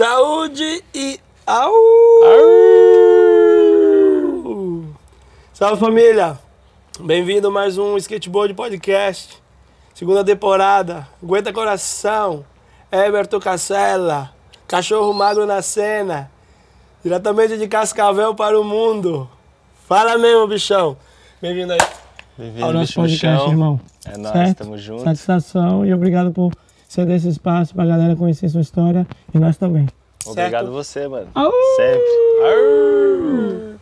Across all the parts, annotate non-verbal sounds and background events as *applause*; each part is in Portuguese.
Saúde e au! Salve família! Bem-vindo a mais um Skateboard Podcast. Segunda temporada. Aguenta coração. Everton Cacela. Cachorro magro na cena. Diretamente de Cascavel para o mundo. Fala mesmo, bichão. Bem-vindo aí. Bem-vindo, ao nosso podcast, irmão. É nóis, Certo? tamo junto. Satisfação e obrigado por ceder esse espaço pra galera conhecer sua história e nós também. Obrigado Certo? você, mano. Au! Sempre.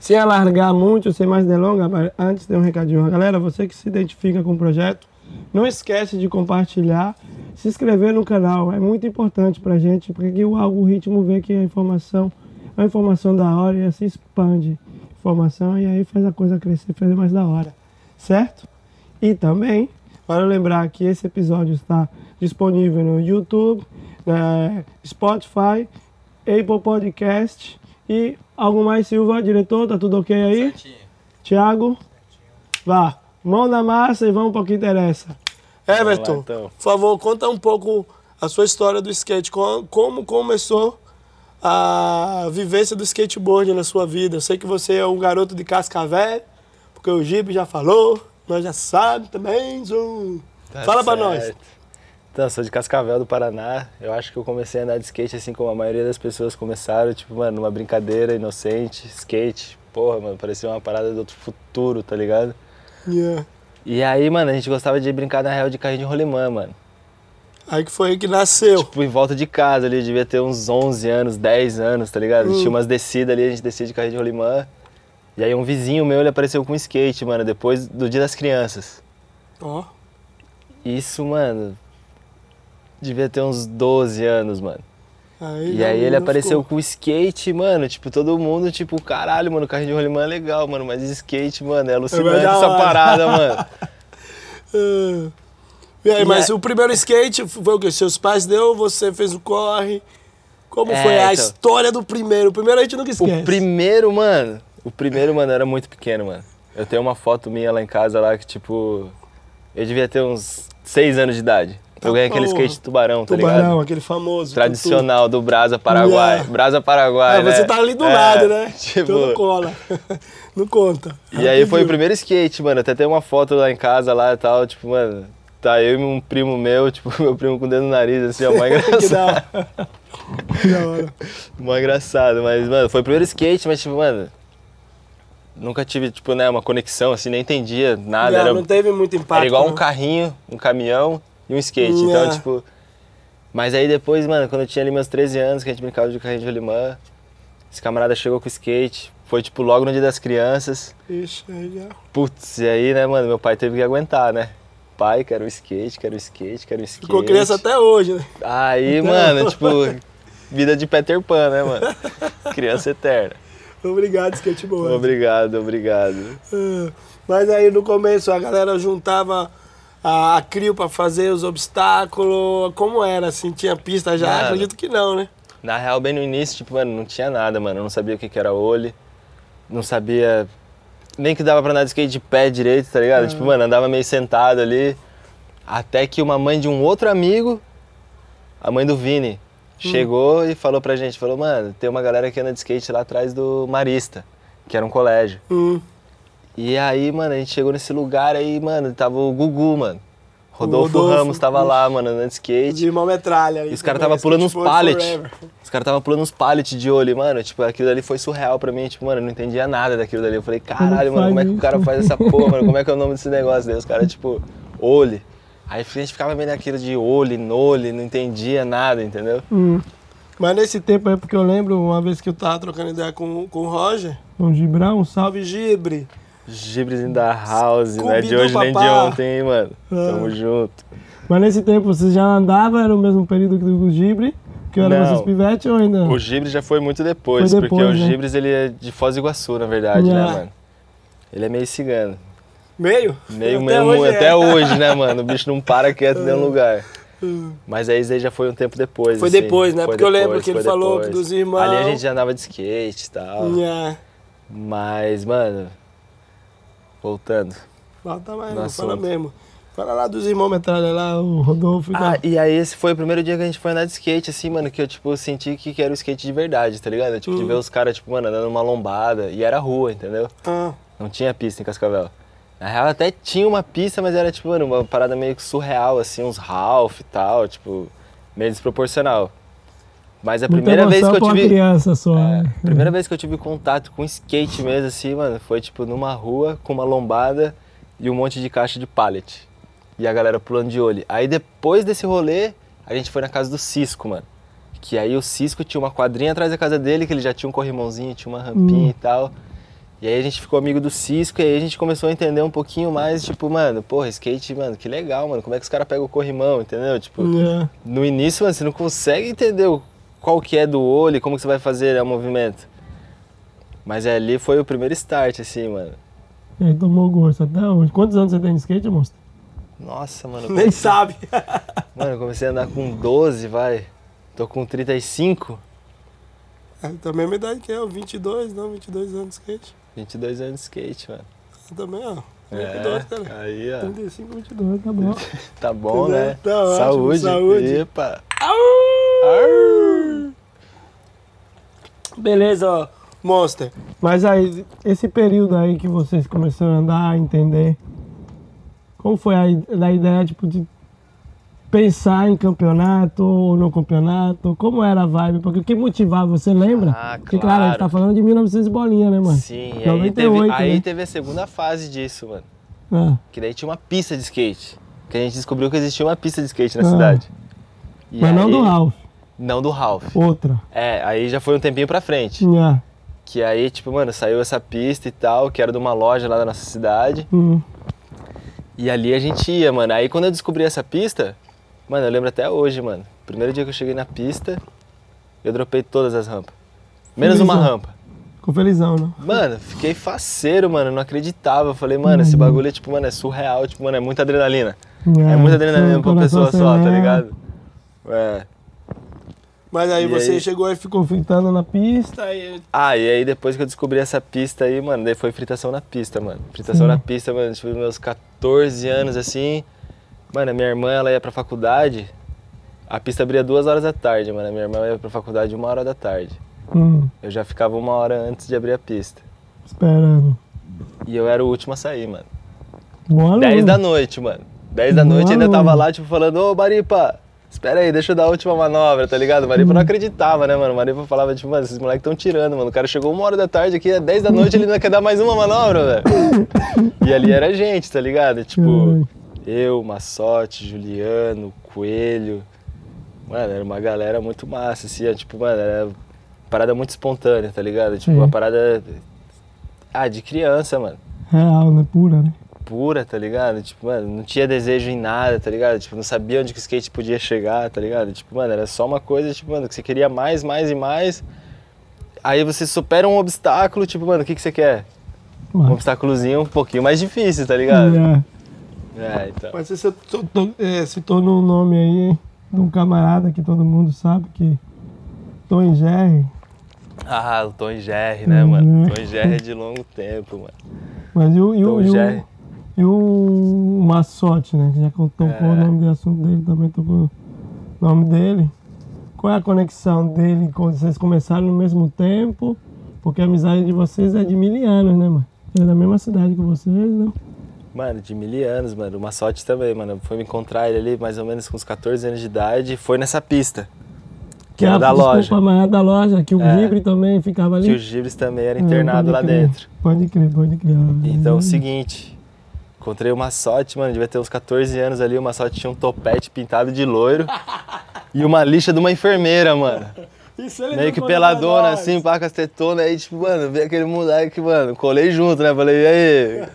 Sem alargar muito, sem mais delongas, antes tem um recadinho. Galera, você que se identifica com o projeto, não esquece de compartilhar, se inscrever no canal. É muito importante pra gente, porque o algoritmo vê que a informação é uma informação da hora e assim expande informação e aí faz a coisa crescer, fazer mais da hora. Certo? E também, para lembrar que esse episódio está disponível no YouTube, na Spotify, Apple Podcast e algo mais, Silva, diretor, tá tudo ok aí? Tiago, vá, mão na massa e vamos para o que interessa. Everton, lá, então. por favor, conta um pouco a sua história do skate. Co- Como começou a vivência do skateboard na sua vida? Eu sei que você é um garoto de Cascavel, porque o Gibe já falou, nós já sabemos também. Zum. Tá Fala pra nós. Então, sou de Cascavel, do Paraná. Eu acho que eu comecei a andar de skate assim como a maioria das pessoas começaram, tipo, mano, numa brincadeira inocente, skate. Porra, mano, parecia uma parada do outro futuro, tá ligado? Yeah. E aí, mano, a gente gostava de brincar na real de carrinho de rolimã, mano. Aí que foi aí que nasceu. Tipo, em volta de casa ali, devia ter uns 11 anos, 10 anos, tá ligado? Hum. Tinha umas descidas ali, a gente descia de carrinho de rolimã. E aí um vizinho meu, ele apareceu com skate, mano, depois do Dia das Crianças. Ó, Isso, mano, devia ter uns 12 anos, mano. aí E aí ele apareceu ficou. com skate, mano, tipo, todo mundo, tipo, caralho, mano, carrinho de rolimã é legal, mano, mas skate, mano, é alucinante É essa parada, mano. Ah. *laughs* E aí, E mas aí- o primeiro skate foi o quê? Seus pais deu, você fez o corre. Como É, foi a então. história do primeiro? O primeiro a gente nunca esquece. O primeiro, mano, o primeiro, mano, era muito pequeno, mano. Eu tenho uma foto minha lá em casa lá que, tipo, eu devia ter uns 6 anos de idade. Tá Eu ganhei aquele skate tubarão, tá Tubarão, ligado? aquele famoso. Tradicional do Brasa Paraguai. Yeah. Brasa. Paraguai, Ah, né? você tá ali do É, lado, né? *laughs* Tipo, Então não cola. *laughs* não conta. E aí foi o Rapidinho. primeiro skate, mano. Até tem uma foto lá em casa lá e tal, tipo, mano, tá eu e um primo meu, *laughs* tipo, meu primo com o dedo no nariz, assim, ó, mó que engraçado. da hora. que da hora. mó engraçado, mas, mano, foi o primeiro skate, mas, tipo, mano, nunca tive, tipo, né, uma conexão, assim, nem entendia nada. Não, era, não teve muito impacto. era igual um não. carrinho, um caminhão e um skate. Então, tipo. Mas aí depois, mano, quando eu tinha ali meus 13 anos, que a gente brincava de carrinho de rolimã, esse camarada chegou com o skate. Foi, tipo, logo no dia das crianças. Aí já. Putz, e aí, né, mano, meu pai teve que aguentar, né? Pai, quero um skate, quero um skate, quero um skate. Ficou criança até hoje, né? Aí, mano, tipo, vida de Peter Pan, né, mano? *laughs* Criança eterna. Obrigado, skateboard. Obrigado, obrigado. Ah, Mas aí no começo a galera juntava a, a crio pra fazer os obstáculos. Como era assim? Tinha pista já? Nada. Acredito que não, né? Na real, bem no início, tipo, mano, não tinha nada, mano. Eu não sabia o que, que era olho. Não sabia nem que dava pra andar de skate de pé direito, tá ligado? Uhum. Tipo, mano, andava meio sentado ali. Até que uma mãe de um outro amigo, a mãe do Vini. Chegou e falou pra gente, falou, mano, tem uma galera que anda de skate lá atrás do Marista, que era um colégio. Hum. E aí, mano, a gente chegou nesse lugar aí, mano, tava o Gugu, mano. Rodolfo, Rodolfo, Ramos tava lá, mano, andando de skate. De uma metralha. E os caras tava pulando uns Skateboard pallet. forever. Os caras tava pulando uns pallet de olho, mano. Tipo, aquilo dali foi surreal pra mim. Tipo, mano, eu não entendia nada daquilo dali. Eu falei, caralho, mano, como é que o cara faz essa porra, mano? Como é que é o nome desse negócio? Daí os caras, tipo, olho. Aí a gente ficava meio naquilo de olho, nole, não entendia nada, entendeu? Hum, Mas nesse tempo aí, porque eu lembro uma vez que eu tava trocando ideia com, com o Roger. o Gibrão, um salve. Gibre. Gibres in the house, não é de hoje nem de papá. ontem, hein, mano. Ah. Tamo junto. Mas nesse tempo você já andava, era o mesmo período que o Gibre? Que era Não. vocês pivete ou ainda? O Gibres já foi muito depois, Foi porque depois, o né? Gibres, ele é de Foz do Iguaçu, na verdade, né, Ah. mano? Ele é meio cigano. Meio? Meio, Até meio, hoje é. até hoje, né, mano? O bicho não para quieto em nenhum *laughs* lugar. Mas aí já foi um tempo depois. Foi assim. depois, né? Foi Porque eu lembro depois, que ele falou depois. que dos irmãos- Ali a gente já andava de skate e tal. Nha. Mas, mano. Voltando. Volta mais, No não fala mesmo. Fala lá dos irmãos metralha lá, o Rodolfo e Ah, tal. e aí esse foi o primeiro dia que a gente foi andar de skate, assim, mano, que eu, tipo, senti que, era o skate de verdade, tá ligado? Tipo, de Hum. ver os caras, tipo, mano, andando numa lombada. E era rua, entendeu? Ah, Não tinha pista em Cascavel. Na real até tinha uma pista, mas era, tipo, mano, uma parada meio que surreal, assim, uns Ralph e tal, tipo, meio desproporcional. Mas a Muita primeira vez que eu tive. criança só. É, né? primeira vez que eu tive contato com skate mesmo, assim, mano, foi tipo numa rua com uma lombada e um monte de caixa de pallet. E a galera pulando de olho. Aí depois desse rolê, a gente foi na casa do Cisco, mano. Que aí o Cisco tinha uma quadrinha atrás da casa dele, que ele já tinha um corrimãozinho, tinha uma rampinha Hum. e tal. E aí a gente ficou amigo do Cisco e aí a gente começou a entender um pouquinho mais, tipo, mano, porra, skate, mano, que legal, mano. Como é que os caras pegam o corrimão, entendeu? Tipo, É. no início, mano, você não consegue entender o- qual que é do olho, e como que você vai fazer o movimento. Mas ali foi o primeiro start, assim, mano. E aí tomou gosto até hoje. Quantos anos você tem de skate, monstro? Nossa, mano. nem comecei- sabe. *laughs* Mano, eu comecei a andar com 12, vai. Tô com 35, É, também a minha idade que é, 22, não, 22 anos de skate. 22 anos de skate, mano. Eu também, ó. É, 22, cara. aí, ó. 35, 22, tá bom. *laughs* Tá bom, Entendeu? né? Tá ótimo, saúde. saúde. Epa. Beleza, ó. Monster. Mas aí, esse período aí que vocês começaram a andar, a entender, como foi a, a ideia, tipo, de pensar em campeonato ou no campeonato? Como era a vibe? Porque o que motivava, você lembra? Ah, Porque, claro, a gente tá falando de 1900 bolinha, né, mano? Sim, e aí, 98, teve, aí né? teve a segunda fase disso, mano. Ah, Que daí tinha uma pista de skate. Que a gente descobriu que existia uma pista de skate na Ah. cidade. E mas não aí- do Ralph, Não do Ralph. outra. É, aí já foi um tempinho pra frente. Nha. Que aí, tipo, mano, saiu essa pista e tal, que era de uma loja lá da nossa cidade. Hum. E ali a gente ia, mano. Aí quando eu descobri essa pista, mano, eu lembro até hoje, mano. Primeiro dia que eu cheguei na pista, eu dropei todas as rampas. Menos uma Felizão. rampa. Ficou felizão, né? Mano, fiquei faceiro, mano. Não acreditava. Eu falei, mano, esse Uhum. bagulho é tipo, mano, é surreal. Tipo, mano, é muita adrenalina. É, Nha. muita adrenalina pra uma pessoa só, tá ligado? É. Mas aí E você aí? chegou e ficou fritando na pista. aí. Ah, e aí depois que eu descobri essa pista aí, mano, daí foi fritação na pista, mano. Fritação Sim. na pista, mano, tipo, meus 14 anos assim. Mano, a minha irmã, ela ia pra faculdade. A pista abria duas horas da tarde, mano. A minha irmã ia pra faculdade uma hora da tarde. Hum, Eu já ficava uma hora antes de abrir a pista. esperando. E eu era o último a sair, mano. Aluno. 10 da noite, mano. 10 da Bom noite ainda tava lá, tipo, falando, ô Maripa, espera aí, deixa eu dar a última manobra, tá ligado? O Maripa Hum. não acreditava, né, mano? O Maripa falava, tipo, mano, esses moleques tão tirando, mano. O cara chegou uma hora da tarde aqui, é 10 da noite, ele ainda quer dar mais uma manobra, velho. *laughs* E ali era a gente, tá ligado? Tipo, eu, Massote, Juliano, Coelho. Mano, era uma galera muito massa, assim, ó, tipo, mano, era uma parada muito espontânea, tá ligado? Tipo, uma parada. Ah, de criança, mano Real, né? Pura, né? pura, tá ligado? Tipo, mano, não tinha desejo em nada, tá ligado? Tipo, não sabia onde que o skate podia chegar, tá ligado? Tipo, mano, era só uma coisa, tipo, mano, que você queria mais, mais e mais. Aí você supera um obstáculo, tipo, mano, o que que você quer? Um Mas, obstáculozinho um pouquinho mais difícil, tá ligado? é. É, então. Mas você é, citou no nome aí de um camarada que todo mundo sabe que Tom Jerry, Ah, o Tom Jerry, né, mano? Tom Jerry é de longo tempo, mano. mas e o, e o, Jerry. e o Massote, né? Que já tocou É. o nome de assunto dele, também tocou o nome dele. Qual é a conexão dele vocês começaram no mesmo tempo? Porque a amizade de vocês é de mil anos, né, mano? É da mesma cidade que vocês, não? Mano, de mil anos, mano. Uma sorte também, mano. Foi me encontrar ele ali mais ou menos com uns 14 anos de idade e foi nessa pista. Que era a- da desculpa, loja. mas é da loja, que o É. Gibre também ficava ali. Que o Gibres também era É, internado pode lá crer. dentro. Pode crer, pode crer. Então, é o seguinte, encontrei uma sorte, mano, devia ter uns 14 anos ali, uma sorte tinha um topete pintado de loiro e uma lixa de uma enfermeira, mano. Meio que peladona, assim, pá, com as tetonas, aí, tipo, mano, veio aquele moleque, mano, colei junto, né, falei, e aí,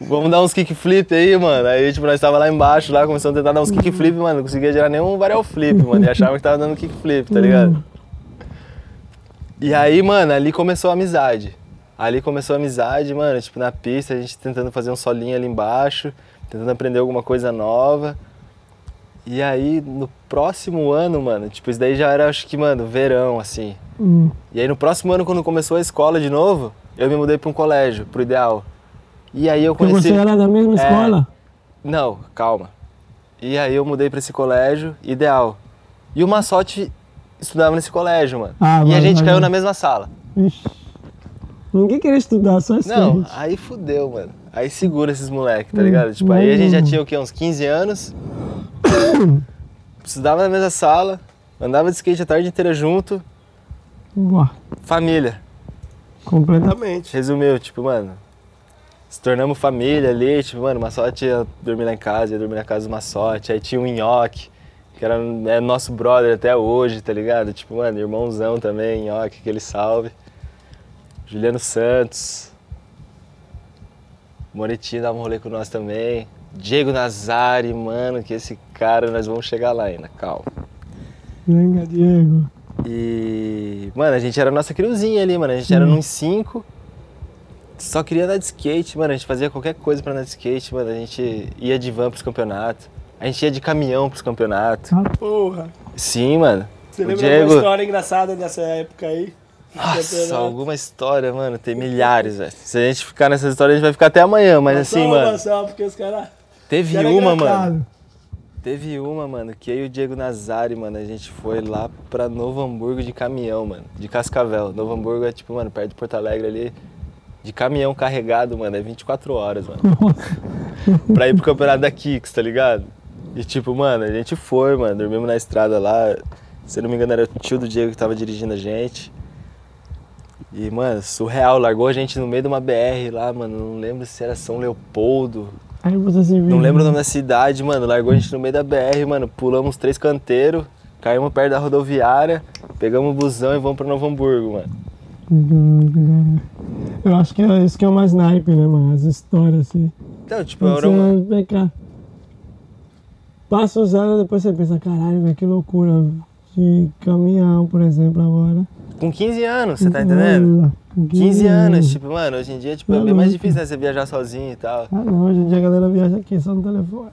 vamos dar uns kickflip aí, mano. Aí, tipo, nós tava lá embaixo, lá, começando a tentar dar uns kickflip, mano, não conseguia gerar nenhum varial flip, mano, e achava que tava dando kickflip, tá ligado? E aí, mano, ali começou a amizade. Ali começou a amizade, mano, tipo, na pista, a gente tentando fazer um solinho ali embaixo, tentando aprender alguma coisa nova. E aí, no próximo ano, mano, tipo, isso daí já era, acho que, mano, verão, assim. Hum. E aí, no próximo ano, quando começou a escola de novo, eu me mudei pra um colégio, pro Ideal. E aí eu Porque conheci... você era da mesma É. escola? Não, calma. E aí eu mudei pra esse colégio, ideal. E o Massote estudava nesse colégio, mano. Ah, e a gente caiu na mesma sala. Ixi. Ninguém queria estudar, só isso. Não, aí fudeu, mano. Aí segura esses moleques, tá Hum, ligado? Tipo, aí a gente já hum. tinha o quê? Uns 15 anos. Estudava na mesma sala, andava de skate a tarde inteira junto. Uá, Família. completamente. Resumiu, tipo, mano. Se tornamos família ali, tipo, mano, o Massote ia dormir lá em casa, ia dormir na casa do Massote. Aí tinha o Nhoque, que era é nosso brother até hoje, tá ligado? Tipo, mano, irmãozão também, Nhoque, aquele salve. Juliano Santos. Moretinho dava um rolê com nós também. Diego Nazari, mano, que esse cara, nós vamos chegar lá ainda, calma. Venga, Diego. E, mano, a gente era a nossa crewzinha ali, mano. A gente era Hum. nos cinco. Só queria andar de skate, mano. A gente fazia qualquer coisa pra andar de skate, mano. A gente ia de van pros campeonatos. A gente ia de caminhão pros campeonatos. Ah, Porra. Sim, mano. Você O lembra Diego- de uma história engraçada dessa época aí? Nossa, alguma história, mano. Tem milhares, velho. Se a gente ficar nessa história, a gente vai ficar até amanhã. Mas assim, uma mano. só, porque os caras... Teve Era uma, engraçado. mano. Teve uma, mano, que eu e o Diego Nazari, mano, a gente foi lá pra Novo Hamburgo de caminhão, mano. De Cascavel. Novo Hamburgo é tipo, mano, perto de Porto Alegre ali. De caminhão carregado, mano, é 24 horas, mano. pra ir pro campeonato da Kicks, tá ligado? E tipo, mano, a gente foi, mano, dormimos na estrada lá. Se eu não me engano, era o tio do Diego que tava dirigindo a gente. E, mano, surreal, largou a gente no meio de uma BR lá, mano. Não lembro se era São Leopoldo, viu. não lembro o nome da cidade, mano. Largou a gente no meio da BR, mano. Pulamos três canteiros, caímos perto da rodoviária, pegamos o busão e vamos pra Novo Hamburgo, mano. Eu acho que é isso que é o mais naipe, né, mano? As histórias, assim. Então, tipo, Quando era uma... vem cá. Passa os anos, depois você pensa, caralho, velho, que loucura. De caminhão, por exemplo, agora. com 15 anos, você tá entendendo? Olha, com 15 anos, tipo, mano, hoje em dia tipo, é Tá bem mais difícil, né? Você viajar sozinho e tal. Ah, não, hoje em dia a galera viaja aqui só no telefone.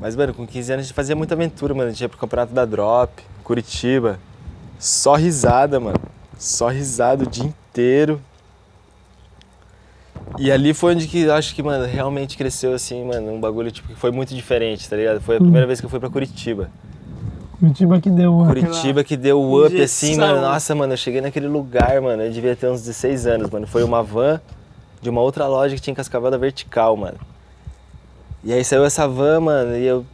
Mas, mano, com 15 anos a gente fazia muita aventura, mano. A gente ia pro campeonato da Drop, Curitiba. Só risada, mano. Só risada o dia inteiro. E ali foi onde que eu acho que, mano, realmente cresceu assim, mano, um bagulho tipo que foi muito diferente, tá ligado? Foi a primeira vez que eu fui pra Curitiba. Curitiba que deu uma. Curitiba que deu o up assim, mano. Nossa, mano, eu cheguei naquele lugar, mano. Eu devia ter uns 16 anos, mano. Foi uma van de uma outra loja que tinha em Cascavel da Vertical, mano. E aí saiu essa van, mano, e eu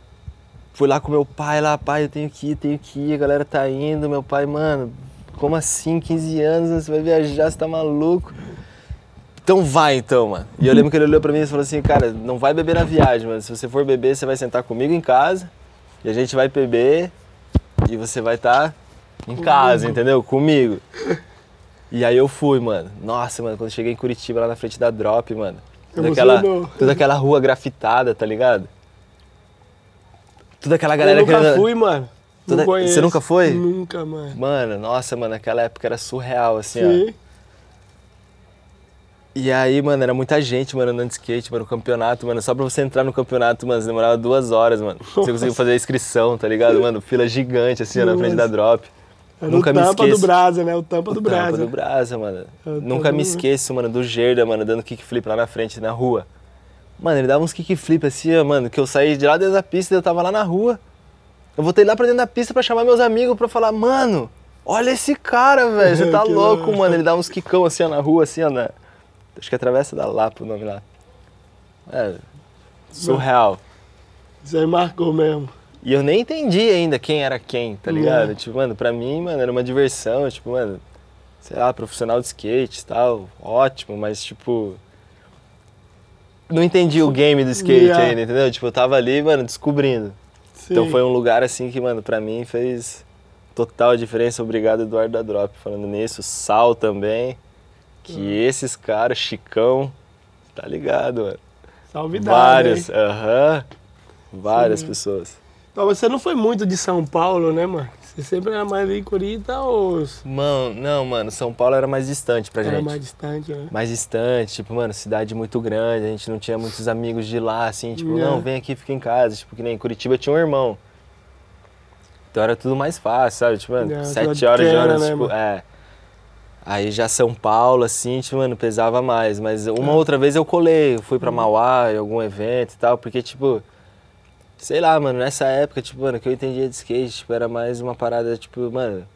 fui lá com meu pai, lá, pai, eu tenho que ir, tenho que ir, a galera tá indo. Meu pai, mano, como assim, 15 anos, você vai viajar, você tá maluco? Então vai então, mano. E eu lembro que ele olhou pra mim e falou assim, cara, não vai beber na viagem, mano. Se você for beber, você vai sentar comigo em casa e a gente vai beber e você vai estar em casa, entendeu? Comigo. E aí eu fui, mano. Nossa, mano, quando eu cheguei em Curitiba, lá na frente da Drop, mano. Toda aquela, toda aquela rua grafitada, tá ligado? Toda aquela Eu galera nunca querendo- fui, mano. Toda-. Você nunca foi? Nunca, mano. Mano, nossa, mano, aquela época era surreal, assim, ó. Sim. E aí, mano, era muita gente, mano, andando de skate, mano, no campeonato, mano. Só pra você entrar no campeonato, mano, demorava duas horas, mano. Você conseguiu fazer a inscrição, tá ligado, mano? Fila gigante, assim, ó, na frente da drop. Era Nunca o me tampa esqueço. do Brasa, né? O tampa do O tampa Brasa. do Brasa, mano. É o Nunca tampa me esqueço, mano, do Gerda, mano, dando kickflip lá na frente, na rua. Mano, ele dava uns kickflip assim, ó, mano, que eu saí de lá dentro da pista e eu tava lá na rua. Eu voltei lá pra dentro da pista pra chamar meus amigos pra falar, mano, olha esse cara, velho, você *laughs* tá louco, mano. Ele dava uns quicão assim, ó, na rua, assim, ó, na... Acho que é Travessa da Lapa o nome lá. É, surreal. Isso aí marcou mesmo. E eu nem entendi ainda quem era quem, tá ligado? Não. Tipo, mano, pra mim, mano, era uma diversão, tipo, mano, sei lá, profissional de skate e tal, ótimo, mas tipo. Não entendi o game do skate Yeah. ainda, entendeu? Tipo, eu tava ali, mano, descobrindo. Sim. Então foi um lugar assim que, mano, pra mim fez total diferença. Obrigado, Eduardo da Drop, falando nisso. Sal também. Que esses caras, Chicão, tá ligado, mano? Salve dado, Vários, hein? aham. Várias Sim. pessoas. Então você não foi muito de São Paulo, né, mano? Você sempre era mais em Curitiba ou Mano, não, mano, São Paulo era mais distante pra era gente. mais distante, né? mais distante, tipo, mano, cidade muito grande, a gente não tinha muitos amigos de lá, assim, tipo, É. não, vem aqui, fica em casa, tipo, que nem em Curitiba tinha um irmão. Então era tudo mais fácil, sabe? Tipo, mano, É, sete horas de ônibus, né, tipo, mano? é. Aí já São Paulo, assim, tipo, mano, pesava mais. Mas uma outra vez eu colei, eu fui pra Mauá em algum evento e tal, porque, tipo, Sei lá, mano, nessa época, tipo, mano, que eu entendia de skate, tipo, era mais uma parada, tipo, mano,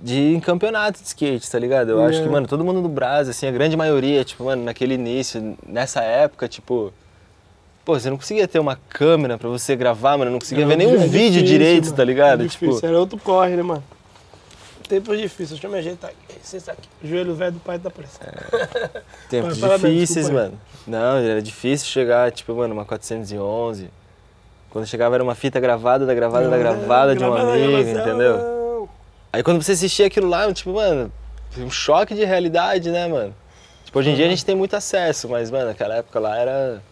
de campeonato de skate, tá ligado? Eu acho que, Yeah. mano, todo mundo do Brasil, assim, a grande maioria, tipo, mano, naquele início, nessa época, tipo, pô, você não conseguia ter uma câmera pra você gravar, mano, não conseguia ver nenhum É vídeo difícil, direito, mano. tá ligado? É tipo, difícil, era outro corre, né, mano? Tempo difícil, deixa eu me ajeitar aqui. Licença aqui. Joelho velho do pai da pressa. *laughs* tempos Mas parabéns, difíceis, desculpa mano. Não, era difícil chegar, tipo, mano, uma 411. Quando chegava era uma fita gravada, da gravada, da gravada de um amigo, entendeu? Aí quando você assistia aquilo lá, tipo, mano, um choque de realidade, né, mano? Tipo, hoje em dia a gente tem muito acesso, mas, mano, naquela época lá era.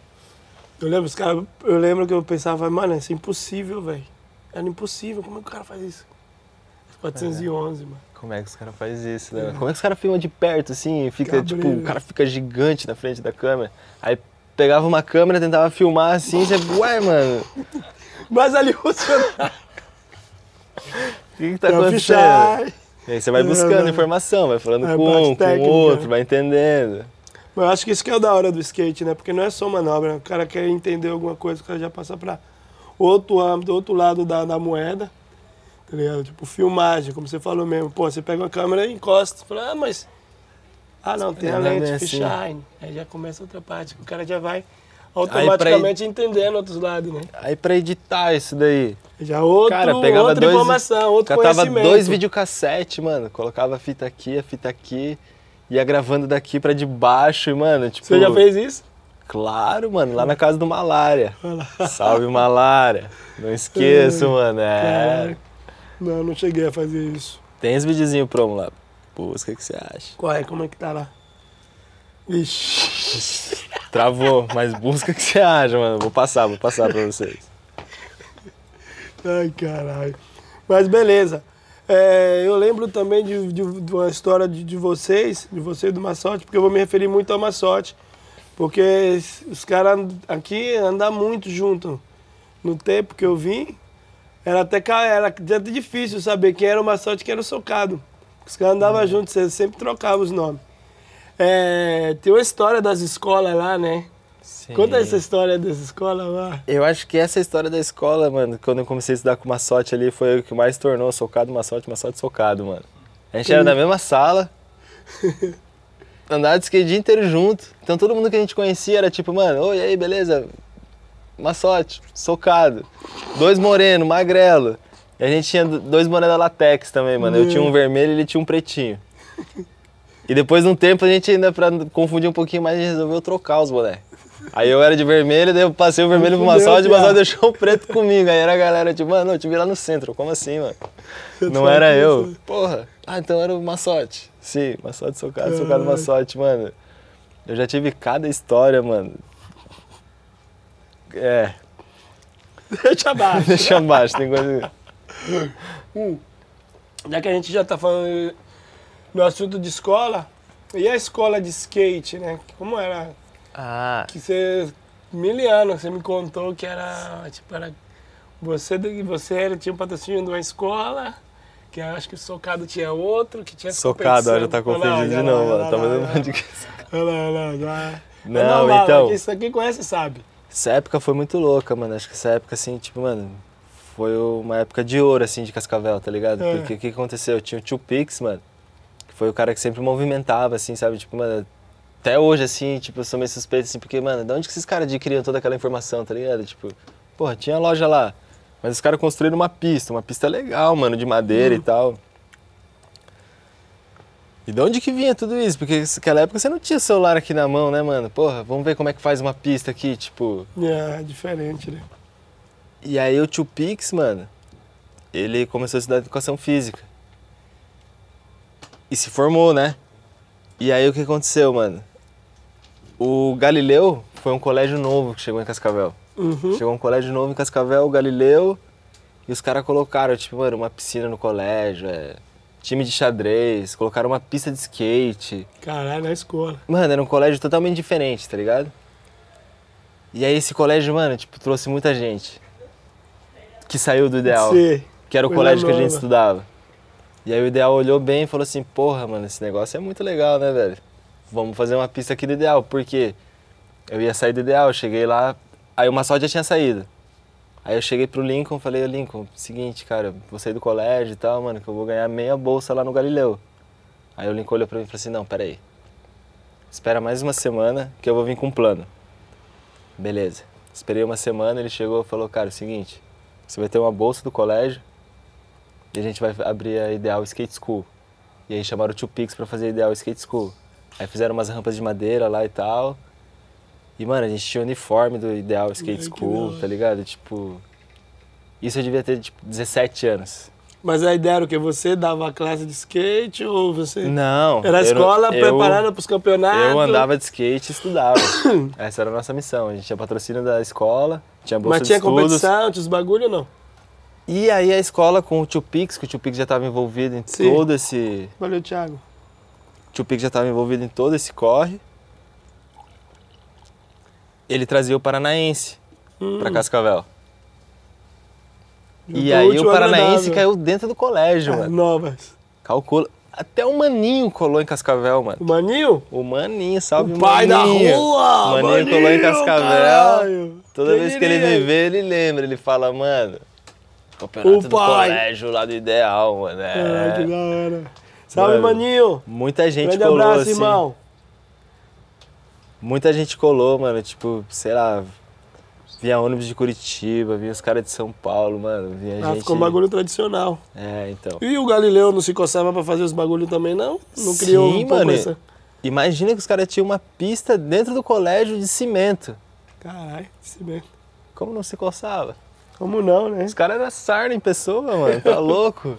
Eu lembro, os cara, eu lembro que eu pensava, mano, isso é impossível, velho. Era impossível, como é que o cara faz isso? 411, mano. Como é que os caras fazem isso, né? Como é que os caras filmam de perto, assim, e fica, Cabreiro. tipo, o cara fica gigante na frente da câmera. Aí pegava uma câmera, tentava filmar assim, você, ué, mano, o Mas ali funcionava. que que tá acontecendo? E aí você vai É, buscando vai. informação, vai falando É, com um, com o outro, vai entendendo. Mas eu acho que isso que é o da hora do skate, né? Porque não é só manobra. O cara quer entender alguma coisa, o cara já passa pra outro âmbito, outro lado da, da moeda. Tá ligado? Tipo, filmagem, como você falou mesmo. Pô, você pega uma câmera e encosta. Fala, ah, mas. Ah, não, tem a é lente, assim. fisheye. Aí já começa outra parte, o cara já vai automaticamente entendendo outros lados, né? Aí pra editar isso daí, Já outro, Cara, pegava outra dois- informação, outro catava conhecimento. dois videocassete, mano, colocava a fita aqui, a fita aqui, ia gravando daqui pra de baixo, e, mano, tipo... Você já fez isso? Claro, mano, lá na casa do Malária. Salve, Malária. Não esqueço, *laughs* mano, é... Não, não cheguei a fazer isso. Tem os videozinhos promo lá. Busca, o que você acha? Qual é? Como é que tá lá? Ixi. *laughs* Travou, mas busca o que você acha, mano. Vou passar, vou passar pra vocês. Ai, caralho. Mas beleza. É, eu lembro também de, de- de uma história de, de vocês, de você e do Massote, porque eu vou me referir muito ao Massote. Porque os caras aqui andam muito junto. No tempo que eu vim, era até, era até difícil saber quem era o Massote e quem era o Socado. Os caras andavam juntos, você sempre trocava os nomes. É, tem uma história das escolas lá, né? Sim. Conta essa história dessa escola lá. Eu acho que essa história da escola, mano, quando eu comecei a estudar com o Massote ali, foi o que mais tornou socado, Massote, Massote, socado, mano. A gente era da mesma sala, *laughs* andava de skate o dia inteiro junto, então todo mundo que a gente conhecia era tipo, mano, oi, aí, beleza? Massote, socado. Dois moreno, magrelo. E a gente tinha dois morenos da latex também, mano. Eu tinha um vermelho e ele tinha um pretinho. E depois de um tempo a gente ainda, pra confundir um pouquinho mais, a gente resolveu trocar os bonés. Aí eu era de vermelho, daí eu passei o vermelho pro o piá. Massote deixou o preto comigo. Aí era a galera tipo, mano, eu te vi lá no centro, como assim, mano? Não era eu. Porra. Ah, então era o Massote. Sim, Massote socado, socado. Massote, mano. Eu já tive cada história, mano. É, Deixa abaixo. *laughs* deixa abaixo, tem coisa. Já que a gente já tá falando no assunto de escola, e a escola de skate, né? Como era? Ah, Que você, mil anos, você me contou que era, tipo, era você, você era, tinha um patrocínio de uma escola, que eu acho que o Socado tinha outro, que tinha socado, olha, tá confundindo de novo, mano. Tá fazendo. Olha lá, olha lá, já. Não, *laughs* é então- Isso aqui conhece, sabe. Essa época foi muito louca, mano. Acho que essa época, assim, tipo, mano, foi uma época de ouro, assim, de Cascavel, tá ligado? É. Porque o que aconteceu? Tinha o Tio Pix, mano, que foi o cara que sempre movimentava, assim, sabe? Tipo, mano, até hoje, assim, tipo, eu sou meio suspeito, assim, porque, mano, de onde que esses caras adquiriam toda aquela informação, tá ligado? Tipo, porra, tinha loja lá, mas os caras construíram uma pista, uma pista legal, mano, de madeira e tal. E de onde que vinha tudo isso? Porque naquela época você não tinha celular aqui na mão, né, mano? Porra, vamos ver como é que faz uma pista aqui, tipo... É, diferente, né? E aí o Tio Pix, mano, ele começou a estudar educação física. E se formou, né? E aí o que aconteceu, mano? O Galileu foi um colégio novo que chegou em Cascavel. Uhum. Chegou um colégio novo em Cascavel, o Galileu, e os caras colocaram, tipo, mano, uma piscina no colégio, é, time de xadrez, colocaram uma pista de skate. Caralho, na escola. Mano, era um colégio totalmente diferente, tá ligado? E aí esse colégio, mano, tipo, trouxe muita gente. Que saiu do ideal. Sim. Que era o Coisa colégio que a gente estudava. E aí o ideal olhou bem e falou assim, porra, mano, esse negócio é muito legal, né, velho? Vamos fazer uma pista aqui do ideal, porque eu ia sair do ideal, eu cheguei lá, aí o Massol já tinha saído. Aí eu cheguei pro Lincoln e falei, "Ô, Lincoln, seguinte, cara, vou sair do colégio e tal, mano, que eu vou ganhar meia bolsa lá no Galileu. Aí o Lincoln olhou pra mim e falou assim, não, peraí. Espera mais uma semana que eu vou vir com um plano. Beleza. Esperei uma semana, ele chegou e falou, cara, é o seguinte, você vai ter uma bolsa do colégio e a gente vai abrir a Ideal Skate School. E aí chamaram o Two Peaks pra fazer a Ideal Skate School. Aí fizeram umas rampas de madeira lá e tal. E, mano, a gente tinha o uniforme do Ideal Skate Ai, School, tá ligado? Tipo. Isso eu devia ter, tipo, 17 anos. Mas a ideia era o quê? Você dava classe de skate ou você. Não. Era a escola eu- preparando para os campeonatos? Eu andava de skate e estudava. *coughs* Essa era a nossa missão. A gente tinha patrocínio da escola, tinha bolsa Mas tinha de estudos. competição, tinha os bagulho ou não? E aí a escola com o Tio Pix, que o Tio Pix já estava envolvido em Sim. todo esse. Valeu, Thiago. O Tio Pix já estava envolvido em todo esse corre. Ele trazia o Paranaense Hum. pra Cascavel. E aí o Paranaense agradável. caiu dentro do colégio, Ah, mano. Novas. Calcula. Até o Maninho colou em Cascavel, mano. O Maninho? O Maninho, salve o pai da Maninho. rua! O Maninho colou em Cascavel. caralho. Toda Quem vez que ele me vê, ele lembra. Ele fala, mano, campeonato O do pai. colégio lá do Ideal, mano. É. Caralho, que da hora. Salve, Mano, Maninho. Muita gente Grande colou, abraço, assim. irmão. Muita gente colou, mano. Tipo, sei lá, vinha ônibus de Curitiba, vinha os caras de São Paulo, mano. Vinha Ah, gente... ficou um bagulho tradicional. É, então. E o Galileu não se coçava pra fazer os bagulho também, não? Não criou Sim, um pouco mano. essa... Imagina que os caras tinham uma pista dentro do colégio de cimento. Caralho, bem. Como não se coçava? Como não, né? Os caras eram sarna em pessoa, mano. Tá *laughs* louco?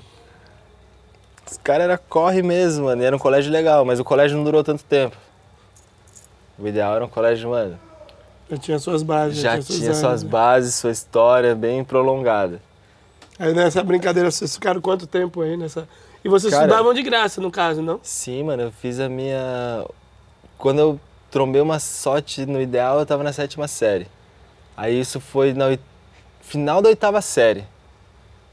Os caras eram corre mesmo, mano. E era um colégio legal, mas o colégio não durou tanto tempo. O ideal era um colégio, mano. Já tinha suas bases. Já suas tinha armas, suas né? bases, sua história bem prolongada. Aí nessa brincadeira, vocês ficaram quanto tempo aí nessa... E vocês Cara- estudavam de graça, no caso, não? Sim, mano, eu fiz a minha. Quando eu trombei uma sorte no ideal, eu tava na sétima série. Aí isso foi no final da oitava série.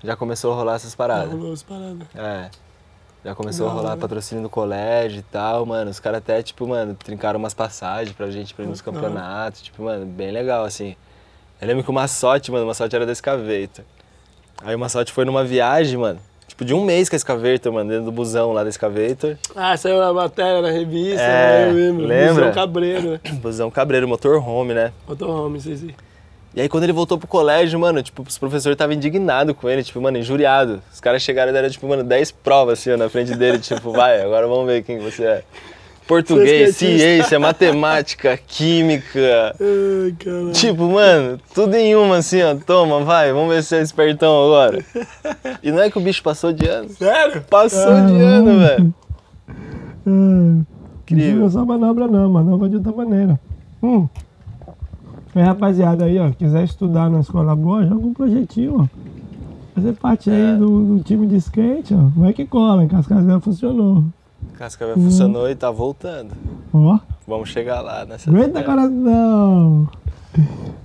Já começou a rolar essas paradas. Rolou as paradas. É. Já começou Da a rolar patrocínio do colégio e tal, mano. Os caras até, tipo, mano, trincaram umas passagens pra gente pra ir nos campeonatos. Tipo, mano, bem legal, assim. Eu lembro que o Massote, mano, o Massote era da Escaveita. Aí o Massote foi numa viagem, mano. Tipo, de um mês com a Escaveita, mano, dentro do busão lá da Escaveita. Ah, saiu a matéria na revista, É, né? eu lembro. lembra? Busão Cabreiro, né? Busão Cabreiro, motorhome, né? Motorhome, sei sim. E aí quando ele voltou pro colégio, mano, tipo, os professores estavam indignados com ele, tipo, mano, injuriado. Os caras chegaram e deram, tipo, mano, 10 provas, assim, ó, na frente dele, *laughs* tipo, vai, agora vamos ver quem você é. Português, ciência, matemática, *laughs* química. Ai, caralho. Tipo, mano, tudo em uma, assim, ó, toma, vai, vamos ver se é espertão agora. E não é que o bicho passou de ano? Sério? Passou de ano, velho. Incrível. Incrível. Não só manobra não, manobra de outra maneira. Hum. Aí, rapaziada aí, ó, quiser estudar na escola boa, joga um projetinho, ó. Fazer parte É. aí do, do time de skate, ó. Vai que cola, Cascavel funcionou. Cascavel funcionou e tá voltando. Ó, Vamos chegar lá nessa. aguenta coração.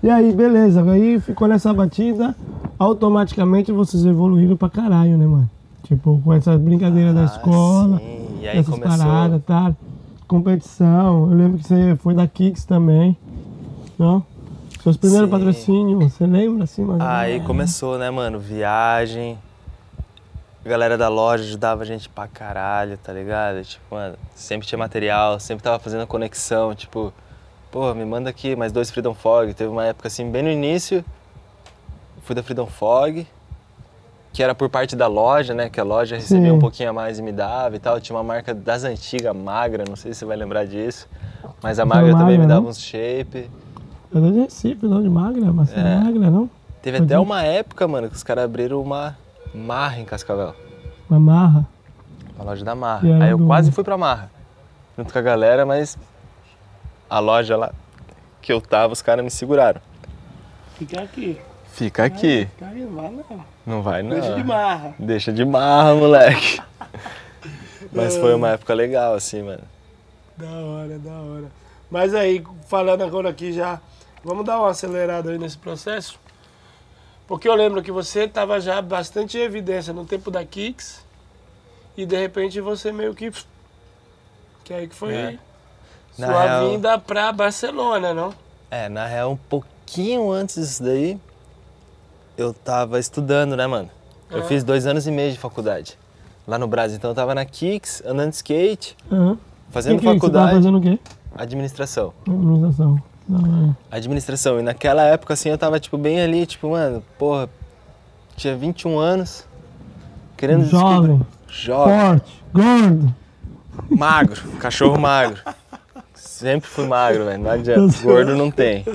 E aí, beleza, aí ficou nessa batida, automaticamente vocês evoluíram pra caralho, né, mano? Tipo, com essas brincadeiras da Ah, escola. Sim. E aí essas começou. paradas, tá? Competição. Eu lembro que você foi da Kicks também. Não? Seus primeiros patrocínios, você lembra assim? mais ou Aí começou, né, mano? Viagem. A galera da loja ajudava a gente pra caralho, tá ligado? Tipo, mano, sempre tinha material, sempre tava fazendo conexão, tipo, pô, me manda aqui mais dois Freedom Fog. Teve uma época assim, bem no início, fui da Freedom Fog, que era por parte da loja, né? Que a loja recebia Sim. um pouquinho a mais e me dava e tal. Tinha uma marca das antigas, Magra, não sei se você vai lembrar disso. Mas a Essa Magra também Magra, me dava né? uns shape. Eu sou de Recife, não de Magra, mas você é É. Magra, não? Teve Pode até ir. uma época, mano, que os caras abriram uma marra em Cascavel. Uma marra. Uma loja da Marra. Aí eu do- quase fui pra Marra. Junto com a galera, mas a loja lá que eu tava, os caras me seguraram. Fica aqui. Fica aqui. Fica aí, não vai não. Não vai, não. Deixa de marra. Deixa de marra, moleque. *laughs* Mas foi uma época legal, assim, mano. Da hora, da hora. Mas aí, falando agora aqui já, vamos dar uma acelerada aí nesse processo? Porque eu lembro que você estava já bastante em evidência no tempo da Kicks e de repente você meio que. Que aí que foi É. Sua real- vinda pra Barcelona, não? É, na real, um pouquinho antes disso daí, eu tava estudando, né, mano? Eu É. fiz dois anos e meio de faculdade lá no Brasil. Então eu tava na Kicks, andando de skate, Aham. fazendo E que que Você faculdade, tava fazendo o quê? administração. Administração. Hora. Administração. E naquela época, assim, eu tava, tipo, bem ali, tipo, mano, porra, tinha 21 anos, querendo Jovem, descobrir- Jovem. forte, gordo. Magro, cachorro magro. Sempre fui magro, velho. Não adianta. Gordo não tem.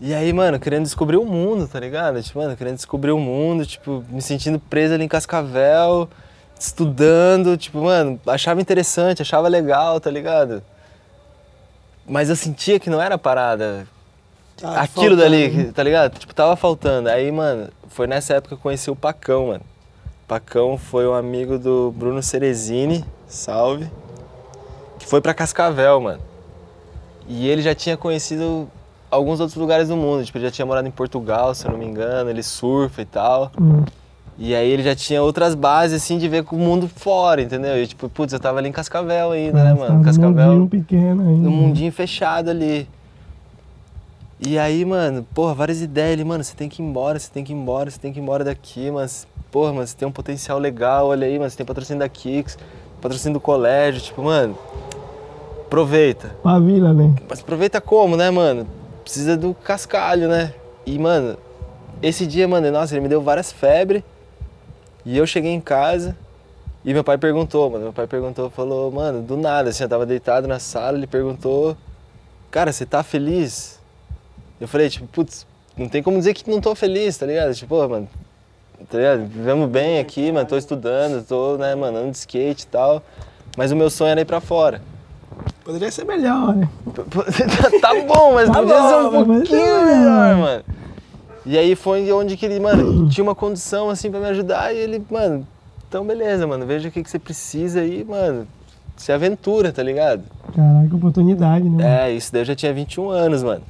E aí, mano, querendo descobrir o mundo, tá ligado? Tipo, mano, querendo descobrir o mundo, tipo, me sentindo preso ali em Cascavel, estudando, tipo, mano, achava interessante, achava legal, tá ligado? Mas eu sentia que não era parada. Tá Aquilo faltando. dali, tá ligado? Tipo, tava faltando. Aí, mano, foi nessa época que eu conheci o Pacão, mano. Pacão foi um amigo do Bruno Cerezini, salve, que foi pra Cascavel, mano. E ele já tinha conhecido alguns outros lugares do mundo. Tipo, ele já tinha morado em Portugal, se eu não me engano, ele surfa e tal. Hum. E aí ele já tinha outras bases, assim, de ver com o mundo fora, entendeu? E tipo, putz, eu tava ali em Cascavel ainda, né, mano? num Cascavel mundinho pequeno ainda. no mundinho fechado ali. E aí, mano, porra, várias ideias. Ele, mano, você tem que ir embora, você tem que ir embora, você tem que ir embora daqui, mas, porra, mano, você tem um potencial legal, olha aí, mano, você tem patrocínio da Kicks, patrocínio do colégio, tipo, mano, aproveita. Pra vila, né? Mas aproveita como, né, mano? Precisa do cascalho, né? E, mano, esse dia, mano, nossa, ele me deu várias febres. E eu cheguei em casa e meu pai perguntou, mano. Meu pai perguntou, falou, mano, do nada, assim, eu tava deitado na sala, ele perguntou, cara, você tá feliz? Eu falei, tipo, putz, não tem como dizer que não tô feliz, tá ligado? Tipo, pô, mano, tá ligado? Vivemos bem aqui, mano, tô estudando, tô, né, mano, andando de skate e tal. Mas o meu sonho era ir pra fora. Poderia ser melhor, né? *laughs* tá bom, mas Tá podia ser um bom, mas pouquinho é melhor, melhor. mano. E aí foi onde que ele, mano, *clears throat* tinha uma condição assim pra me ajudar e ele, mano, então beleza, mano, veja o que, que você precisa aí, mano. Se aventura, tá ligado? Caraca, oportunidade, né? É, isso daí eu já tinha 21 anos, mano.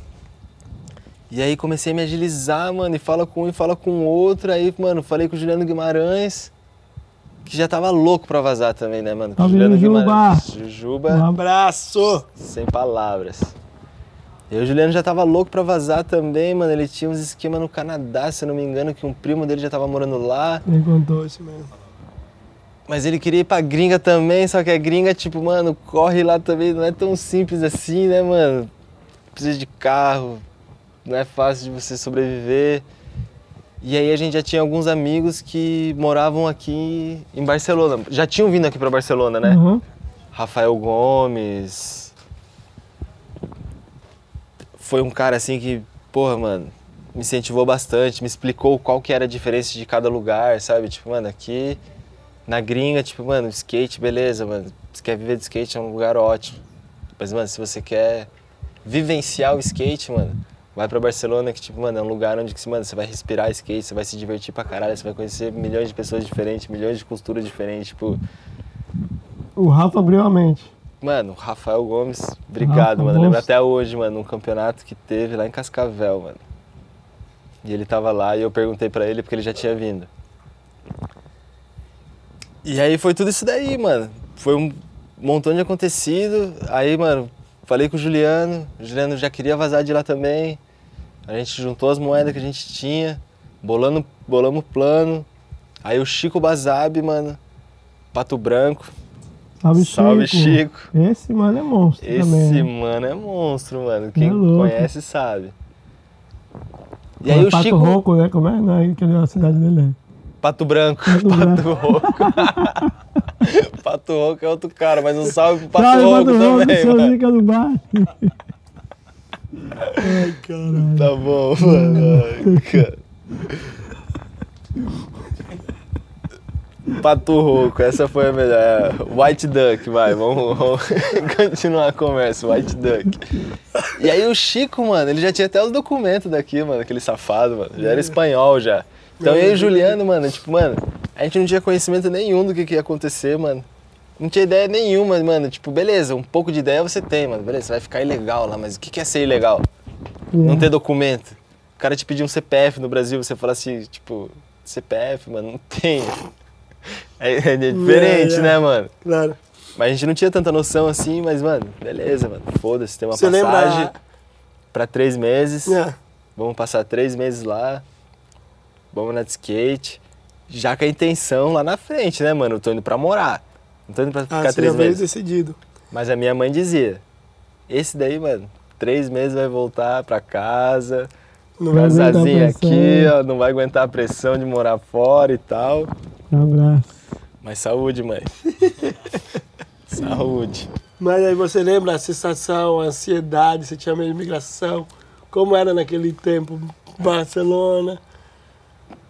E aí comecei a me agilizar, mano, e fala com um e fala com o outro. Aí, mano, falei com o Juliano Guimarães, que já tava louco pra vazar também, né, mano? Salve, Juliano Juba! Guimarães. Juba. Um Abraço! Sem palavras. E o Juliano já tava louco pra vazar também, mano. Ele tinha uns esquemas no Canadá, se eu não me engano, que um primo dele já tava morando lá. Ele contou isso mesmo. Mas ele queria ir pra gringa também, só que a gringa, tipo, mano, corre lá também, não é tão simples assim, né, mano? Precisa de carro, não é fácil de você sobreviver. E aí a gente já tinha alguns amigos que moravam aqui em Barcelona. Já tinham vindo aqui pra Barcelona, né? Uhum. Rafael Gomes. Foi um cara assim que, porra, mano, me incentivou bastante, me explicou qual que era a diferença de cada lugar, sabe? Tipo, mano, aqui na gringa, tipo, mano, skate, beleza, mano. Se quer viver de skate é um lugar ótimo. Mas, mano, se você quer vivenciar o skate, mano, vai pra Barcelona, que, tipo, mano, é um lugar onde, mano, você vai respirar skate, você vai se divertir pra caralho, você vai conhecer milhões de pessoas diferentes, milhões de culturas diferentes, tipo, O Rafa abriu a mente. Mano, Rafael Gomes, obrigado, Rafa mano. Eu lembro até hoje, mano, um campeonato que teve lá em Cascavel, mano. E ele tava lá e eu perguntei pra ele porque ele já tinha vindo. E aí foi tudo isso daí, mano. Foi um montão de acontecido. Aí, mano, falei com o Juliano. O Juliano já queria vazar de lá também. A gente juntou as moedas que a gente tinha, bolando, bolamos o plano. Aí o Chico Bazabi, mano, Pato Branco. Salve, Salve, Chico. Chico. Esse mano é monstro Esse também. mano é monstro, mano. Quem louco. conhece sabe. E aí o Pato Chico. Rouco, né? Como é? Não, é a cidade dele. é. Pato Branco. Pato *laughs* Pato Rouco. *laughs* Pato Rouco é outro cara, mas um salve pro Pato Rouco, também, seu mano. Do bar. *laughs* Ai, caralho. Tá bom, mano. Ai, cara. Pato Rouco, essa foi a melhor. É, White Duck, vai, vamos, vamos *laughs* continuar a conversa. White Duck. E aí o Chico, mano, ele já tinha até os documentos daqui, mano, aquele safado, mano. Já era espanhol já. Então eu e o Juliano, mano, tipo, mano, a gente não tinha conhecimento nenhum do que, que ia acontecer, mano. Não tinha ideia nenhuma, mano. Tipo, beleza, um pouco de ideia você tem, mano. Beleza, você vai ficar ilegal lá, mas o que, que é ser ilegal? Não ter documento. O cara te pedir um CPF no Brasil, você fala assim, tipo, CPF, mano, não tem. É, é diferente, É, é. né, mano? Claro. Mas a gente não tinha tanta noção assim, mas, mano, beleza, mano. Foda-se, tem uma Você passagem lembra? pra três meses. É. Vamos passar três meses lá. vamos andar de skate. Já com a intenção lá na frente, né, mano? Eu tô indo pra morar. Não tô indo pra Ah, ficar você três meses. decidido. Mas a minha mãe dizia: esse daí, mano, três meses vai voltar pra casa, Não vai aguentar a pressão. aqui, ó, não vai aguentar a pressão de morar fora e tal. Um abraço. Mas saúde, mãe. *laughs* saúde. Mas aí você lembra a sensação, a ansiedade, você tinha medo de imigração, como era naquele tempo, Barcelona.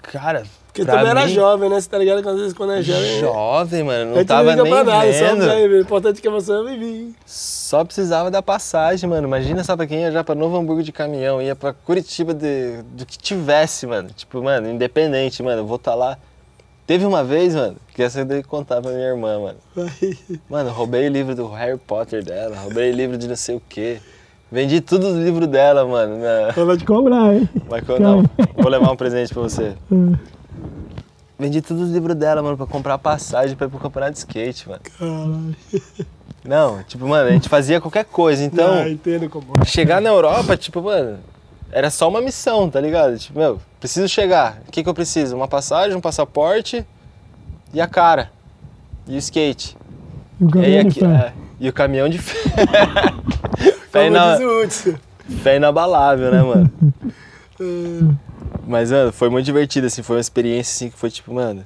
Cara, Porque pra também era mim, jovem, né? Você tá ligado que às vezes quando é jovem. Jovem, mano, não tava nem pra nada, só vendo. pra ir. O importante é que você vive. Só precisava da passagem, mano. Imagina só pra quem ia já pra Novo Hamburgo de caminhão, ia pra Curitiba de, do que tivesse, mano. Tipo, mano, independente, mano, eu vou estar lá. Teve uma vez, mano, que essa eu dei que contar pra minha irmã, mano. Mano, roubei o livro do Harry Potter dela, roubei o livro de não sei o quê. Vendi tudo do livro dela, mano. Na... Eu vou te cobrar, hein? Mas não, vou levar um presente pra você. Hum. Vendi tudo os livros dela, mano, pra comprar passagem pra ir pro campeonato de skate, mano. Caralho. Não, tipo, mano, a gente fazia qualquer coisa. Então, Ah, entendo como é. chegar na Europa, tipo, mano, era só uma missão, tá ligado? Tipo, meu, preciso chegar. O que que eu preciso? Uma passagem, um passaporte e a cara. E o skate. E o E, aqui- é, e o caminhão de *laughs* fé. fé, Hudson. fé inabalável, né, mano? *laughs* Mas, mano, foi muito divertido, assim, foi uma experiência, assim, que foi tipo, mano,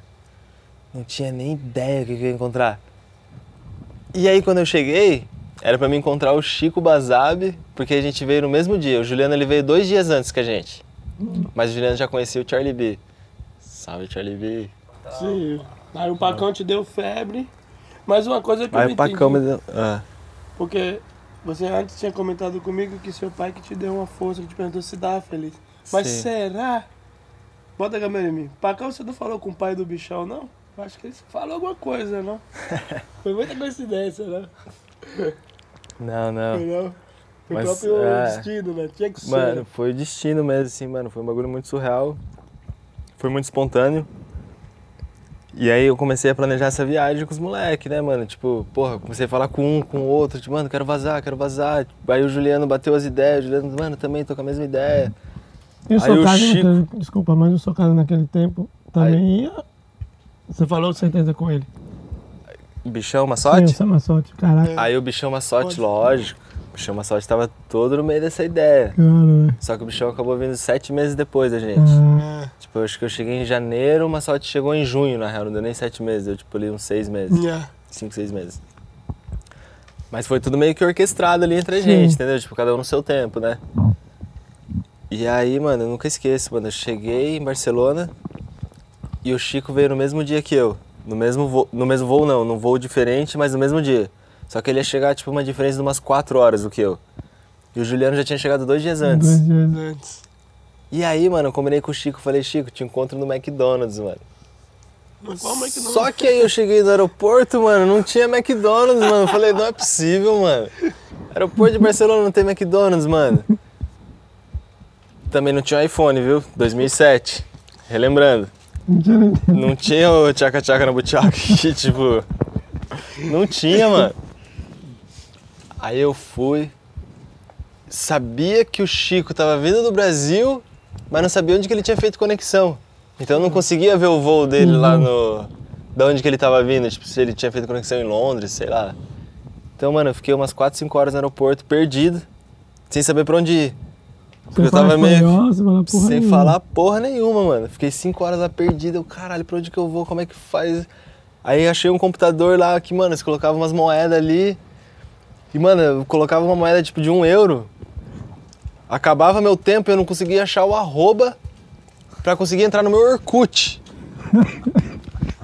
não tinha nem ideia do que eu ia encontrar. E aí, quando eu cheguei, era pra me encontrar o Chico Bazabe, porque a gente veio no mesmo dia. O Juliano, ele veio dois dias antes que a gente. Mas o Juliano já conhecia o Charlie B. Salve, Charlie B. Sim. Aí o Pacão te deu febre. Mas uma coisa que eu Aí não o Pacão me deu... Ah, porque você antes tinha comentado comigo que seu pai que te deu uma força, que te perguntou se dava feliz. Mas Sim. será? Bota a câmera em mim. Pacão, você não falou com o pai do bichão, não? Eu acho que ele falou alguma coisa, não? *laughs* Foi muita coincidência, né? Não, não. Foi não? Foi o Mas, próprio é. destino, né? Tinha que ser. Mano, foi o destino mesmo, assim, mano. Foi um bagulho muito surreal. Foi muito espontâneo. E aí eu comecei a planejar essa viagem com os moleques, né, mano? Tipo, porra, comecei a falar com um, com o outro, tipo, mano, quero vazar, quero vazar. Aí o Juliano bateu as ideias, o Juliano, mano, também tô com a mesma ideia. E o Aí o socado Chico- naquele, desculpa, mas o socado naquele tempo também ia. Você falou certeza com ele. O bichão Sim, Massote? o Samassote, caraca. Aí o bichão Massote, lógico. O bichão Massote tava todo no meio dessa ideia. Só que o bichão acabou vindo sete meses depois da gente. ah, É. Tipo, eu acho que eu cheguei em janeiro, o Massote chegou em junho, na real, não deu nem sete meses, deu tipo ali uns seis meses. É. cinco, seis meses. Mas foi tudo meio que orquestrado ali entre a Sim. gente, entendeu? Tipo, cada um no seu tempo, né? E aí, mano, eu nunca esqueço, mano. Eu cheguei em Barcelona e o Chico veio no mesmo dia que eu. No mesmo voo, no mesmo voo não, num voo diferente, mas no mesmo dia. Só que ele ia chegar, tipo, uma diferença de umas quatro horas do que eu. E o Juliano já tinha chegado dois dias antes. dois dias. Antes. E aí, mano, eu combinei com o Chico, falei, Chico, te encontro no McDonald's, mano. Mas que não? Só que aí eu cheguei no aeroporto, mano, não tinha McDonald's, mano. Eu falei, não é possível, mano. Aeroporto de Barcelona não tem McDonald's, mano. Também não tinha iPhone, viu? 2007. Relembrando. Não tinha o tchaca tchaca na butiaca *laughs* que, tipo. Não tinha, mano. Aí eu fui. Sabia que o Chico tava vindo do Brasil, mas não sabia onde que ele tinha feito conexão. Então eu não conseguia ver o voo dele lá no. Da onde que ele tava vindo, tipo, se ele tinha feito conexão em Londres, sei lá. Então, mano, eu fiquei umas 4, 5 horas no aeroporto, perdido, sem saber pra onde ir. Você eu tava meio- espanhol, fala porra Sem nenhuma. falar porra nenhuma, mano. Fiquei cinco horas lá perdido. Eu, caralho, pra onde que eu vou? Como é que faz? Aí achei um computador lá que, mano, você colocava umas moedas ali. E, mano, eu colocava uma moeda tipo de um euro. Acabava meu tempo e eu não conseguia achar o arroba pra conseguir entrar no meu Orkut. *laughs*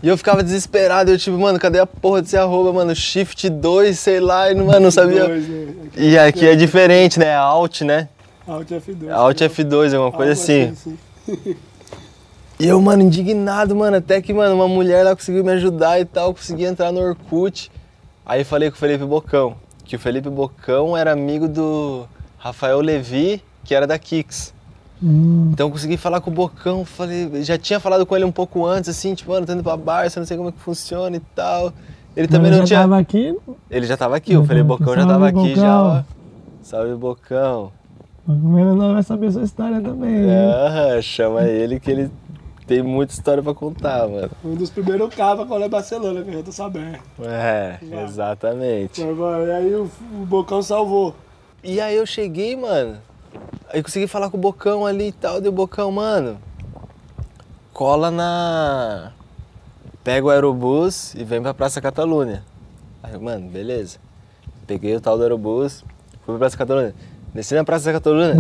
E eu ficava desesperado. Eu, tipo, mano, cadê a porra desse arroba, mano? Shift 2, sei lá. E, mano, não sabia. Né? E aqui é diferente, né? Alt, né? Alt F2. Alt F2, alguma coisa Algo assim. *laughs* E eu, mano, indignado, mano, até que, mano, uma mulher lá conseguiu me ajudar e tal, consegui entrar no Orkut. Aí falei com o Felipe Bocão, que o Felipe Bocão era amigo do Rafael Levi, que era da Kicks. Hum, Então eu consegui falar com o Bocão, falei, já tinha falado com ele um pouco antes, assim, tipo, mano, tô indo pra Barça, não sei como é que funciona e tal. Ele também mas não já tinha. tava aqui, Ele já tava aqui, o Já Felipe tava aqui. Bocão já tava aqui, já, ó. Bocão. Salve, Bocão. O menino não vai saber sua história também. né? Ah, chama ele que ele tem muita história pra contar, mano. Um dos primeiros cava qual é Barcelona, que eu já tô sabendo. É, Vai. exatamente. Mas, e aí o, o Bocão salvou. E aí eu cheguei, mano. Aí consegui falar com o Bocão ali e tal. Deu Bocão, mano. Cola na. Pega o aerobus e vem pra Praça Catalunha. Aí, eu, mano, beleza. Peguei o tal do aerobus, fui pra Praça Catalunha. Desci na Praça Catalunha.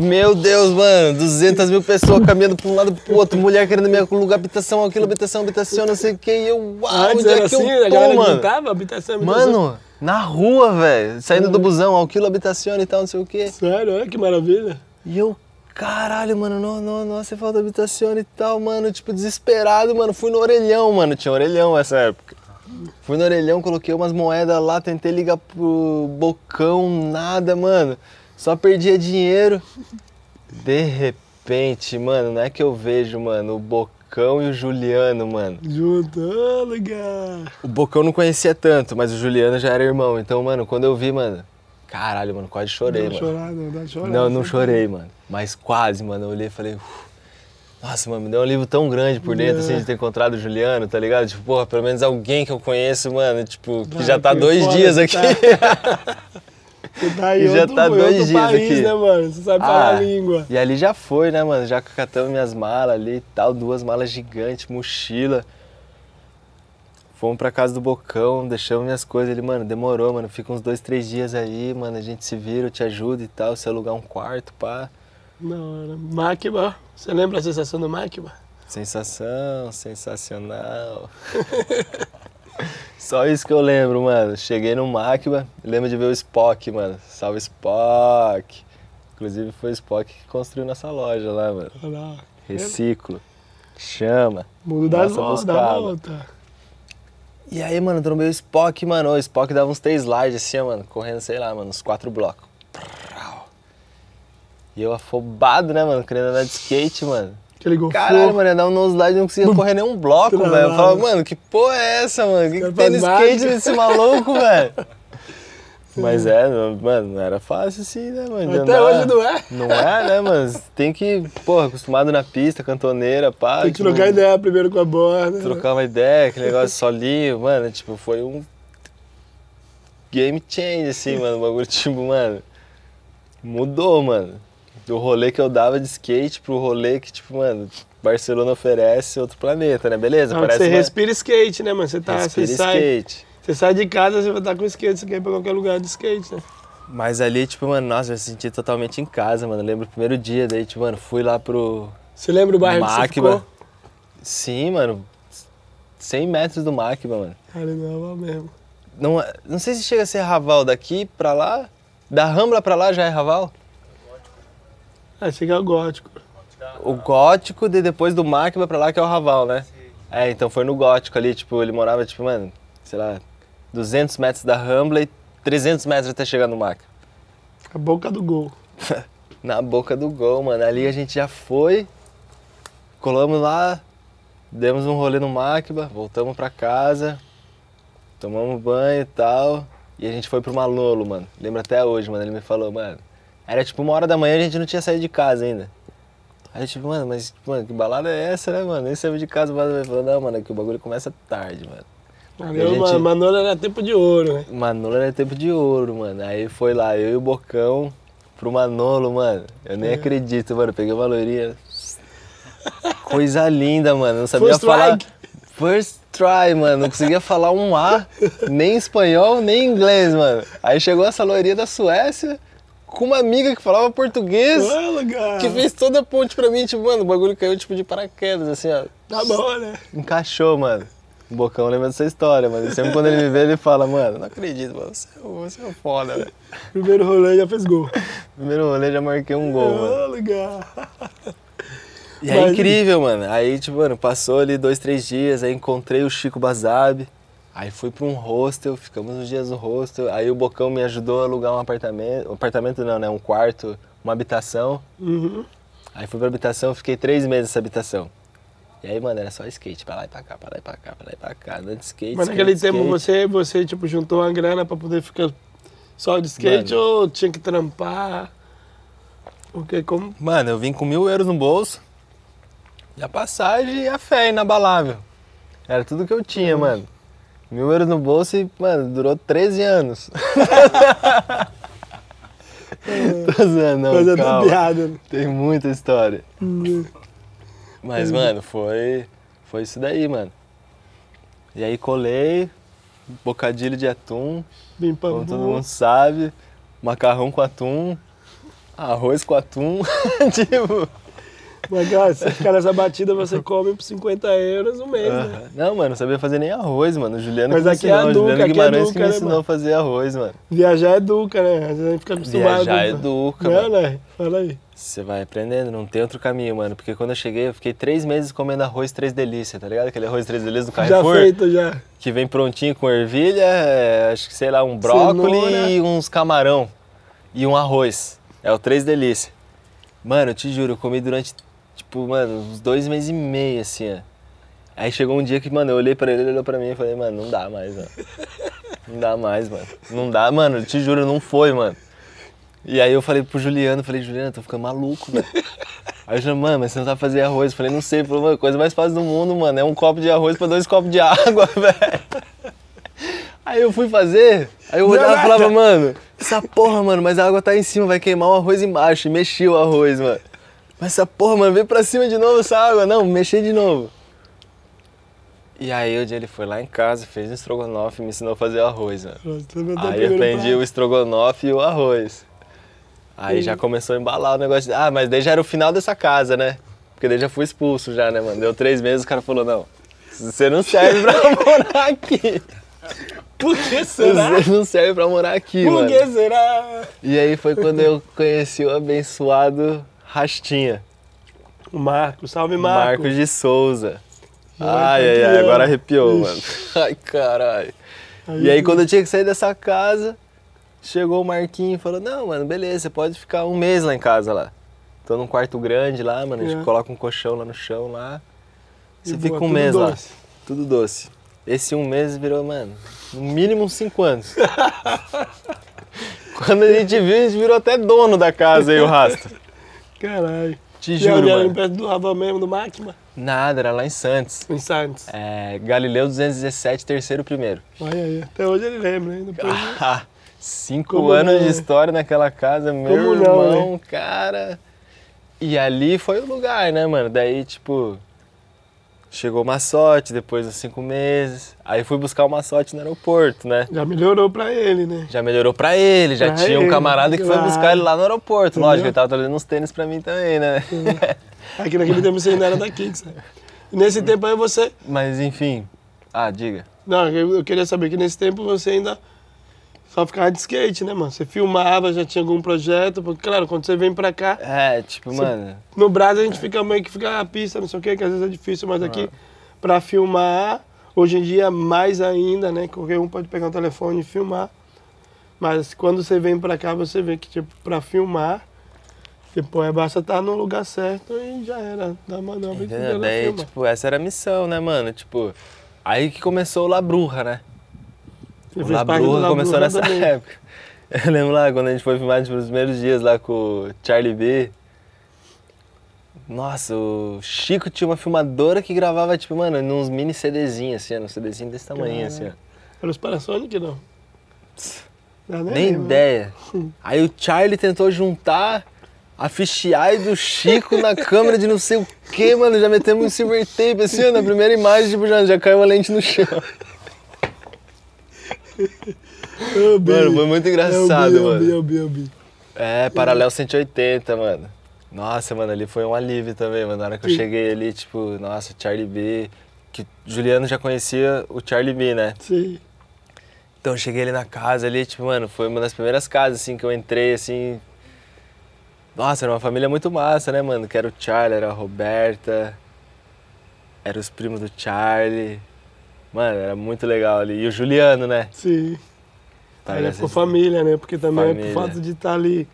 Meu Deus, mano, 200 mil pessoas caminhando pra um lado pro outro, mulher querendo me lugar, habitação, aquilo, habitação, habitação, não sei o que. E eu, uau, Antes onde é que assim, eu a tô, galera mano? gritava, habitação, habitação. Mano, na rua, velho. Saindo do busão, ao quilo habitação e tal, não sei o quê. Sério, olha que maravilha. E eu, caralho, mano, não, não, nossa, falta habitação e tal, mano. Tipo, desesperado, mano. Fui no orelhão, mano. Tinha orelhão nessa época. Fui no orelhão, coloquei umas moedas lá, tentei ligar pro bocão, nada, mano. Só perdia dinheiro. De repente, mano, não é que eu vejo, mano, o Bocão e o Juliano, mano. Ah, legal. O Bocão não conhecia tanto, mas o Juliano já era irmão. Então, mano, quando eu vi, mano, caralho, mano, quase chorei, Dá mano. chorar, não, dá chorar. Não, não chorei, mano. Mas quase, mano. Eu olhei e falei. Nossa, mano, me deu um livro tão grande por dentro, assim, de ter encontrado o Juliano, tá ligado? Tipo, porra, pelo menos alguém que eu conheço, mano, tipo, que Vai, já tá que dois dias aqui. Tá *laughs* E já outro, tá em dois outro dias país, aqui. né, mano? Você sabe falar a língua. E ali já foi, né, mano? Já catamos minhas malas ali e tal, duas malas gigantes, mochila. Fomos pra casa do Bocão, deixamos minhas coisas. Ele, mano, demorou, mano. Fica uns dois, três dias aí, mano. A gente se vira, eu te ajudo e tal. Se alugar um quarto, pá. Na hora. Máquina, você lembra a sensação do máquina? Sensação, sensacional. *laughs* Só isso que eu lembro, mano. Cheguei no Máquina, lembro de ver o Spock, mano. Salve Spock. Inclusive foi o Spock que construiu nossa loja lá, mano. Olha lá. Reciclo, chama. Mundo da buscada. volta. E aí, mano, trombei o Spock, mano. O Spock dava uns três slides assim, ó, mano, correndo, sei lá, mano, uns quatro blocos. E eu afobado, né, mano, querendo andar de skate, mano. Aquele gol Caralho, mano, ia dar um nose e não conseguia correr nenhum bloco, velho. Eu falava, mano, que porra é essa, mano? O que, que tem no skate desse maluco, *laughs* velho? Mas é, não- mano, não era fácil assim, né, mano? Até andar. hoje não é. Não é, né, mano? Tem que, porra, acostumado na pista, cantoneira, pá. Tem que tipo, trocar ideia primeiro com a borda. trocar uma ideia, aquele negócio solinho, mano, tipo, foi um game change, assim, mano, o bagulho, *laughs* tipo, mano, mudou, mano. Do rolê que eu dava de skate pro rolê que, tipo, mano, Barcelona oferece outro planeta, né? Beleza? Não, Parece você uma- respira skate, né, mano? Você, tá, respira você, sai, skate. você sai de casa, você vai estar com skate, você quer ir pra qualquer lugar de skate, né? Mas ali, tipo, mano, nossa, eu me senti totalmente em casa, mano. Eu lembro o primeiro dia, daí, tipo, mano, fui lá pro Você lembra o bairro que você ficou? Sim, mano, 100 metros do Máquina, mano. Ali não, é mesmo. Não, é- não sei se chega a ser Raval daqui pra lá. Da Rambla pra lá já é Raval? Ah, chega o gótico. O Gótico, de depois do Máquina pra lá que é o Raval, né? É, então foi no Gótico ali, tipo, ele morava, tipo, mano, sei lá, 200 metros da Rambla e 300 metros até chegar no Máquina. A boca do gol. *laughs* Na boca do gol, mano. Ali a gente já foi, colamos lá, demos um rolê no Máquina, voltamos pra casa, tomamos banho e tal. E a gente foi pro Manolo, mano. Lembro até hoje, mano. Ele me falou, mano. Era tipo uma hora da manhã e a gente não tinha saído de casa ainda. Aí tipo, mano, mas mano, que balada é essa, né, mano? Nem saiu de casa, ele falou, não, mano, é que o bagulho começa tarde, mano. Ali, E a o gente- Ma- Manolo era tempo de ouro, né? Manolo era tempo de ouro, mano. Aí foi lá, eu e o Bocão pro Manolo, mano. Eu nem acredito, mano. Peguei uma loirinha. Coisa linda, mano. Não sabia First falar. First try, mano. Não conseguia falar um A, nem espanhol, nem inglês, mano. Aí chegou essa loirinha da Suécia com uma amiga que falava português. Olha, cara. Que fez toda a ponte pra mim, tipo, mano, o bagulho caiu tipo de paraquedas, assim, ó. Tá bom, né? Encaixou, mano. O Bocão lembra dessa história, mano. Sempre quando ele me vê, ele fala, mano, não acredito, mano. Você, é- você é foda, velho. Primeiro rolê já fez gol. Primeiro rolê já marquei um gol, mano. Cara. E é Mas- incrível, mano. Aí, tipo, mano, passou ali dois, três dias, aí encontrei o Chico Bazabe. Aí fui pra um hostel, ficamos uns dias no hostel. Aí o Bocão me ajudou a alugar um apartamento. Um apartamento não, né? Um quarto, uma habitação. Uhum. Aí fui pra habitação, fiquei três meses nessa habitação. E aí, mano, era só skate, pra lá e pra cá, pra lá e pra cá, pra lá e pra cá, andando de skate. Mas skate, naquele tempo skate. você, você, tipo, juntou uma grana pra poder ficar só de skate Mano. ou tinha que trampar? Porque como... Mano, eu vim com mil euros no bolso, E a passagem e a fé inabalável. Era tudo que eu tinha, mano. Mil euros no bolso e, mano, durou 13 anos. *laughs* Tô zoando, não, Coisa da calma. piada. Tem muita história. Hum. Mas, mano, foi, foi isso daí, mano. E aí colei, bocadilho de atum, pam como todo mundo sabe, macarrão com atum, arroz com atum, *laughs* tipo... Mas, cara, se ficar nessa batida, você *laughs* come por 50 euros um mês, né? Não, mano, não sabia fazer nem arroz, mano. O Juliano Mas aqui é a ensinou, o Duca, Juliano aqui é Guimarães Duca, que me né, ensinou mano? a fazer arroz, mano. Viajar é Duca, né? A gente fica acostumado. Viajar é com- Duca, Não, mano. né? Fala aí. Você vai aprendendo, não tem outro caminho, mano. Porque quando eu cheguei, eu fiquei três meses comendo arroz três delícias, tá ligado? Aquele arroz três delícias do Já Carrefour. feito, já. Que vem prontinho com ervilha, é, acho que sei lá, um brócolis Cenoura. e uns camarão. E um arroz. É o três delícias. Mano, eu te juro, eu comi durante, tipo, mano, uns dois meses e meio, assim, ó. Aí chegou um dia que, mano, eu olhei pra ele, ele olhou pra mim e falei, mano, não dá mais, mano. Não dá mais, mano. Não dá, mano, eu te juro, não foi, mano. E aí eu falei pro Juliano, falei, Juliano, tô ficando maluco, velho. Aí eu falei, mano, mas você não sabe fazer arroz? Eu falei, não sei. Falou, mano, coisa mais fácil do mundo, mano. É um copo de arroz pra dois copos de *laughs* água, velho. Aí eu fui fazer, aí eu olhava e falava, mano, essa porra, mano, mas a água tá em cima, vai queimar o arroz embaixo. E mexi o arroz, mano. Mas essa porra, mano, vem pra cima de novo essa água. Não, mexi de novo. E aí o dia ele foi lá em casa, fez um estrogonofe e me ensinou a fazer arroz, mano. Nossa, Aí eu aprendi prato. o estrogonofe e o arroz. Aí E- já começou a embalar o negócio. de- Ah, mas daí já era o final dessa casa, né? Porque daí já fui expulso já, né, mano? Deu três meses, o cara falou, não, você não serve pra *laughs* morar aqui. Por que será? Você não serve pra morar aqui, Por mano. que será? E aí foi quando eu conheci o abençoado Rastinha, O Marco, salve Marco. Marcos de Souza. Ai, Ai, ai, agora arrepiou, Ixi. mano. *laughs* Ai, caralho. E aí quando eu tinha que sair dessa casa, chegou o Marquinho e falou, não, mano, beleza, você pode ficar um mês lá em casa lá. Tô num quarto grande lá, mano, a gente É. coloca um colchão lá no chão lá. Você E fica boa, um mês lá. doce. Tudo doce. Esse um mês virou, mano, no mínimo uns cinco anos. *laughs* Quando a gente viu, a gente virou até dono da casa aí, o Rasta. Caralho. Te juro, mano. perto do Rava mesmo, do Máquina? Nada, era lá em Santos. Em Santos. É, Galileu 217, terceiro primeiro. Olha aí. Até hoje ele lembra, hein? Depois... *laughs* Ah, Cinco Como anos não, de né? história naquela casa, meu Como não, irmão, cara. E ali foi o lugar, né, mano? Daí, tipo, chegou uma sorte depois dos cinco meses. Aí fui buscar uma sorte no aeroporto, né? Já melhorou pra ele, né? Já melhorou pra ele, já Pra tinha um ele, camarada que foi claro. buscar ele lá no aeroporto. Entendeu? Lógico, ele tava trazendo uns tênis pra mim também, né? Aqui naquele tempo você ainda era que sabe? E nesse tempo aí você... Mas enfim. Ah, diga. Não, eu queria saber que nesse tempo você ainda só ficava de skate, né, mano? Você filmava, já tinha algum projeto, porque, claro, quando você vem pra cá, É, tipo, mano. no Brasil a gente fica meio que fica a pista, não sei o quê, que às vezes é difícil, mas aqui pra filmar, hoje em dia mais ainda, né? Qualquer um pode pegar um telefone e filmar. Mas quando você vem pra cá, você vê que, tipo, pra filmar, tipo, é basta estar no lugar certo e já era. Dá uma nova e Daí, filma. tipo, essa era a missão, né, mano? Tipo, aí que começou o La Bruja, né? Você O começou nessa também. *laughs* época. Eu lembro lá, quando a gente foi filmar nos primeiros dias lá com o Charlie B. Nossa, o Chico tinha uma filmadora que gravava, tipo, mano, nos mini CDzinhos, assim, ó, um CDzinho desse tamanho, assim, ó. Era os Panasonic, não? Já Nem lembro. ideia. *laughs* Aí o Charlie tentou juntar a fisheye do Chico na câmera de não sei o que, mano. Já metemos um silver tape, assim, ó, na primeira imagem, tipo, já, já caiu a lente no chão. Bi. Mano, foi muito engraçado, é o Bi, mano. É o Bi, é é. É, paralelo 180, mano. Nossa, mano, ali foi um alívio também, mano. Na hora que eu cheguei ali, tipo, nossa, Charlie B. Que Juliano já conhecia o Charlie B, né? Sim. Então eu cheguei ali na casa ali, tipo, mano, foi uma das primeiras casas, assim, que eu entrei, assim. Nossa, era uma família muito massa, né, mano? Que era o Charlie, era a Roberta, eram os primos do Charlie. Mano, era muito legal ali. E o Juliano, né? Sim. Aí Parece- ficou família, né? Porque também Família. por fato de estar ali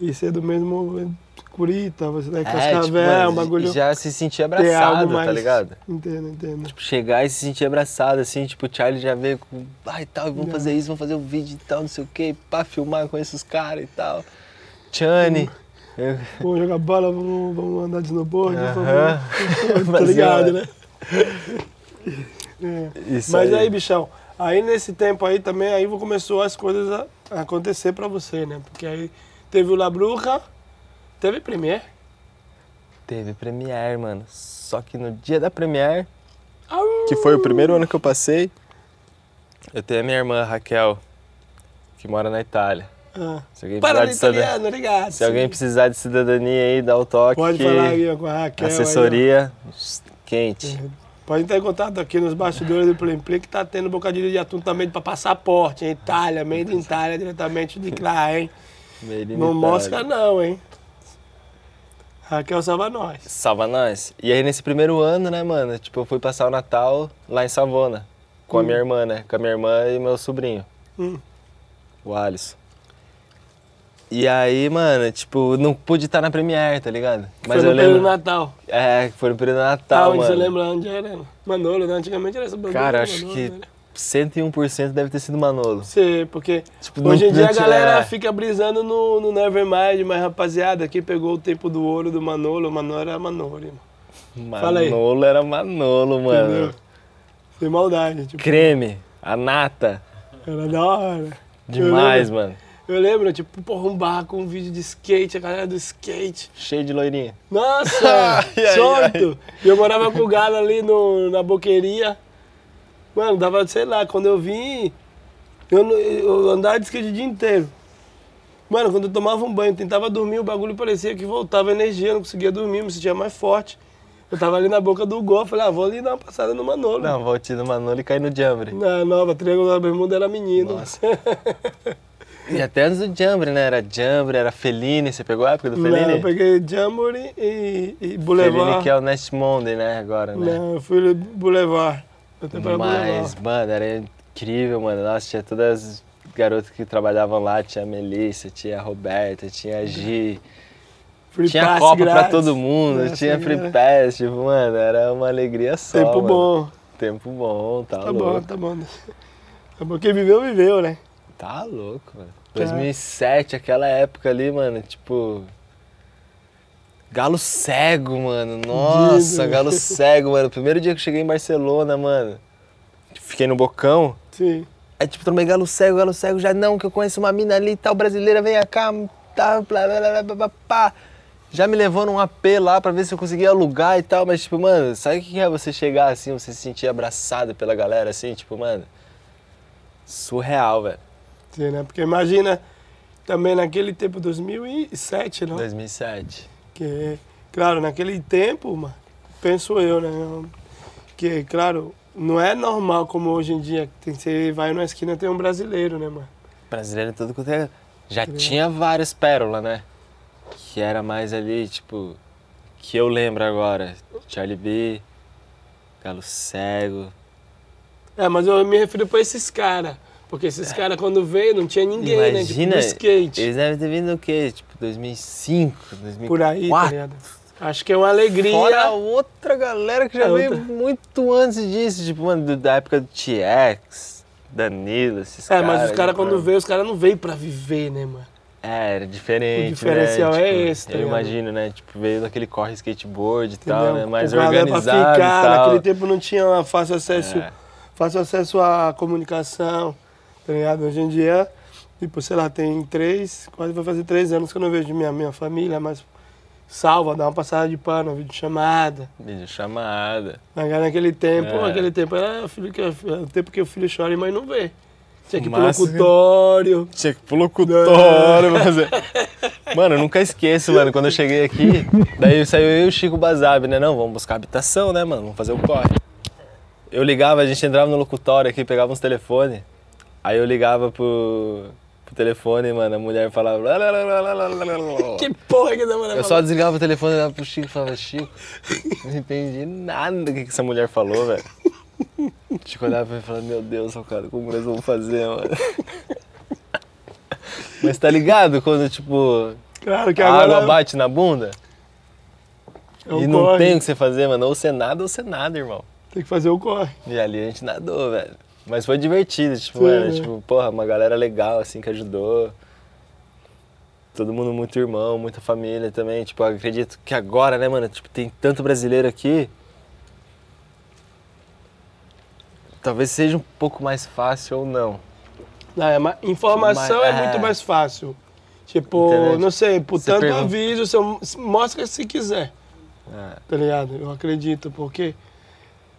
e ser do mesmo Curita, você tá em É, Cascavel, tipo, é mano, um bagulho. já se sentia abraçado, mais. tá ligado? Entendo, entendo. Tipo, chegar e se sentir abraçado, assim, tipo, o Charlie já veio com, ai, tal, vamos fazer isso, vamos fazer o vídeo e tal, não sei o quê, pá, filmar com esses caras e tal. Chani, Vamos jogar bola, vamos, vamos andar de snowboard. Aham. Vamos... *laughs* tá ligado, né? É. Isso Mas aí, bichão, aí nesse tempo aí também, aí começou as coisas a acontecer pra você, né? Porque aí teve o La Bruja, teve Premier. Teve Premiere, mano. Só que no dia da Premiere, que foi o primeiro ano que eu passei, eu tenho a minha irmã Raquel, que mora na Itália. Ah. Se alguém, Para de, italiano, obrigado. se alguém precisar de cidadania aí, dá o toque. Pode falar aí com a Raquel. aí. Assessoria quente. Pode entrar em contato aqui nos bastidores do Play Play que tá tendo bocadilho de atum também para passaporte, em Itália, made in Itália, diretamente de lá, hein? Made Não mosca não, hein? Raquel salva nós. Salva nós. E aí nesse primeiro ano, né, mano, tipo, eu fui passar o Natal lá em Savona. Com a minha irmã, né? Com a minha irmã e meu sobrinho, Hum. o Alisson. E aí, mano, tipo, não pude estar na Premiere, tá ligado? Foi no período do Natal. É, foi no período do Tá, Natal, onde mano. você lembra onde era? Manolo, né? Antigamente era essa bandeira Cara, acho Manolo, que né? 101% deve ter sido Manolo. Sei, porque Tipo, hoje não- em dia não a tinha- galera é. fica brisando no, no Nevermind, mas rapaziada, aqui pegou o tempo do ouro do Manolo, o Manolo era Manolo, irmão. Fala aí. Manolo era Manolo, mano. Entendeu? Sem maldade, tipo, Creme, a nata. era da hora. Demais, mano. Eu lembro, tipo, porra, um bar com um vídeo de skate, a galera do skate. Cheio de loirinha. Nossa, *laughs* solto! E eu morava com o Galo ali no, na boqueria. Mano, dava, sei lá, quando eu vim, eu, eu andava de skate o dia inteiro. Mano, quando eu tomava um banho, tentava dormir, o bagulho parecia que voltava energia, eu não conseguia dormir, me sentia mais forte. Eu tava ali na boca do gol, falei, ah, vou ali dar uma passada no Manolo. Não, voltei no Manolo e caí no Jambre. Na nova, Triângulo da Bermuda era menino. Nossa. *laughs* E até antes do Jambre, né? Era Jambre, era Fellini. Você pegou a época do Não, Fellini? eu peguei Jamboree e, e Boulevard. Fellini que é o Next Monday, né? Agora, né? Não, eu fui Boulevard. Eu pra Mas, Boulevard. mano, era incrível, mano. Nossa, tinha todas as garotas que trabalhavam lá. Tinha a Melissa, tinha a Roberta, tinha a Gi. Free tinha pass Copa pra grátis. todo mundo, Nossa, tinha Free é. Pass. Tipo, mano, era uma alegria só, Tempo mano. bom. Tempo bom, tá, Tá louco. bom, tá bom. Tá bom. Quem viveu, viveu, né? Tá louco, mano. Tá. 2007, aquela época ali, mano, tipo. Galo cego, mano. Nossa, galo cego, mano. Primeiro dia que eu cheguei em Barcelona, mano. Fiquei no Bocão. Sim. Aí, tipo, tomei galo cego, galo cego já não, que eu conheço uma mina ali e tal, brasileira, vem cá, tá, blá, blá, blá, blá, blá, pá. Já me levou num AP lá pra ver se eu conseguia alugar e tal, mas, tipo, mano, sabe o que é você chegar assim, você se sentir abraçado pela galera, assim, tipo, mano, surreal, velho. Sim, né? Porque imagina também naquele tempo, 2007, não? 2007. Que, claro, naquele tempo, mano, penso eu, né? Que, claro, não é normal como hoje em dia. Tem, você vai numa esquina tem um brasileiro, né, mano? Brasileiro tudo quanto é. Já tinha várias pérolas, né? Que era mais ali, tipo. Que eu lembro agora. Charlie B, Galo Cego. É, mas eu me refiro pra esses caras. Porque esses caras, quando veio, não tinha ninguém, né? Tipo, Imagina, no skate. eles devem ter vindo o quê? Tipo, 2005, 2004. Por aí, tá ligado? Acho que é uma alegria. Fora a outra galera que já É, veio outra. muito antes disso. Tipo, mano, da época do TX, Danilo, esses É, caras. mas os caras quando veio, os caras não veio pra viver, né, mano? É, era diferente. O diferencial né? é Tipo, esse, tá Eu imagino, né? Tipo, veio daquele corre skateboard e tal, né? Mais O cara organizado pra ficar, naquele tempo não tinha fácil acesso, É. fácil acesso à comunicação, tá ligado? Hoje em dia, tipo, sei lá, tem três, quase vai fazer três anos que eu não vejo minha, minha família, mas salva, dá uma passada de pano, uma videochamada. Vídeo chamada. Mas Naquele tempo, É. naquele tempo era o filho que, é o tempo que o filho chora e mãe não vê. Tinha que ir pro locutório. Tinha que ir pro locutório fazer. Mano, eu nunca esqueço, mano, quando eu cheguei aqui, daí saiu eu e o Chico Bazab, né? Não, vamos buscar habitação, né, mano? Vamos fazer o corre. Eu ligava, a gente entrava no locutório aqui, pegava uns telefones. Aí eu ligava pro, pro telefone, mano, a mulher falava. Que porra que essa mulher Eu só desligava o telefone, olhava pro Chico e falava, Chico, não entendi nada do que, que essa mulher falou, velho. O Chico olhava pra mim e falava, meu Deus, cara, como nós vamos fazer, mano? Mas tá ligado quando, tipo, Claro que a agora água bate na bunda o e não corre. tem o que você fazer, mano? Ou você nada ou você nada, irmão. Tem que fazer o corre. E ali a gente nadou, velho. Mas foi divertido, tipo, Sim. mano, tipo, porra, uma galera legal, assim, que ajudou. todo mundo muito irmão, muita família também. Tipo, acredito que agora, né, mano, tipo, tem tanto brasileiro aqui. Talvez seja um pouco mais fácil ou não. Não, é ma- informação Mas- é muito é. mais fácil. Tipo, Entendeu? não sei, por tanto pergunta- aviso, você mostra se quiser. É, tá ligado? Eu acredito, porque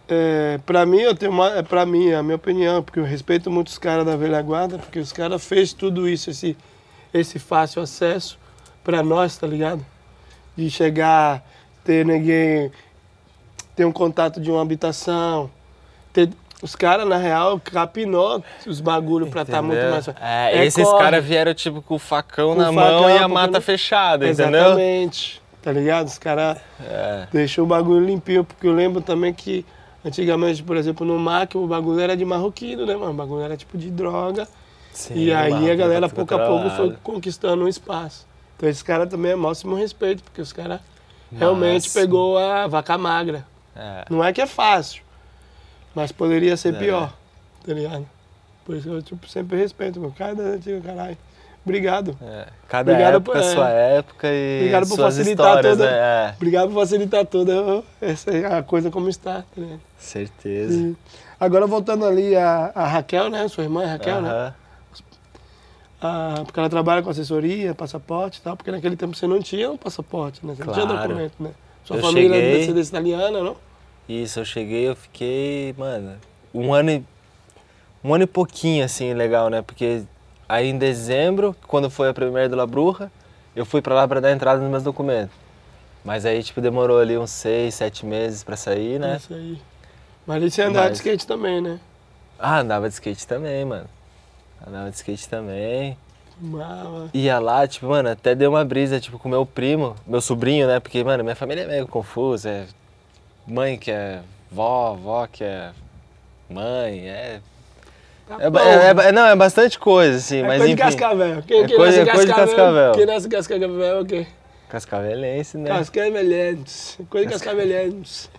é, pra mim, eu tenho uma, é pra mim, é a minha opinião, porque eu respeito muito os caras da velha guarda, porque os caras fez tudo isso, esse, esse fácil acesso pra nós, tá ligado? De chegar, ter ninguém, ter um contato de uma habitação, ter, os caras, na real, capinou os bagulho pra estar muito entendeu? mais... É, esses corre. caras vieram, tipo, com o facão Com na o mão facão, e a mata não- fechada, entendeu? Exatamente, tá ligado? Os caras... É. Deixou o bagulho limpinho, porque eu lembro também que antigamente, por exemplo, no MAC, o bagulho era de marroquino, né, mano? O bagulho era tipo de droga. Sim, e aí a galera, pouco a pouco, foi conquistando um espaço. Então esse cara também é máximo respeito, porque os caras realmente pegou a vaca magra. É. Não é que é fácil, mas poderia ser É. pior, tá ligado? Por isso eu tipo, sempre respeito, meu cara da antiga, caralho. Obrigado. É, Cada Obrigado época, por- é. sua época e Obrigado por facilitar histórias, toda- né? É, Obrigado por facilitar toda essa é a coisa como está, tá ligado? certeza. E Agora voltando ali a, a Raquel, né? Sua irmã é Raquel, né? Aham. Ah, porque ela trabalha com assessoria, passaporte e tal, porque naquele tempo você não tinha um passaporte, né? Você não tinha Claro. documento, né? Sua Eu família é de cheguei- descendência italiana, não? Isso, eu cheguei, eu fiquei, mano, um ano e. Um ano e pouquinho, assim, legal, né? Porque aí em dezembro, quando foi a primeira do La Bruja, eu fui pra lá pra dar entrada nos meus documentos. Mas aí, tipo, demorou ali uns seis, sete meses pra sair, né? Isso aí. Mas ali você andava de Mas- skate também, né? Ah, andava de skate também, mano. Andava de skate também. Fumava. Ia lá, tipo, mano, até deu uma brisa, tipo, com meu primo, meu sobrinho, né? Porque, mano, minha família é meio confusa. É mãe que é vó, vó que é mãe, é. É, ba- é- é- não, é bastante coisa, assim, É mas coisa de enfim. Cascavel. Quem, É quem coisa- nasce é coisa de Cascavel. Quem nasce Cascavel é o quê? Cascavelense, né? Cascavelhenses. Coisa de Cascavelhenses.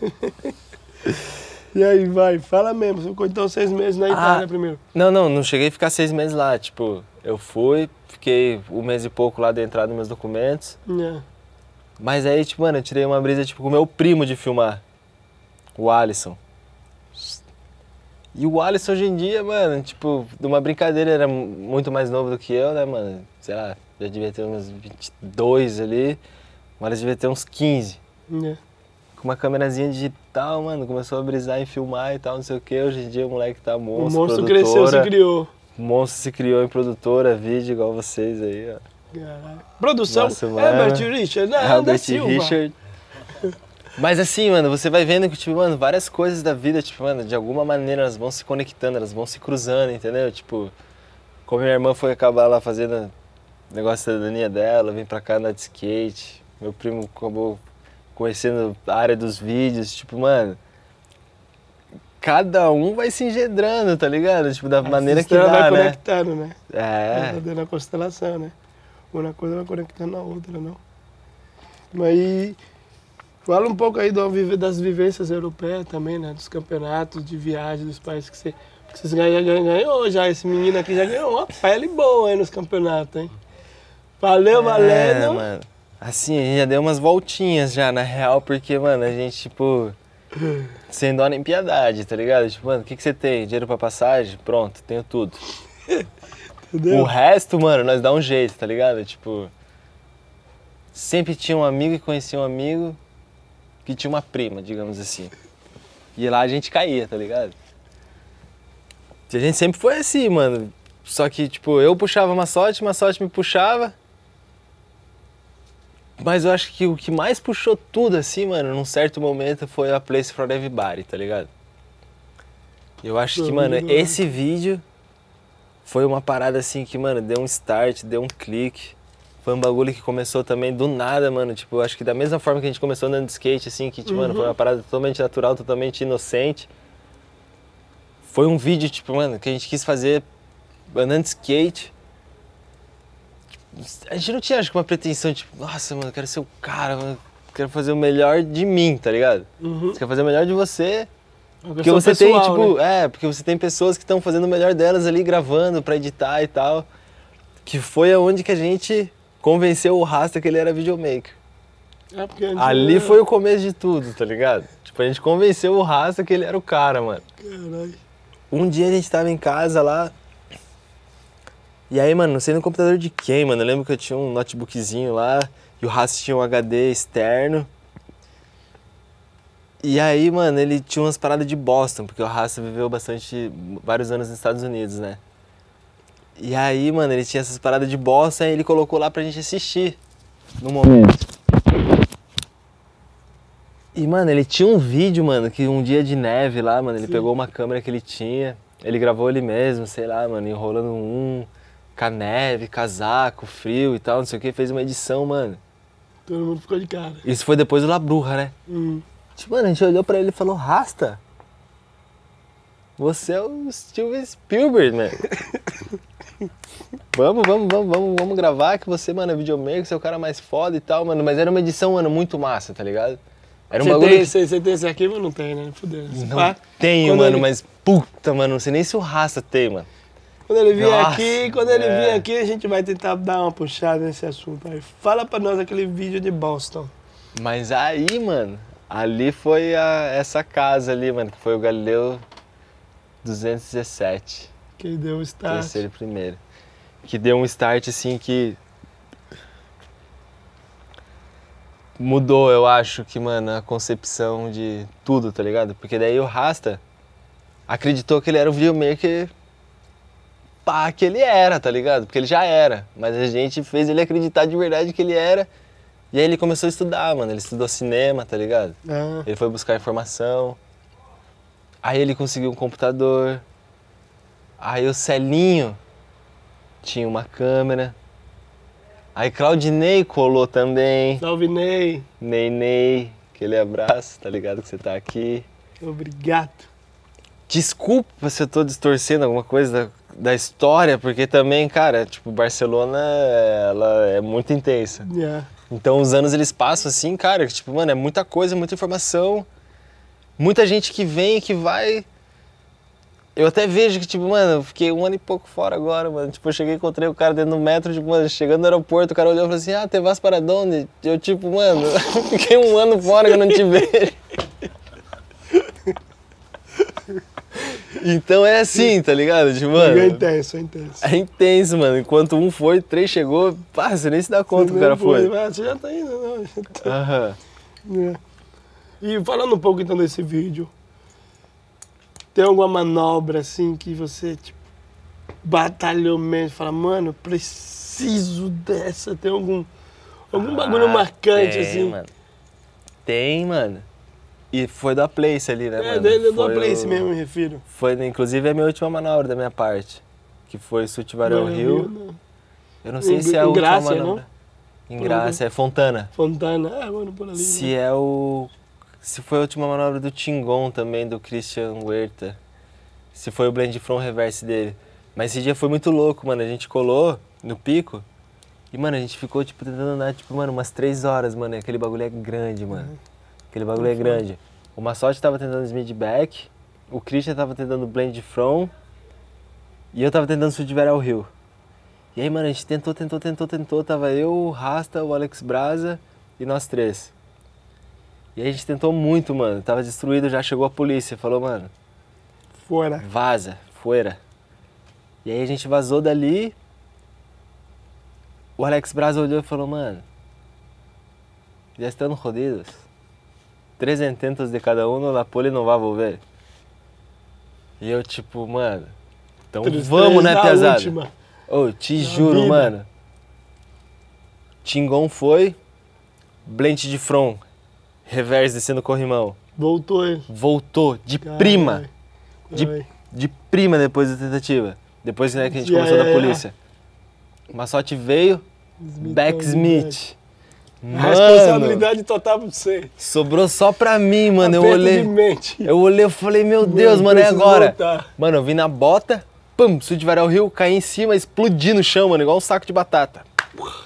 *laughs* e aí, vai, fala mesmo. Você ficou então seis meses na Itália primeiro. Não, não, não cheguei a ficar seis meses lá. Tipo, eu fui, fiquei um mês e pouco lá de entrada nos meus documentos. É. Mas aí, tipo, mano, eu tirei uma brisa, tipo, com o meu primo de filmar. O Alisson. E o Alisson hoje em dia, mano, tipo, numa brincadeira, era mu- muito mais novo do que eu, né, mano? Sei lá, já devia ter uns 22 ali. O Alisson devia ter uns 15. É. Com uma câmerazinha digital, mano, começou a brisar em filmar e tal, não sei o que. Hoje em dia o moleque tá O monstro, monstro cresceu, se criou. O monstro se criou em produtora, vídeo, igual vocês aí, ó. Caralho. Produção, Nossa. Herbert Richard, né? da Albert Silva. Richard. Mas assim, mano, você vai vendo que, tipo, mano, várias coisas da vida, tipo, mano, de alguma maneira elas vão se conectando, elas vão se cruzando, entendeu? Tipo, como minha irmã foi acabar lá fazendo negócio da cidadania dela, vim pra cá andar de skate, meu primo acabou conhecendo a área dos vídeos, tipo, mano, cada um vai se engendrando, tá ligado? Tipo, da maneira que dá, vai né? conectando, né? É, Tá dando a constelação, né? Uma coisa vai conectando a outra, não? Mas fala um pouco aí do, das vivências europeias também, né? Dos campeonatos de viagem dos países que você... que Vocês ganham, ganham, ganhou já, esse menino aqui já ganhou uma pele boa aí nos campeonatos, hein? Valeu, É, valendo! mano. Assim, a gente já deu umas voltinhas já, na real, porque, mano, a gente, tipo, sem dó nem piedade, tá ligado? Tipo, mano, o que, que você tem? Dinheiro pra passagem? Pronto, tenho tudo. *laughs* Entendeu? O resto, mano, nós dá um jeito, tá ligado? Tipo, sempre tinha um amigo que conhecia um amigo que tinha uma prima, digamos assim. E lá a gente caía, tá ligado? E a gente sempre foi assim, mano. Só que, tipo, eu puxava uma sorte, uma sorte me puxava. Mas eu acho que o que mais puxou tudo, assim, mano, num certo momento foi a Place for Everybody, tá ligado? Eu acho que, mano, não. esse vídeo foi uma parada assim que, mano, deu um start, deu um clique. Foi um bagulho que começou também do nada, mano. Tipo, acho que da mesma forma que a gente começou andando de skate, assim, que, tipo, mano, foi uma parada totalmente natural, totalmente inocente. Foi um vídeo, tipo, mano, que a gente quis fazer andando de skate. A gente não tinha, acho que, uma pretensão, tipo, nossa, mano, eu quero ser o cara, mano, quero fazer o melhor de mim, tá ligado? Uhum. Você quer fazer o melhor de você, porque você tem, pessoal, tipo, né? é, porque você tem pessoas que estão fazendo o melhor delas ali, gravando pra editar e tal. que foi aonde que a gente convenceu o Rasta que ele era videomaker. É porque Ali foi o começo de tudo, tá ligado? Tipo, a gente convenceu o Rasta que ele era o cara, mano. Caralho. Um dia a gente tava em casa lá. E aí, mano, não sei no computador de quem, mano. Eu lembro que eu tinha um notebookzinho lá e o Rasta tinha um HD externo. E aí, mano, ele tinha umas paradas de Boston, porque o Rasta viveu bastante, vários anos nos Estados Unidos, né? E aí, mano, ele tinha essas paradas de Boston e ele colocou lá pra gente assistir no momento. E, mano, ele tinha um vídeo, mano, que um dia de neve lá, mano, ele Sim. pegou uma câmera que ele tinha, ele gravou ele mesmo, sei lá, mano, enrolando um, com a neve, casaco, frio e tal, não sei o que, fez uma edição, mano. Todo mundo ficou de cara. Isso foi depois do La Bruja, né? Hum. Tipo, mano, a gente olhou pra ele e falou, Rasta, você é o Steven Spielberg, mano. *laughs* vamos, vamos, vamos, vamos, vamos gravar que você, mano, é videomaker, você é o cara mais foda e tal, mano. Mas era uma edição, mano, muito massa, tá ligado? Era um Você bagulho tem, você, você tem esse arquivo não tem, né? Fudeu. não Ah, tenho, quando mano, ele- mas puta, mano, não sei nem se o Rasta tem, mano. Quando ele vier Nossa, aqui, quando ele é. vier aqui, a gente vai tentar dar uma puxada nesse assunto aí. Fala pra nós aquele vídeo de Boston. Mas aí, mano, ali foi a- essa casa ali, mano, que foi o Galileu 217. Que deu o start. Terceiro e primeiro. Que deu um start assim que. Mudou, eu acho que, mano, a concepção de tudo, tá ligado? Porque daí o Rasta acreditou que ele era o videomaker pá, que ele era, tá ligado? Porque ele já era. Mas a gente fez ele acreditar de verdade que ele era. E aí ele começou a estudar, mano. Ele estudou cinema, tá ligado? Ah, Ele foi buscar informação. Aí ele conseguiu um computador. Aí o Celinho tinha uma câmera. Aí Claudinei colou também. salve Ney. Ney Ney, aquele abraço, tá ligado que você tá aqui. Obrigado. Desculpa se eu tô distorcendo alguma coisa da, da história, porque também, cara, tipo, Barcelona, ela é muito intensa. Yeah. Então os anos eles passam assim, cara, que, tipo, mano, é muita coisa, muita informação. Muita gente que vem e que vai. Eu até vejo que, tipo, mano, eu fiquei um ano e pouco fora agora, mano. Tipo, eu cheguei, encontrei o cara dentro do metro, tipo, mano, chegando no aeroporto, o cara olhou e falou assim, ah, te vas para onde? Eu, tipo, mano, *laughs* fiquei um ano fora que eu não te vejo. então é assim, tá ligado? Tipo, mano. É intenso, é intenso. É intenso, mano. Enquanto um foi, três chegou, pá, você nem se dá conta que o cara foi, foi. Você já tá indo, não. tá- Aham. *laughs* É. E falando um pouco então desse vídeo, tem alguma manobra assim que você tipo, batalhou mesmo? Fala, mano, preciso dessa. Tem algum, algum bagulho Ah, marcante tem, assim? Mano. Tem, mano. E foi da Place ali, né, É, mano? do Foi Place o- mesmo, me refiro. Foi, inclusive, a minha última manobra da minha parte. Que foi Sutivarão Não, Rio. não. Eu não sei Em- se é a em última Grácia, manobra. Em Graça, é Fontana. Fontana, é, mano, por ali. Se né? é o. Se foi a última manobra do Tingon também, do Christian Huerta. Se foi o blend front reverse dele. Mas esse dia foi muito louco, mano. A gente colou no pico. E, mano, a gente ficou, tipo, tentando andar, tipo, mano, umas três horas, mano. E aquele bagulho é grande, mano. Aquele bagulho é grande. O Massotti tava tentando Smith back. O Christian tava tentando blend front. E eu tava tentando Sudver ao Rio. E aí, mano, a gente tentou, tentou, tentou, tentou. Tava eu, o Rasta, o Alex Braza e nós três. E a gente tentou muito, mano. Tava destruído, já chegou a polícia. Falou, mano, Fora. vaza, fuera. E aí a gente vazou dali. O Alex Braza olhou e falou, mano, já estão jodidos. 300 de cada um, la poli não vai volver. E eu, tipo, mano, então Três- vamos, né, pesado? Ô, te Na juro, vida. mano. Tingon foi, blend de front, reverse descendo corrimão. Voltou ele. Voltou de Caralho. prima, de, Caralho. de prima depois da tentativa. Depois né, que a gente Yeah, começou da yeah, polícia. Massotti veio, backsmith. A Responsabilidade total pra você. sobrou só pra mim, mano. Eu Aperto de olhei, mente. eu olhei, eu falei, meu Deus, mano, é agora. voltar. Mano, eu vim na bota, pum, Sud Varal Rio, caí em cima, explodi no chão, mano, igual um saco de batata.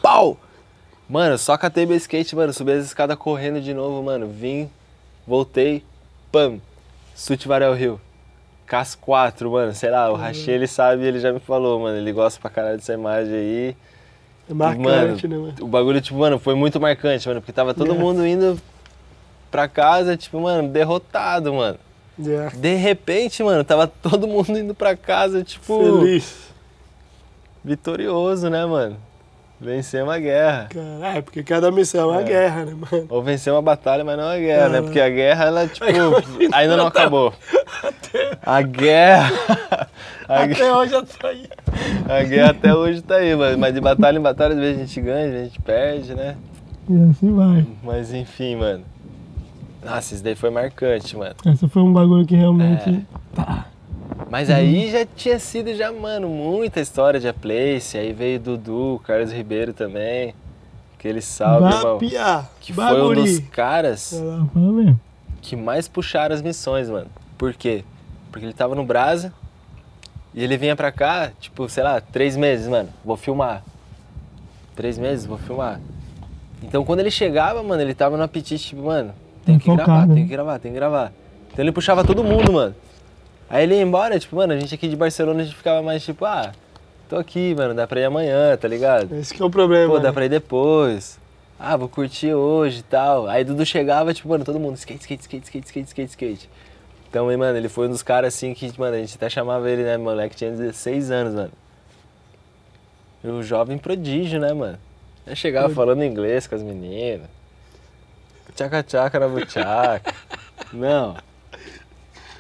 Pau! Mano, só catei meu skate, mano, subi as escadas correndo de novo, mano. Vim, voltei, pam, Sud Varal Rio. Cas 4, mano, sei lá, o Rachi, ele sabe, ele já me falou, mano, ele gosta pra caralho dessa imagem aí. É marcante, né, mano? O bagulho, tipo, mano, foi muito marcante, mano, porque tava todo É. mundo indo pra casa, tipo, mano, derrotado, mano. Yeah. De repente, mano, tava todo mundo indo pra casa, tipo, Feliz. vitorioso, né, mano? Vencer uma guerra. Cara, é, porque cada missão é uma É. guerra, né, mano? Ou vencer uma batalha, mas não uma guerra, né? Porque a guerra, ela, tipo, ainda não acabou. A guerra. *laughs* A, Até hoje eu tô aí. a guerra até hoje tá aí, mano. Mas de batalha em batalha, às vezes a gente ganha, a gente perde, né? E assim vai. Mas enfim, mano. Nossa, isso daí foi marcante, mano. Essa foi um bagulho que realmente. Mas aí já tinha sido, já, mano, muita história de A Place. Aí veio Dudu, Carlos Ribeiro também. Aquele salve, irmão. Bapia. Que foi um dos caras que mais puxaram as missões, mano. Por quê? Porque ele tava no Brasa e ele vinha pra cá, tipo, sei lá, três meses, mano, vou filmar. Três meses, vou filmar. Então quando ele chegava, mano, ele tava no apetite, tipo, mano, tem que Focado, gravar, né? tem que gravar, tem que gravar. Então ele puxava todo mundo, mano. Aí ele ia embora, tipo, mano, a gente aqui de Barcelona, a gente ficava mais tipo, ah, tô aqui, mano, dá pra ir amanhã, tá ligado? Esse que é o problema. Pô, dá né? pra ir depois. Ah, vou curtir hoje e tal. Aí Dudu chegava, tipo, mano, todo mundo, skate, skate, skate, skate, skate, skate, skate. Então, mano, ele foi um dos caras assim que, mano, a gente até chamava ele, né, moleque, tinha 16 anos, mano. E o jovem prodígio, né, mano? Aí chegava falando inglês com as meninas. Tchaca tchaca na buchaca. *laughs* Não.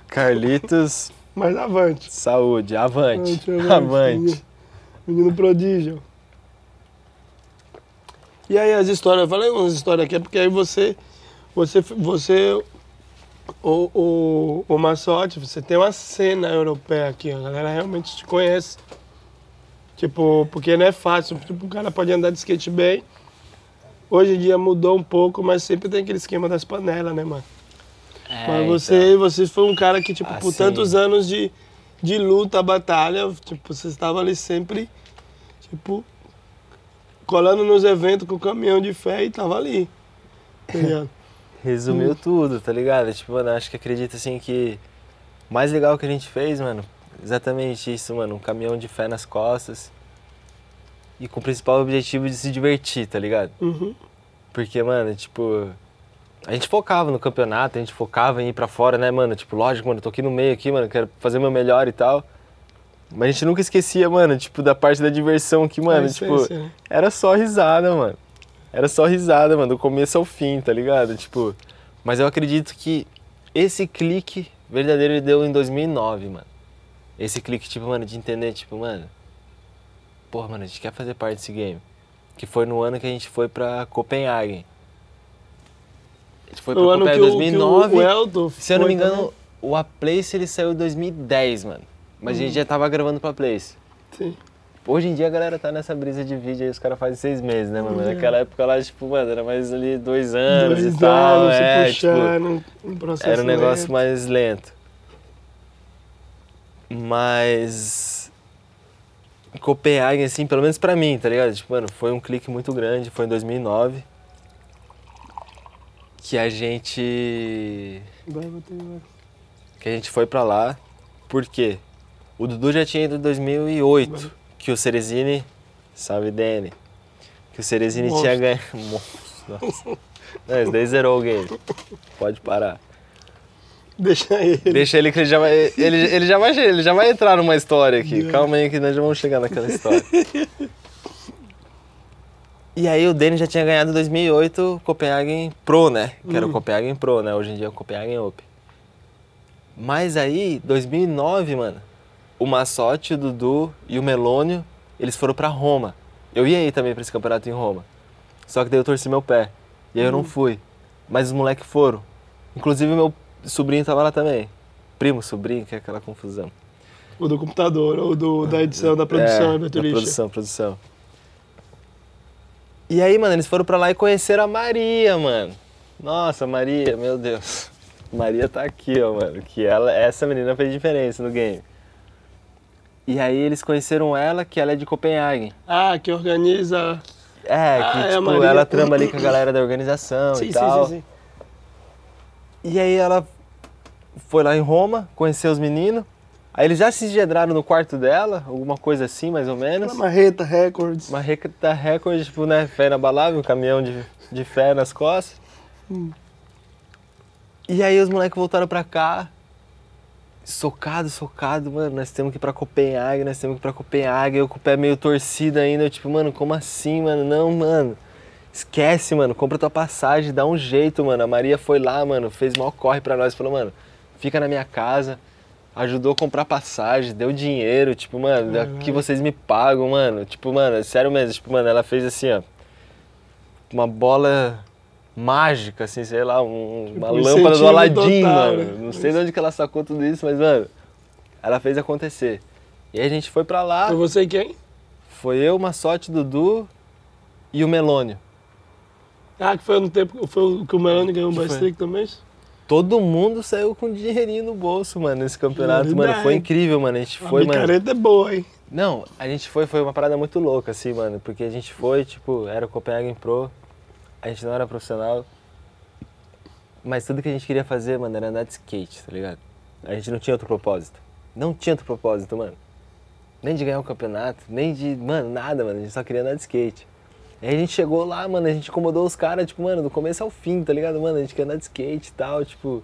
Carlitos, Mas avante. saúde, avante. Avante, avante. Avante. Menino prodígio. E aí as histórias, eu falei umas histórias aqui, é porque aí você, você, você, o, o, o Massote, você tem uma cena europeia aqui, a galera realmente te conhece. Tipo, porque não é fácil, tipo, o cara pode andar de skate bem. Hoje em dia mudou um pouco, mas sempre tem aquele esquema das panelas, né, mano? Mas você, você foi um cara que, tipo, É, Ah, por sim. tantos anos de, de luta, batalha, tipo, você estava ali sempre, tipo, colando nos eventos com o caminhão de fé e tava ali. Tá *laughs* ligado? Resumiu tudo, tá ligado? Tipo, mano, acho que acredito assim que o mais legal que a gente fez, mano, exatamente isso, mano, um caminhão de fé nas costas. E com o principal objetivo de se divertir, tá ligado? Uhum. Porque, mano, tipo, a gente focava no campeonato, a gente focava em ir pra fora, né, mano? Tipo, lógico, mano, eu tô aqui no meio aqui, mano, quero fazer meu melhor e tal. Mas a gente nunca esquecia, mano, tipo, da parte da diversão que, mano, A tipo, essência, né? era só risada, mano. Era só risada, mano, do começo ao fim, tá ligado? Tipo, mas eu acredito que esse clique verdadeiro ele deu em 2009, mano. Esse clique, tipo, mano, de entender, tipo, mano, porra, mano, a gente quer fazer parte desse game. Que foi no ano que a gente foi pra Copenhague. Foi pra O ano que Copenhague o, em que o, 2009. o Elton Se eu não me engano, o A Place ele saiu em 2010, mano. Mas a gente já tava gravando pra Place. também. Sim. Hoje em dia a galera tá nessa brisa de vídeo aí, os caras fazem seis meses, né, mano? Mas. Naquela época lá, tipo, mano, era mais ali dois anos Dois e tal. anos é, se tipo, puxando, um processo era um negócio lento. mais lento. Mas. Copenhague, assim, pelo menos pra mim, tá ligado? Tipo, mano, foi um clique muito grande, foi em 2009. Que a gente. Que a gente foi pra lá. Por quê? O Dudu já tinha ido em 2008. Que o Cerezini. Salve, Dani. Que o Cerezini Monstro. tinha ganho. *laughs* Nossa. Não, daí zerou o game. Pode parar. Deixa ele. Deixa ele que ele já vai. Ele, ele, já, vai ele já vai entrar numa história aqui. Calma aí que nós já vamos chegar naquela história. *laughs* E aí o Danny já tinha ganhado em 2008 o Copenhagen Pro, né? Que era o Copenhagen Pro, né? Hoje em dia é o Copenhagen Open. Mas aí, 2009, mano, o Massotti, o Dudu e o Melônio, eles foram pra Roma. Eu ia ir também pra esse campeonato em Roma. Só que daí eu torci meu pé. E aí eu não fui. Mas os moleques foram. Inclusive o meu sobrinho tava lá também. Primo, sobrinho, que é aquela confusão. O do computador, ou do, da edição, da produção, é, é, da produção, produção. E aí, mano, eles foram pra lá e conheceram a Maria, mano. Nossa, Maria, meu Deus. Maria tá aqui, ó, mano. Que ela, essa menina fez diferença no game. E aí eles conheceram ela, que ela é de Copenhague. Ah, que organiza. É, Ah, que é tipo, ela trama ali com a galera da organização Sim, e sim, tal. sim, sim. E aí ela foi lá em Roma, conheceu os meninos. Aí eles já se engendraram no quarto dela, alguma coisa assim, mais ou menos. Aquela marreta, records. Uma recta recorde, tipo, né? Fé inabalável, um caminhão de, de fé nas costas. E aí os moleques voltaram pra cá, socado, socado, mano, nós temos que ir pra Copenhague, nós temos que ir pra Copenhague, eu com o pé meio torcido ainda, eu, tipo, mano, como assim, mano? Não, mano. Esquece, mano, compra tua passagem, dá um jeito, mano. A Maria foi lá, mano, fez maior corre pra nós, falou, mano, fica na minha casa, ajudou a comprar passagem, deu dinheiro, tipo, mano, daqui vocês me pagam, mano. Tipo, mano, é sério mesmo, tipo, mano, ela fez assim, ó, uma bola mágica, assim, sei lá, um- uma um lâmpada do Aladim, mano. né? Não sei de onde que ela sacou tudo isso, mas, mano, ela fez acontecer. E aí a gente foi pra lá, Foi você e quem? foi eu, Massote, Dudu e o Melônio. Ah, que foi no tempo foi o que o Melanie ganhou o Que? Bastric também? Todo mundo saiu com dinheirinho no bolso, mano, nesse campeonato, mano. Foi incrível, mano. A gente a foi, mano. micareta é boa, hein? Não, a gente foi, foi uma parada muito louca, assim, mano. Porque a gente foi, tipo, era o Copenhagen Pro, a gente não era profissional. Mas tudo que a gente queria fazer, mano, era andar de skate, tá ligado? A gente não tinha outro propósito. Não tinha outro propósito, mano. Nem de ganhar um campeonato, nem de, mano, nada, mano. A gente só queria andar de skate. Aí a gente chegou lá, mano, a gente incomodou os caras, tipo, mano, do começo ao fim, tá ligado? Mano, a gente quer andar de skate e tal, tipo,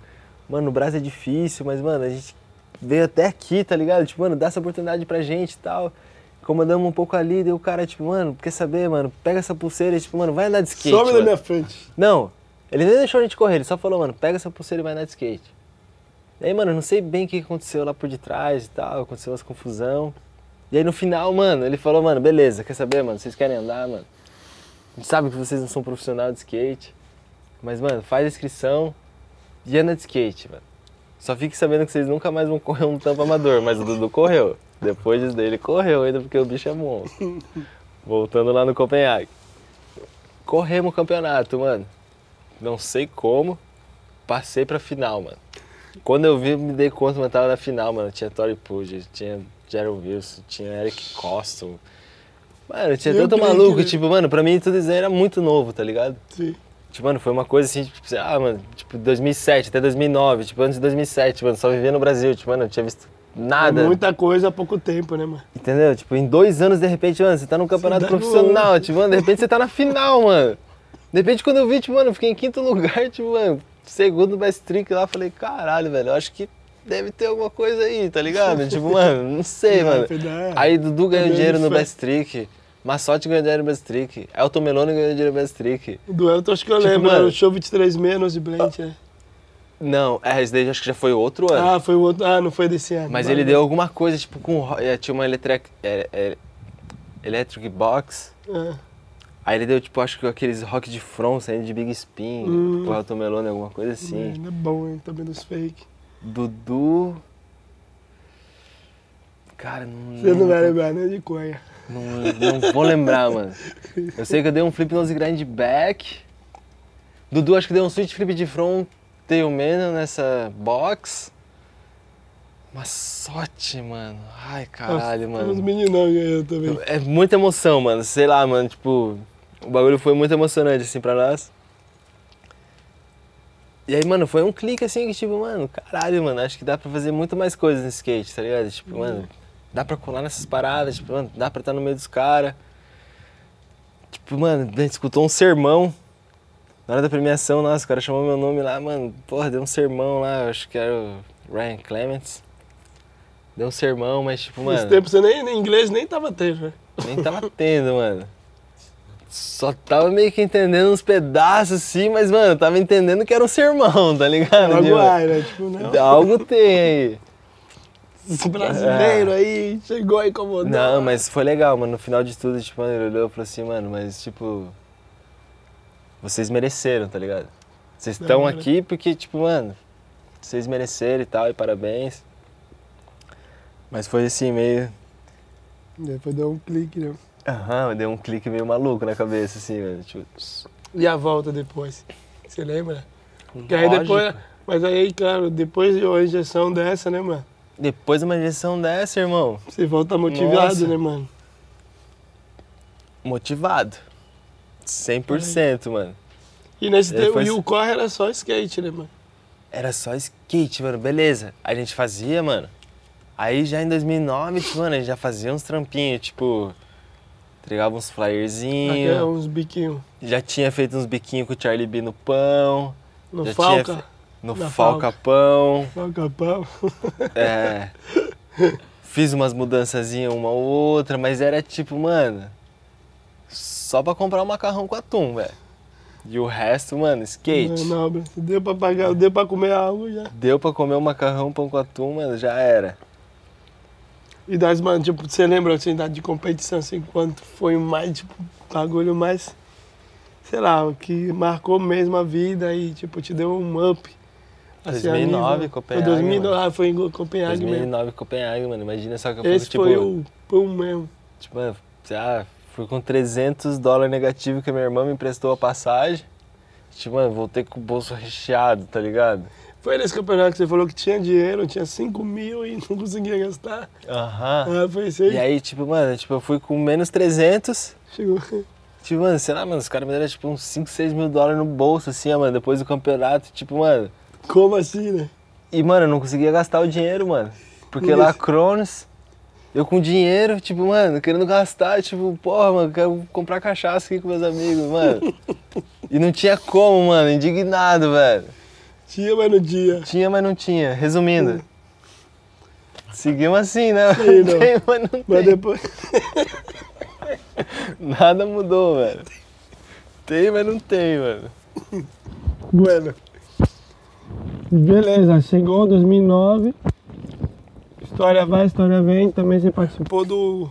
mano, o Brasil é difícil, mas, mano, a gente veio até aqui, tá ligado? Tipo, mano, dá essa oportunidade pra gente e tal. Incomodamos um pouco ali, daí o cara, tipo, mano, quer saber, mano, pega essa pulseira e, tipo, mano, vai andar de skate. Some da mano. minha frente. Não, ele nem deixou a gente correr, ele só falou, mano, pega essa pulseira e vai andar de skate. E aí, mano, eu não sei bem o que aconteceu lá por detrás e tal, aconteceu umas confusão. E aí no final, mano, ele falou, mano, beleza, quer saber, mano, vocês querem andar, mano? A gente sabe que vocês não são profissional de skate, mas, mano, faz a inscrição e anda de skate, mano. Só fique sabendo que vocês nunca mais vão correr um tampo amador, mas o Dudu correu. Depois disso daí ele correu ainda porque o bicho é monstro. *laughs* Voltando lá no Copenhague. Corremos o campeonato, mano. Não sei como, passei pra final, mano. Quando eu vi, me dei conta, mano, tava na final, mano. Tinha Tori Pugh, tinha Gerald Wilson, tinha Eric Coston. Mano, tinha tanto maluco, que- tipo, mano, pra mim tudo isso aí era muito novo, tá ligado? Sim. Tipo, mano, foi uma coisa assim, tipo, lá, mano, tipo, 2007 até 2009, tipo, antes de 2007, mano, só vivia no Brasil, tipo, mano, eu não tinha visto nada. É muita coisa há pouco tempo, né, mano? Entendeu? Tipo, em dois anos, de repente, mano, você tá num campeonato no profissional, tipo, mano, de repente você tá na final, mano. De repente, quando eu vi, tipo, mano, eu fiquei em quinto lugar, tipo, mano, segundo best trick lá, falei, caralho, velho, eu acho que deve ter alguma coisa aí, tá ligado? *laughs* tipo, mano, não sei, É, mano. Aí Dudu ganhou dinheiro no foi. best trick, Massotti ganhou dinheiro no best trick, Elton Meloni ganhou dinheiro no best trick. Do Elton, acho que eu Tipo, lembro, mano- era o show 23 no Blend, né? Não, é, esse daí acho que já foi outro ano. Ah, foi o outro. Ah, não foi desse ano. Mas Vai, ele vai. deu alguma coisa, tipo, com. é, Tinha uma electric, é, é, electric box. Ah, Aí ele deu, tipo, acho que aqueles rock de front saindo de Big Spin, Hum. o Elton Meloni, alguma coisa assim. Ainda é bom, hein? Também dos fake. Dudu. Cara, não. Você não vai lembrar nem de coia. Não, não vou lembrar, mano. Eu sei que eu dei um flip nose grind back. Dudu acho que deu um switch flip de front tail man nessa box. Uma sorte, mano. Ai, caralho, Nossa, Os mano. meninão ganhou também. É muita emoção, mano. Sei lá, mano, tipo, o bagulho foi muito emocionante, assim, pra nós. E aí, mano, foi um clique assim que, tipo, mano, caralho, mano, acho que dá pra fazer muito mais coisas no skate, tá ligado? Tipo, mano, dá pra colar nessas paradas, tipo, mano, dá pra estar no meio dos caras. Tipo, mano, a gente escutou um sermão. Na hora da premiação, nossa, o cara chamou meu nome lá, mano, porra, deu um sermão lá, acho que era o Ryan Clements. Deu um sermão, mas, tipo, Nesse mano. tempo você nem, nem inglês nem tava tendo, né? Nem tava tendo, mano. Só tava meio que entendendo uns pedaços assim, mas, mano, tava entendendo que era um sermão, tá ligado? Algo Tipo, ai, né? Tipo, não. Algo tem aí. Esse brasileiro aí chegou aí incomodando. Não, mas foi legal, mano. No final de tudo, tipo, mano, ele olhou e falou assim, mano, mas, tipo. Vocês mereceram, tá ligado? Vocês estão hora. aqui porque, tipo, mano, vocês mereceram e tal, e parabéns. Mas foi assim, meio. Depois deu um clique, né? Aham, deu um clique meio maluco na cabeça, assim, mano. Tipo, E a volta depois? Você lembra? Porque aí depois. Mas aí, claro, depois de uma injeção dessa, né, mano? Depois de uma injeção dessa, irmão, Você volta motivado, Nossa. né, mano? motivado. 100%, mano. E nesse É, tempo, e o corre era só skate, né, mano? Era só skate, mano, beleza. A gente fazia, mano, Aí já em 2009, tipo, mano, a gente já fazia uns trampinhos, tipo, entregava uns Aqui é flyerzinhos, uns biquinhos. já tinha feito uns biquinhos com o Charlie B no pão, No Já Falca. tinha no Falca Pão, Falca pão. *laughs* é. Fiz umas mudançazinhas uma ou outra, mas era tipo, mano, só pra comprar um macarrão com atum, velho. E o resto, mano, skate. Não, não, deu pra pagar, deu pra comer algo já. Deu pra comer um macarrão, pão com atum, mano, já era. E das, mano, tipo, você lembra assim, da- de competição, assim, quanto foi o mais, tipo, bagulho mais, sei lá, que marcou mesmo a vida e, tipo, te deu um up. assim, a 2009, nível- Copenhague, Foi 2009, mano. ah, foi em Copenhague mesmo. 2009 Copenhague, mano. Imagina só que eu Esse fui, tipo, foi o pum mesmo. tipo, mano, ah, fui com 300 dólares negativo que a minha irmã me emprestou a passagem. Tipo, mano, voltei com o bolso recheado, tá ligado? Foi nesse campeonato que você falou que tinha dinheiro, tinha 5 mil e não conseguia gastar. Aham. Ah, foi isso aí. E aí, tipo, mano, tipo, eu fui com menos 300. Chegou. Tipo, mano, sei lá, mano, os caras me deram, tipo, uns 5, 6 mil dólares no bolso, assim, ó, mano, depois do campeonato. Tipo, mano, Como assim, né? E, mano, eu não conseguia gastar o dinheiro, mano. Porque Por lá, isso. Cronos, eu com dinheiro, tipo, mano, querendo gastar, tipo, porra, mano, quero comprar cachaça aqui com meus amigos, mano. *laughs* e não tinha como, mano, indignado, velho. Tinha, mas no dia. Tinha, mas não tinha. Resumindo. Seguimos assim, né? Sim, não. Tem, mas não tem. Mas depois. *laughs* Nada mudou, velho. Tem, mas não tem, mano. Bueno. Beleza, chegou 2009. História vai, história vem. Também você participou do,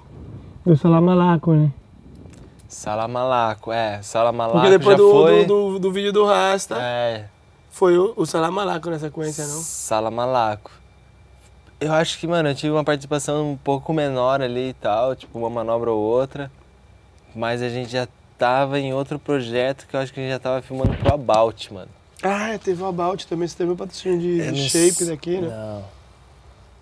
do Salamalaco, né? Salamalaco, é. Salamalaco Porque depois já do, foi... do, do, do vídeo do Rasta, É, foi o, o Salamalaco na sequência, não? Salamalaco. Eu acho que, mano, eu tive uma participação um pouco menor ali e tal, tipo uma manobra ou outra. Mas a gente já tava em outro projeto que eu acho que a gente já tava filmando pro About, mano. Ah, teve o About também, você teve o patrocínio de, Eu shape daqui, né? Não.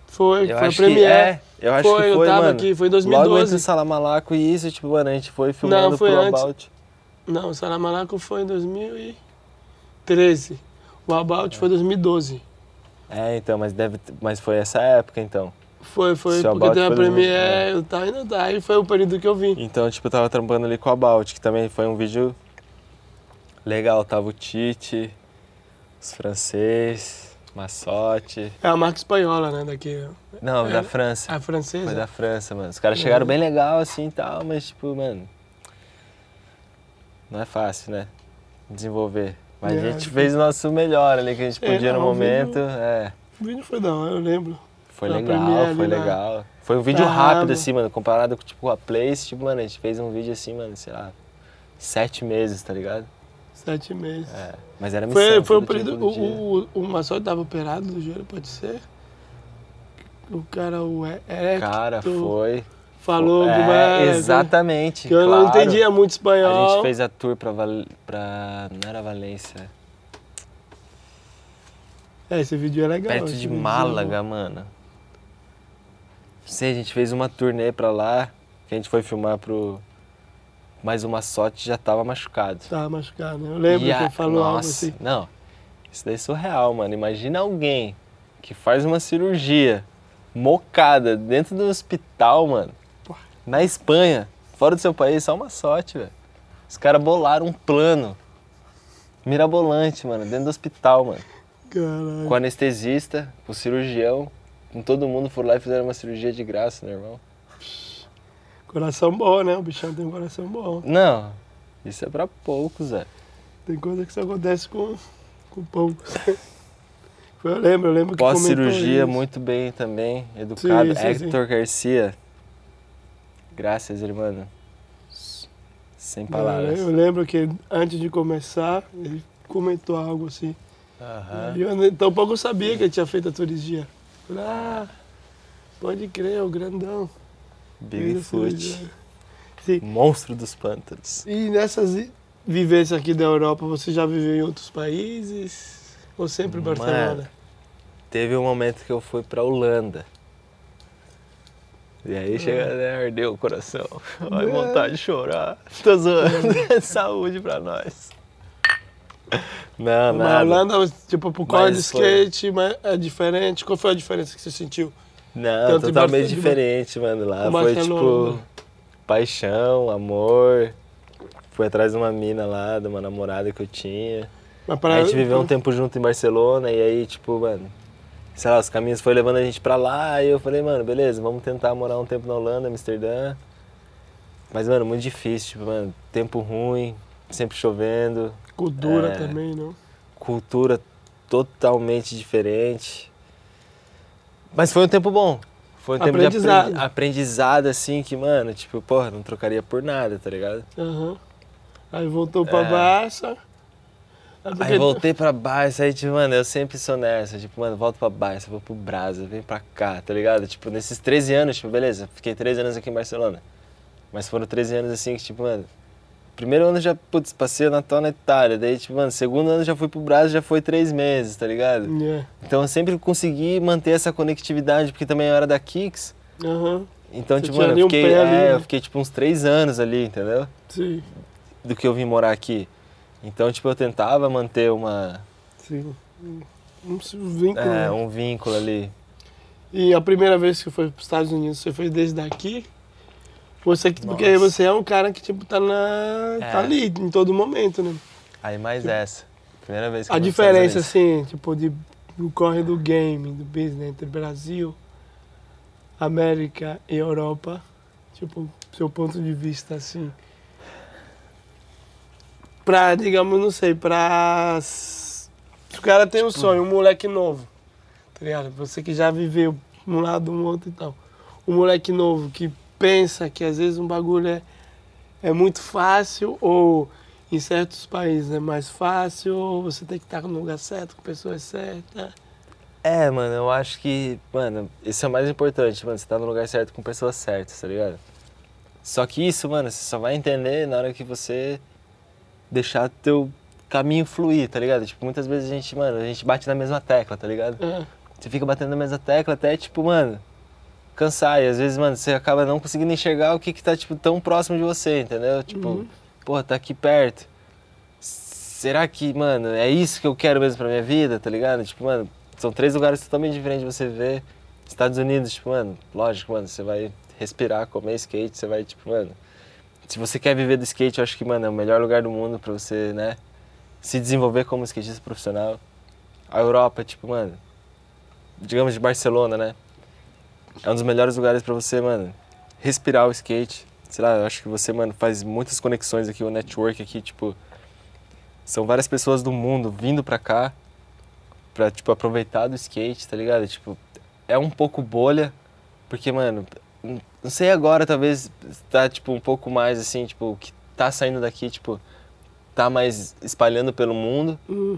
Foi, Eu foi a Premiere. é, eu acho Foi, que eu foi, tava mano. aqui, foi em Logo 2012. entre Salamalaco e isso, tipo, mano, a gente foi filmando Não, foi pro antes. About. Não, o Salamalaco foi em 2013. O About foi em 2012. É, então, mas deve, mas foi essa época, então. Foi, foi, Se o porque teve a foi 2000, Premiere, eu tava indo tá, e foi o período que eu vim. Então, tipo, eu tava trampando ali com o About, que também foi um vídeo legal. Tava o Tite, os francês, Massotti. É a marca espanhola, né, daqui. Não, É. da França. A francesa. Foi da França, mano. Os caras chegaram Uhum. bem legal assim e tal, mas tipo, mano. Não é fácil, né? Desenvolver. Mas É, a gente fez o nosso melhor ali que a gente É, podia no não, o momento. vídeo- É. O vídeo foi da hora, eu lembro. Foi legal, Premiere foi na- legal. Foi um vídeo Ah, rápido, assim, mano, comparado com tipo a Place, tipo, mano, a gente fez um vídeo assim, mano, sei lá, sete meses, tá ligado? Sete meses. É. Mas era missão. Foi, foi um período. dia. O, o, o Massotti tava operado do joelho, pode ser? O cara, o Hector, Cara, foi. Falou é, vai. Exatamente. Que eu não claro. entendia muito espanhol. A gente fez a tour pra, Val... pra. Não era Valência. É, esse vídeo é legal. Perto de é Málaga, mano. Não sei, a gente fez uma turnê pra lá, que a gente foi filmar pro. Mas uma sorte já tava machucado. Tava machucado, né? Eu lembro E que a- ele falou algo assim. Não, isso daí é surreal, mano. Imagina alguém que faz uma cirurgia mocada dentro do hospital, mano. Na Espanha, fora do seu país, só uma sorte, velho. Os caras bolaram um plano mirabolante, mano, dentro do hospital, mano. Caralho. Com anestesista, com cirurgião, com todo mundo foram lá e fizeram uma cirurgia de graça, meu irmão. Coração bom, né? O bichão tem um coração bom. Não, isso é pra poucos, velho. Tem coisa que só acontece com, com poucos. *laughs* eu lembro, eu lembro que Pós-cirurgia, muito bem também, educado. Sim, sim, sim. Hector Garcia. Graças, irmão. Sem palavras. Eu lembro que antes de começar, ele comentou algo assim. Aham. E eu tampouco sabia que ele tinha feito a cirurgia. Falei, ah, pode crer, o grandão. Bigfoot. Monstro dos pântanos. E nessas vivências aqui da Europa, você já viveu em outros países? Ou sempre em Mano, Barcelona? Teve um momento que eu fui pra Holanda. E aí chega, né, ardeu o coração. Ai, É. vontade de chorar. Tô zoando. *laughs* *laughs* Saúde pra nós. Não, Na nada. Holanda, tipo, por causa de Mas skate, mas é diferente. Qual foi a diferença que você sentiu? Não, Tanto totalmente diferente, mano. Lá Com foi Barcelona. tipo paixão, amor. Fui atrás de uma mina lá, de uma namorada que eu tinha. Mas pra- a gente viveu um tempo junto em Barcelona e aí, tipo, mano, sei lá, os caminhos foi levando a gente pra lá e eu falei, mano, beleza, vamos tentar morar um tempo na Holanda, Amsterdã. Mas, mano, muito difícil, tipo, mano, tempo ruim, sempre chovendo, Cultura É. também, não? cultura totalmente diferente. Mas foi um tempo bom. Foi um tempo de Aprendizado. aprendi- aprendizado, assim, que, mano, tipo, porra, não trocaria por nada, tá ligado? Aham. Aí voltou pra É. Aí porque- Aí voltei pra Barça, aí, tipo, mano, eu sempre sou nessa, tipo, mano, volto pra Barça, vou pro Brasa, vem pra cá, tá ligado? Tipo, nesses 13 anos, tipo, beleza, fiquei 13 anos aqui em Barcelona. Mas foram 13 anos assim que, tipo, mano, primeiro ano já, putz, passei o Natal na Itália, daí, tipo, mano, segundo ano já fui pro Brasa, já foi três meses, tá ligado? É. Então eu sempre consegui manter essa conectividade, porque também eu era da Kicks. Aham. Então, Você tipo, mano, eu fiquei, pé ali, é, né? eu fiquei tipo uns três anos ali, entendeu? Sim, Do que eu vim morar aqui. Então, tipo, eu tentava manter uma, sim. Um vínculo. é, né? um vínculo ali. E a primeira vez que foi para os Estados Unidos, você foi desde daqui? Você, que- porque você é um cara que tipo tá na É. tá ali em todo momento, né? Aí mais essa. Primeira vez que A diferença assim, tipo de do corre do game, do business entre Brasil, América e Europa, tipo, seu ponto de vista assim. Pra, digamos, não sei, pra. Se o cara tem um sonho, um moleque novo, tá ligado? Você que já viveu um lado, um outro e tal. Um moleque novo que pensa que às vezes um bagulho é, é muito fácil ou em certos países é mais fácil, ou você tem que estar no lugar certo, com pessoas certas. É, mano, eu acho que, mano, isso é o mais importante, mano, você tá no lugar certo com pessoas certas, tá ligado? Só que isso, mano, você só vai entender na hora que você deixar teu caminho fluir, tá ligado? Tipo, muitas vezes a gente, mano, a gente bate na mesma tecla, tá ligado? É, Você fica batendo na mesma tecla até, tipo, mano, cansar. E às vezes, mano, você acaba não conseguindo enxergar o que que tá, tipo, tão próximo de você, entendeu? Tipo, Uhum. porra, tá aqui perto. Será que, mano, é isso que eu quero mesmo pra minha vida, tá ligado? Tipo, mano, são três lugares totalmente diferentes de você ver. Estados Unidos, tipo, mano, lógico, mano, você vai respirar, comer skate, você vai, tipo, mano. Se você quer viver do skate, eu acho que, mano, é o melhor lugar do mundo pra você, né? Se desenvolver como skatista profissional. A Europa, tipo, mano, digamos de Barcelona, né? É um dos melhores lugares pra você, mano, respirar o skate. Sei lá, eu acho que você, mano, faz muitas conexões aqui, o network aqui, tipo, são várias pessoas do mundo vindo pra cá pra, tipo, aproveitar do skate, tá ligado? Tipo, é um pouco bolha, porque, mano, não sei agora, talvez tá, tipo, um pouco mais, assim, tipo, o que tá saindo daqui, tipo, tá mais espalhando pelo mundo. hum,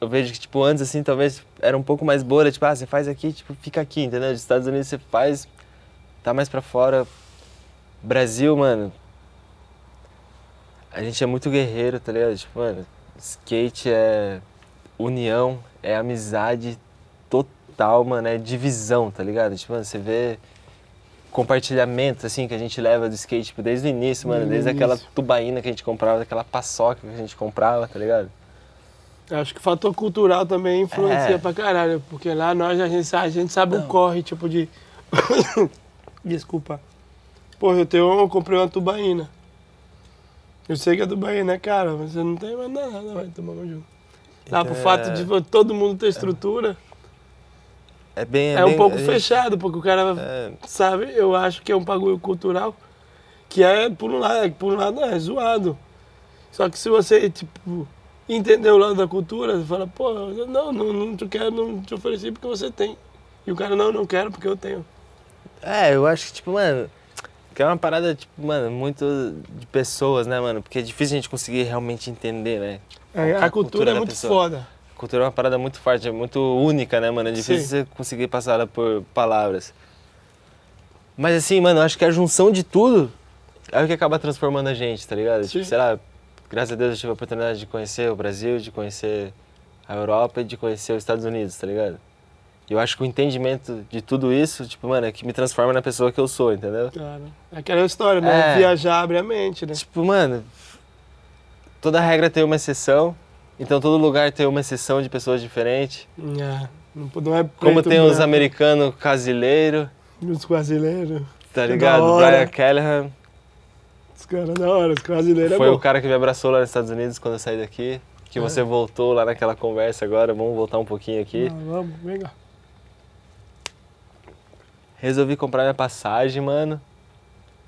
Eu vejo que, tipo, antes, assim, talvez era um pouco mais bolha, tipo, ah, você faz aqui, tipo, fica aqui, entendeu? Dos Estados Unidos você faz, tá mais pra fora. Brasil, mano, a gente é muito guerreiro, tá ligado? Tipo, mano, skate é união, é amizade total, mano, é divisão, tá ligado? Tipo, mano, você vê compartilhamento, assim, que a gente leva do skate, tipo, desde o início, mano, Desde o desde aquela início. tubaína que a gente comprava, aquela paçoca que a gente comprava, tá ligado? acho que o fator cultural também influencia É. pra caralho, porque lá nós a gente, a gente sabe o Não. corre, tipo de. *coughs* Desculpa. Porra, eu tenho eu comprei uma tubaína. Eu sei que a tubaína é cara, mas você não tem mais nada, vai tomar junto. Lá pro Então, fato é- de todo mundo ter estrutura, É bem. é, um bem- pouco a gente- fechado, porque o cara É, sabe? Eu acho que é um bagulho cultural que é, por um lado, por um lado é zoado. Só que se você, tipo, entender o lado da cultura, você fala, pô, não, não, não te quero, não te ofereci porque você tem. E o cara, não, não quero porque eu tenho. É, eu acho que, tipo, mano, que é uma parada, tipo, mano, muito de pessoas, né, mano? Porque é difícil a gente conseguir realmente entender, né? É, é a cultura é da muito pessoa? foda. Cultura é uma parada muito forte, é muito única, né, mano? É difícil Sim. você conseguir passar ela por palavras. Mas assim, mano, eu acho que a junção de tudo é o que acaba transformando a gente, tá ligado? Tipo, sei lá, graças a Deus eu tive a oportunidade de conhecer o Brasil, de conhecer a Europa e de conhecer os Estados Unidos, tá ligado? Eu acho que o entendimento de tudo isso, tipo, mano, é que me transforma na pessoa que eu sou, entendeu? Cara. É aquela história, né? É. Viajar abre a mente, né? Tipo, mano, toda regra tem uma exceção, então todo lugar tem uma exceção de pessoas diferentes. É. Não, não é Como preto, tem os branco. americanos casileiros, Os brasileiros. tá ligado? Brian Callahan. Os caras da hora, os brasileiros Foi é o cara que me abraçou lá nos Estados Unidos quando eu saí daqui. Que É. você voltou lá naquela conversa agora. Vamos voltar um pouquinho aqui. Ah, vamos, vem cá. Resolvi comprar minha passagem, mano.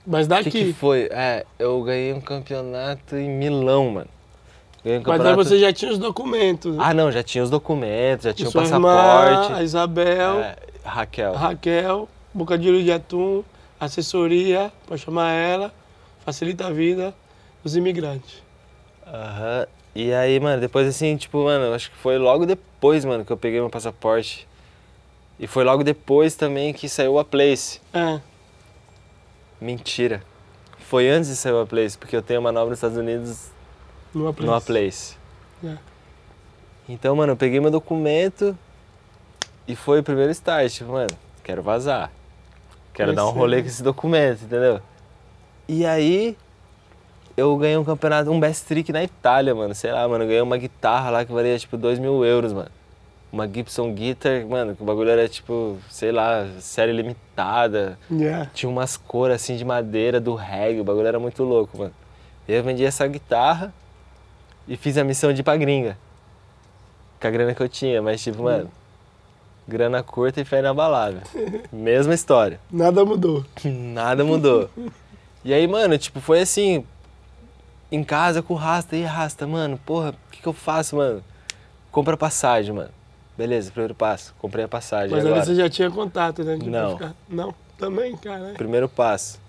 Mas O daqui. que, que foi? É, eu ganhei um campeonato em Milão, mano. Um Mas aí você já tinha os documentos. né? Ah, não, já tinha os documentos, já tinha o passaporte. Irmã, a Isabel, É, Raquel. Raquel, bocadilho de atum, assessoria, pode chamar ela, facilita a vida dos imigrantes. Aham. E aí, mano, depois assim, tipo, mano, acho que foi logo depois, mano, que eu peguei meu passaporte. E foi logo depois também que saiu a Place. É, Mentira. Foi antes de sair a Place, porque eu tenho uma manobra nos Estados Unidos numa numa Place. É. Então, mano, eu peguei meu documento e foi o primeiro start. Tipo, mano, quero vazar. Quero dar um Conhecer. rolê com esse documento, entendeu? E aí, eu ganhei um campeonato, um best trick na Itália, mano. Sei lá, mano, eu ganhei uma guitarra lá que valia tipo 2 mil euros, mano. Uma Gibson Guitar, mano, que o bagulho era tipo, sei lá, série limitada. Yeah. Tinha umas cores assim de madeira do reggae, o bagulho era muito louco, mano. E eu vendi essa guitarra e fiz a missão de ir pra gringa. Com a grana que eu tinha, mas tipo, mano, grana curta e fé inabalável. *laughs* Mesma história. Nada mudou. *laughs* Nada mudou. E aí, mano, tipo, foi assim, em casa com o Rasta, e Rasta, mano, porra, o que, que eu faço, mano? Compra passagem, mano. Beleza, primeiro passo, comprei a passagem. Mas ali agora? você já tinha contato, né? Não. ficar- Não, também, cara. Primeiro passo,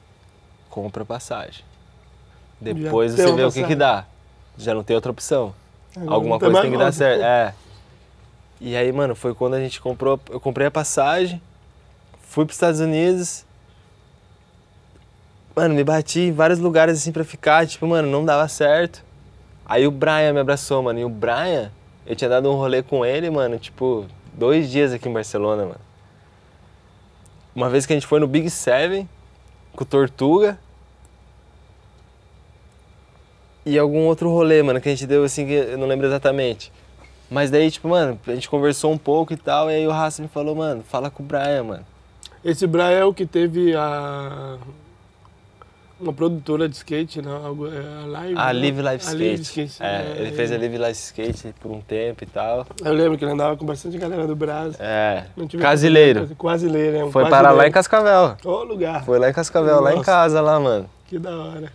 compra passagem. Depois Já você vê o que, que dá. Já não tem outra opção. Agora Alguma coisa tem que dar certo. É. E aí, mano, foi quando a gente comprou. Eu comprei a passagem, fui pros Estados Unidos. Mano, me bati em vários lugares assim pra ficar, tipo, mano, não dava certo. Aí o Brian me abraçou, mano. E o Brian, eu tinha dado um rolê com ele, mano, tipo, dois dias aqui em Barcelona, mano. Uma vez que a gente foi no Big Seven com o Tortuga. E algum outro rolê, mano, que a gente deu assim, que eu não lembro exatamente. Mas daí, tipo, mano, a gente conversou um pouco e tal, e aí o Raça me falou, mano, fala com o Brian, mano. Esse Brian é o que teve a. Uma produtora de skate, não? Algo, é, a Live. A né? Live Life A Skate. Live Skate. É, ele fez a Live Life Skate por um tempo e tal. Eu lembro que ele andava com bastante galera do Brasil. É, Casileiro. Quasileiro, é um Foi parar lá em Cascavel. Ô lugar. Foi lá em Cascavel, lá em Nossa. casa, lá, mano. Que da hora.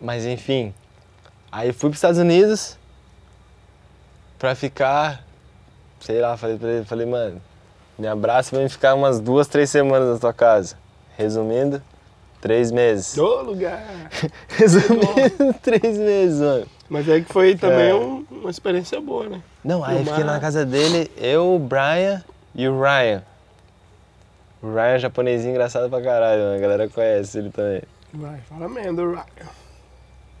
Mas enfim, aí fui pros Estados Unidos pra ficar, sei lá, falei pra ele, falei, mano, me abraça e vem ficar umas duas, três semanas na tua casa. Resumindo, três meses. Ô lugar. *laughs* Resumindo, três meses, mano. Mas aí que foi também É. um- uma experiência boa, né? Não, aí fiquei na casa dele, eu, o Brian e o Ryan. O Ryan é japonesinho engraçado pra caralho, mano. a galera conhece ele também. Vai, fala mesmo, Ryan.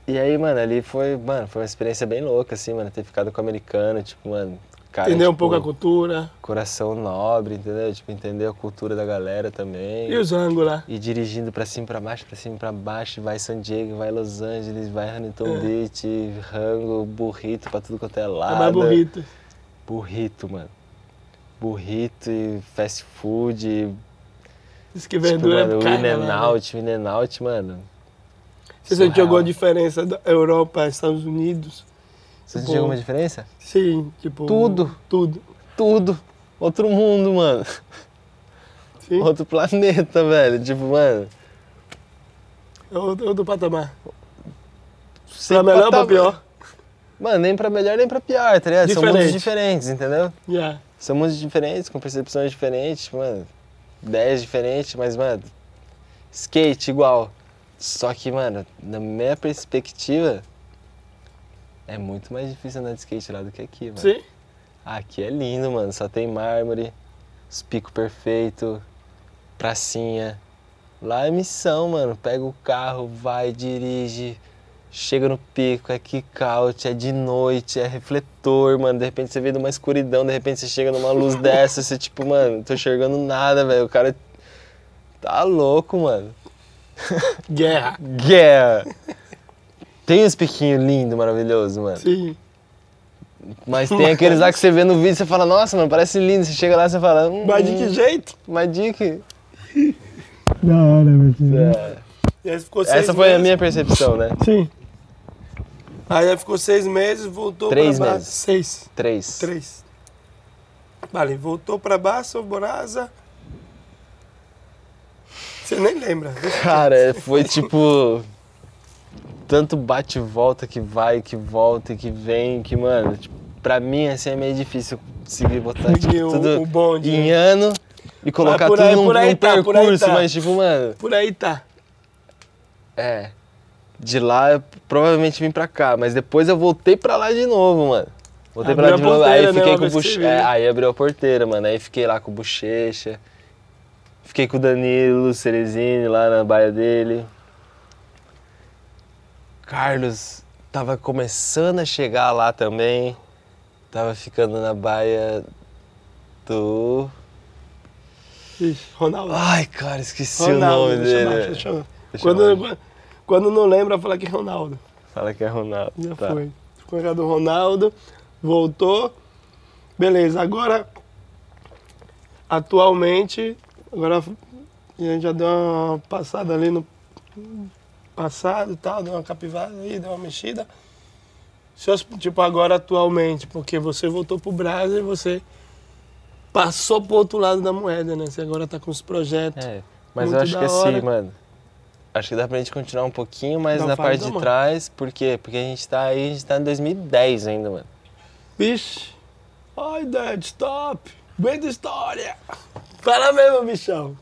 E aí, mano, ali foi, mano, foi uma experiência bem louca, assim, mano, ter ficado com o americano, tipo, mano, cara, Entender um tipo, pouco a cultura. coração nobre, entendeu? Tipo, entender a cultura da galera também. E os ângulos lá. E dirigindo pra cima pra baixo, pra cima pra baixo, vai San Diego, vai Los Angeles, vai Huntington É. Beach, rango, burrito pra tudo quanto é É lado. mais bonito. Burrito, mano. Burrito e fast food, Diz que tipo, verdura mano, o é in cara and out, in and out, mano. Você sentiu surreal. alguma diferença da Europa, Estados Unidos? Você Tipo, sentiu alguma diferença? Sim, tipo... Tudo. Tudo. Tudo. Outro mundo, mano. Sim, Outro planeta, velho. Tipo, mano. é outro, outro patamar. sem Pra melhor ou pra patamar. pior? Mano, nem pra melhor nem pra pior, tá ligado? São mundos Diferente. diferentes, entendeu? Yeah. São mundos diferentes, com percepções diferentes, mano. Ideias diferentes, mas, mano. Skate igual. Só que, mano, na minha perspectiva, é muito mais difícil andar de skate lá do que aqui, mano. Sim. Aqui é lindo, mano. Só tem mármore, os picos perfeitos, pracinha. Lá é missão, mano. Pega o carro, vai, dirige, chega no pico, é kick-out, é de noite, é refletor, mano. De repente você vê numa escuridão, de repente você chega numa luz *laughs* dessa, você tipo, mano, não tô enxergando nada, velho. O cara tá louco, mano. *laughs* Guerra. Guerra! Tem uns piquinhos lindos, maravilhosos, mano. Sim. Mas tem aqueles lá que você vê no vídeo e você fala, nossa, mano, parece lindo. Você chega lá e você fala, hum, Mas de que jeito? Mas de que? Da hora, meu filho. É. E aí ficou seis Essa foi a meses. minha percepção, né? Sim. Aí ficou seis meses, voltou Três pra base. meses. Seis. Três. Três. Vale, voltou pra Barça, Borasa. Você nem lembra. Cara, foi tipo. Tanto bate e volta que vai, que volta e que vem, que, mano, tipo, pra mim assim é meio difícil conseguir botar tipo, o- tudo o bonde, em né? ano e colocar por tudo aí- num, num tá, percurso, tá. mas tipo, mano, Por aí tá. é. De lá eu provavelmente vim pra cá, mas depois eu voltei pra lá de novo, mano. Voltei pra lá Abriu de novo, aí né, fiquei com Bochecha. veio. aí abriu a porteira, mano. Aí fiquei lá com o Bochecha. Fiquei com o Danilo Cerezini lá na baia dele. Carlos tava começando a chegar lá também. Tava ficando na baia do. Ixi, Ronaldo. Ai, cara, esqueci Ronaldo, o nome dele. chamar, deixa eu. Deixa Quando, quando não lembra, fala que é Ronaldo. Fala que é Ronaldo. Já Tá. foi. Ficou ligado do Ronaldo, voltou. Beleza, agora atualmente, agora a gente já deu uma passada ali no passado e tal, deu uma capivada aí, deu uma mexida. Seus, tipo, agora atualmente, porque você voltou pro Brasil e você passou pro outro lado da moeda, né? Você agora tá com os projetos. É, mas eu acho da que hora. assim, mano. Acho que dá pra gente continuar um pouquinho mais Não, na parte da de mão. trás. Por quê? Porque a gente tá aí, a gente tá em 2010 ainda, mano. Vixe! Ai, Dad, stop! Aguenta história! Fala mesmo, bichão!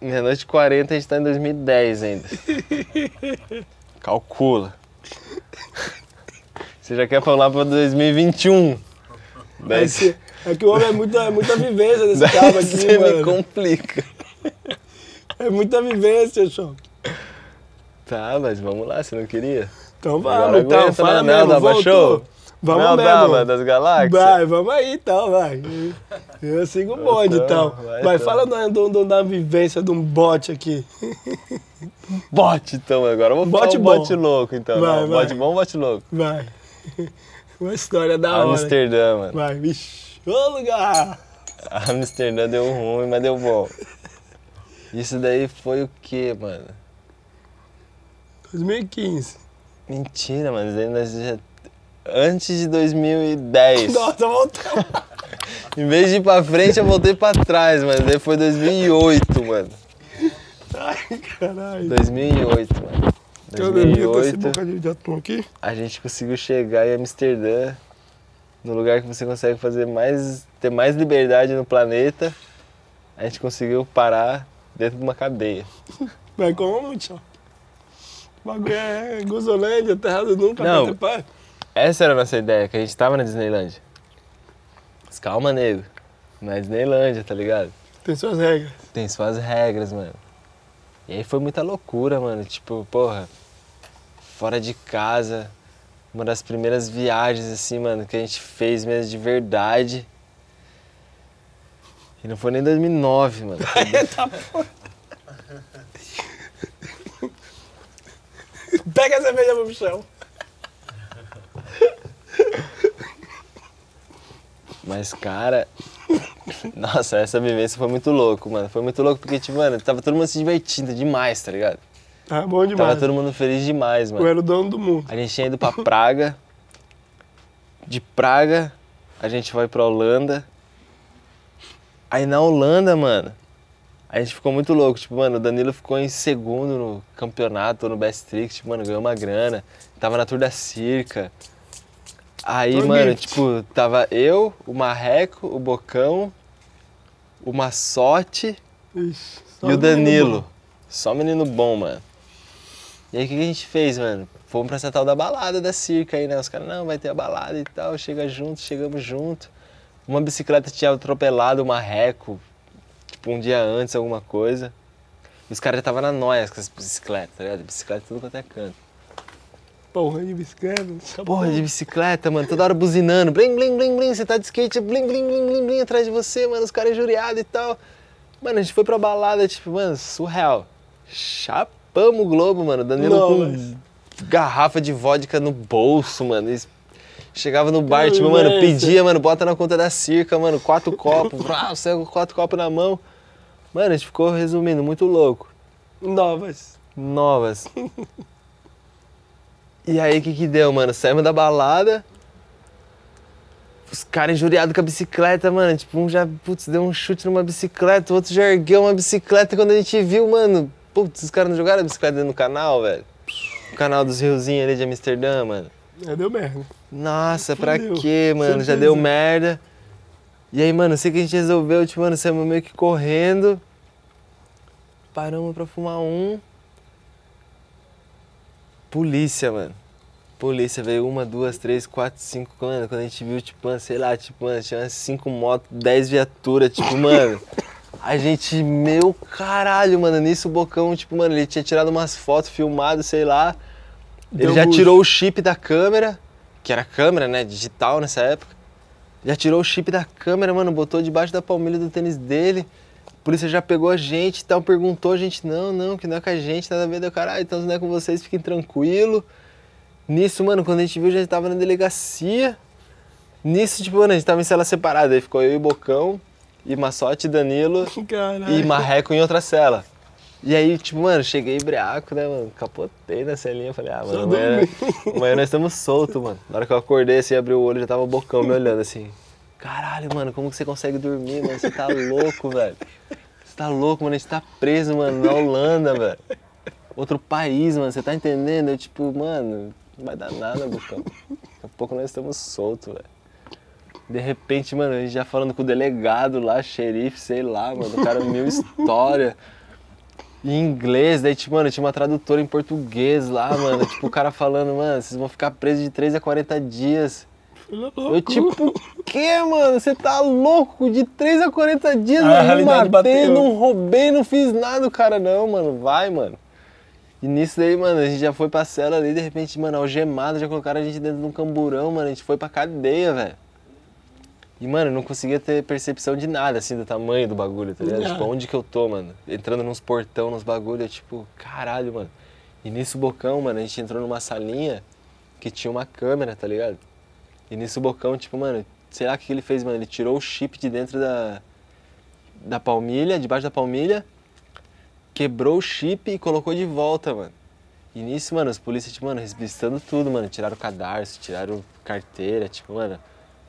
Meia-noite e 40 a gente tá em 2010 ainda. *laughs* Calcula. Você já quer falar pra 2021. É Daí, que, é que o homem é muita, é muita vivência desse cara aqui, você me mano. complica. É muita vivência, show. Tá, mas vamos lá, você não queria? Então vamos, então, fala né? mesmo, Meldaba voltou. Vamos Meldaba mesmo. das galáxias? Vai, vamos aí, então, vai. Eu sigo o bonde, então. Então, vai, Vai, então. fala da, da vivência de um bote aqui. *laughs* Bote, então, agora. Vamos Bote falar um bom. bote louco, então. Vai, não, vai. Bote bom, bote louco. Vai. *laughs* Uma história da hora. Amsterdã, mano. Vai, vixe. Ô, lugar! *laughs* Amsterdã deu ruim, mas deu bom. Isso daí foi o quê, mano? 2015. Mentira, mano. Nós já... Antes de 2010. *laughs* Nossa, voltamos. *laughs* Em vez de ir pra frente, eu voltei pra trás, mano. Daí foi 2008, mano. Ai, caralho. 2008, mano. Deixa eu beber com esse 2008, bocadinho de atum aqui. a gente conseguiu chegar em Amsterdã, no lugar que você consegue fazer mais, ter mais liberdade no planeta. A gente conseguiu parar dentro de uma cadeia. Vai como, tchau? O bagulho é Gozolândia, terra do nunca, Não. Essa era a nossa ideia, que a gente tava na Disneylandia. Mas calma, nego. Na Disneylandia, tá ligado? Tem suas regras. Tem suas regras, mano. E aí foi muita loucura, mano. Tipo, porra, fora de casa. Uma das primeiras viagens, assim, mano, que a gente fez mesmo de verdade. E não foi nem 2009, mano. Eita *laughs* porra. *laughs* Pega a cerveja pro chão. Mas, cara. Nossa, essa vivência foi muito louco, mano. Foi muito louco porque, tipo, mano, tava todo mundo se divertindo demais, tá ligado? Tá bom Tava demais. todo mundo feliz demais, mano. Eu era o dono do mundo. A gente tinha ido pra Praga. De Praga, a gente vai pra Holanda. Aí na Holanda, mano, a gente ficou muito louco. Tipo, mano, o Danilo ficou em segundo no campeonato, no Best Trick. Tipo, mano, ganhou uma grana. Tava na Tour da Circa. Aí, Tour mano, Gift. tipo, tava eu, o Marreco, o Bocão, o Massote Ixi, e o Danilo. Só menino bom, mano. E aí o que, que a gente fez, mano? Fomos pra essa tal da balada da circa aí, né? Os caras, não, vai ter a balada e tal, chega junto, chegamos junto. Uma bicicleta tinha atropelado o marreco, tipo, um dia antes, alguma coisa. E os caras já estavam na noia com as bicicletas, tá ligado? Bicicleta tudo quanto é canto. Porra de bicicleta. Porra de bicicleta, mano, toda hora buzinando. Blim, blim, blim, blim, você tá de skate, blim, blim, blim, blim, blim, atrás de você, mano, os caras injuriados e tal. Mano, a gente foi pra balada, tipo, mano, surreal. Chapamos o globo, mano. Danilo Não, com mas- garrafa de vodka no bolso, mano. es- Chegava no bar, tipo, mano, pedia, mano, bota na conta da circa, mano, quatro copos, *laughs* vrá, com quatro copos na mão. Mano, a gente ficou resumindo, muito louco. Novas. Novas. *laughs* E aí, o que que deu, mano? Saímos da balada. Os caras injuriados com a bicicleta, mano. Tipo, um já, putz, deu um chute numa bicicleta, o outro já ergueu uma bicicleta. E quando a gente viu, mano, putz, os caras não jogaram a bicicleta dentro do canal, velho? O canal dos riozinhos ali de Amsterdã, mano. É, deu merda. Nossa, pra Fudeu. quê, mano? Já Certeza. deu merda. E aí, mano, sei que a gente resolveu, tipo, mano, saímos meio que correndo. Paramos pra fumar um. Polícia, mano. Polícia, veio uma, duas, três, quatro, cinco. Mano, quando a gente viu, tipo, mano, sei lá, tipo, mano, tinha umas cinco motos, dez viaturas, tipo, mano. A gente, meu caralho, mano, nisso o Bocão, tipo, mano, ele tinha tirado umas fotos, filmado, sei lá. Ele Deu já bucho. tirou o chip da câmera, que era câmera, né, digital nessa época. Já tirou o chip da câmera, mano, botou debaixo da palmilha do tênis dele. A polícia já pegou a gente e tal, perguntou a gente, não, não, que não é com a gente, nada a ver, deu caralho, então não é com vocês, fiquem tranquilo. Nisso, mano, quando a gente viu, já tava na delegacia. Nisso, tipo, mano, a gente tava em cela separada, aí ficou eu e Bocão, e Massote, Danilo *laughs* Caralho. e Marreco em outra cela. E aí, tipo, mano, cheguei breaco, né, mano? Capotei na celinha, falei, ah, mano, amanhã, amanhã nós estamos soltos, mano. Na hora que eu acordei, assim, abri o olho, já tava o bocão me olhando, assim. Caralho, mano, como que você consegue dormir, mano? Você tá louco, velho. Você tá louco, mano, gente tá preso, mano, na Holanda, velho. Outro país, mano, você tá entendendo? Eu, tipo, mano, não vai dar nada, bocão. Daqui a pouco nós estamos soltos, velho. De repente, mano, a gente já falando com o delegado lá, xerife, sei lá, mano, o cara mil história. Em inglês, daí, tipo, mano, tinha uma tradutora em português lá, mano. Tipo, o cara falando, mano, vocês vão ficar presos de 3 a 40 dias. Eu, tipo, o quê, mano? Você tá louco? De 3 a 40 dias, A mano. Não realidade matei, bateu. não roubei, não fiz nada, cara, não, mano. Vai, mano. E nisso daí, mano, a gente já foi pra cela ali, de repente, mano, algemado, já colocaram a gente dentro de um camburão, mano. A gente foi pra cadeia, velho. E, mano, eu não conseguia ter percepção de nada, assim, do tamanho do bagulho, tá ligado? Ah. Tipo, onde que eu tô, mano? Entrando nos portão, nos bagulho, eu, tipo, caralho, mano. E nisso Bocão, mano, a gente entrou numa salinha que tinha uma câmera, tá ligado? E nisso o Bocão, tipo, mano, o que ele fez, mano. Ele tirou o chip de dentro da, da palmilha, debaixo da palmilha, quebrou o chip e colocou de volta, mano. E nisso, mano, os polícias, tipo, mano, resbistando tudo, mano. Tiraram cadarço, tiraram carteira, tipo, mano.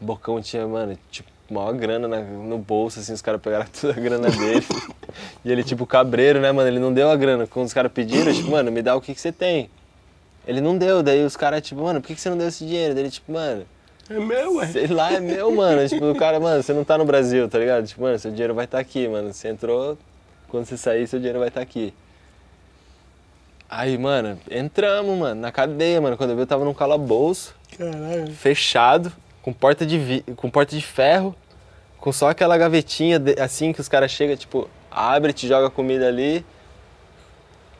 O Bocão tinha, mano, tipo, maior grana na- no bolso, assim, os caras pegaram *laughs* toda a grana dele. e ele, tipo, cabreiro, né, mano? Ele não deu a grana. Quando os caras pediram, tipo, mano, me dá o que, que você tem. Ele não deu, daí os caras, tipo, mano, por que, que você não deu esse dinheiro? Daí ele, tipo, mano, É meu, ué. sei lá, é meu, mano. tipo, o cara, mano, você não tá no Brasil, tá ligado? Tipo, mano, seu dinheiro vai estar aqui, mano. Você entrou, quando você sair, seu dinheiro vai estar aqui. Aí, mano, entramos, mano, na cadeia, mano. Quando eu vi, eu tava num calabouço, Caralho. fechado, com porta de, vi- com porta de ferro, com só aquela gavetinha, de- assim, que os caras chegam, tipo, abre, te joga comida ali,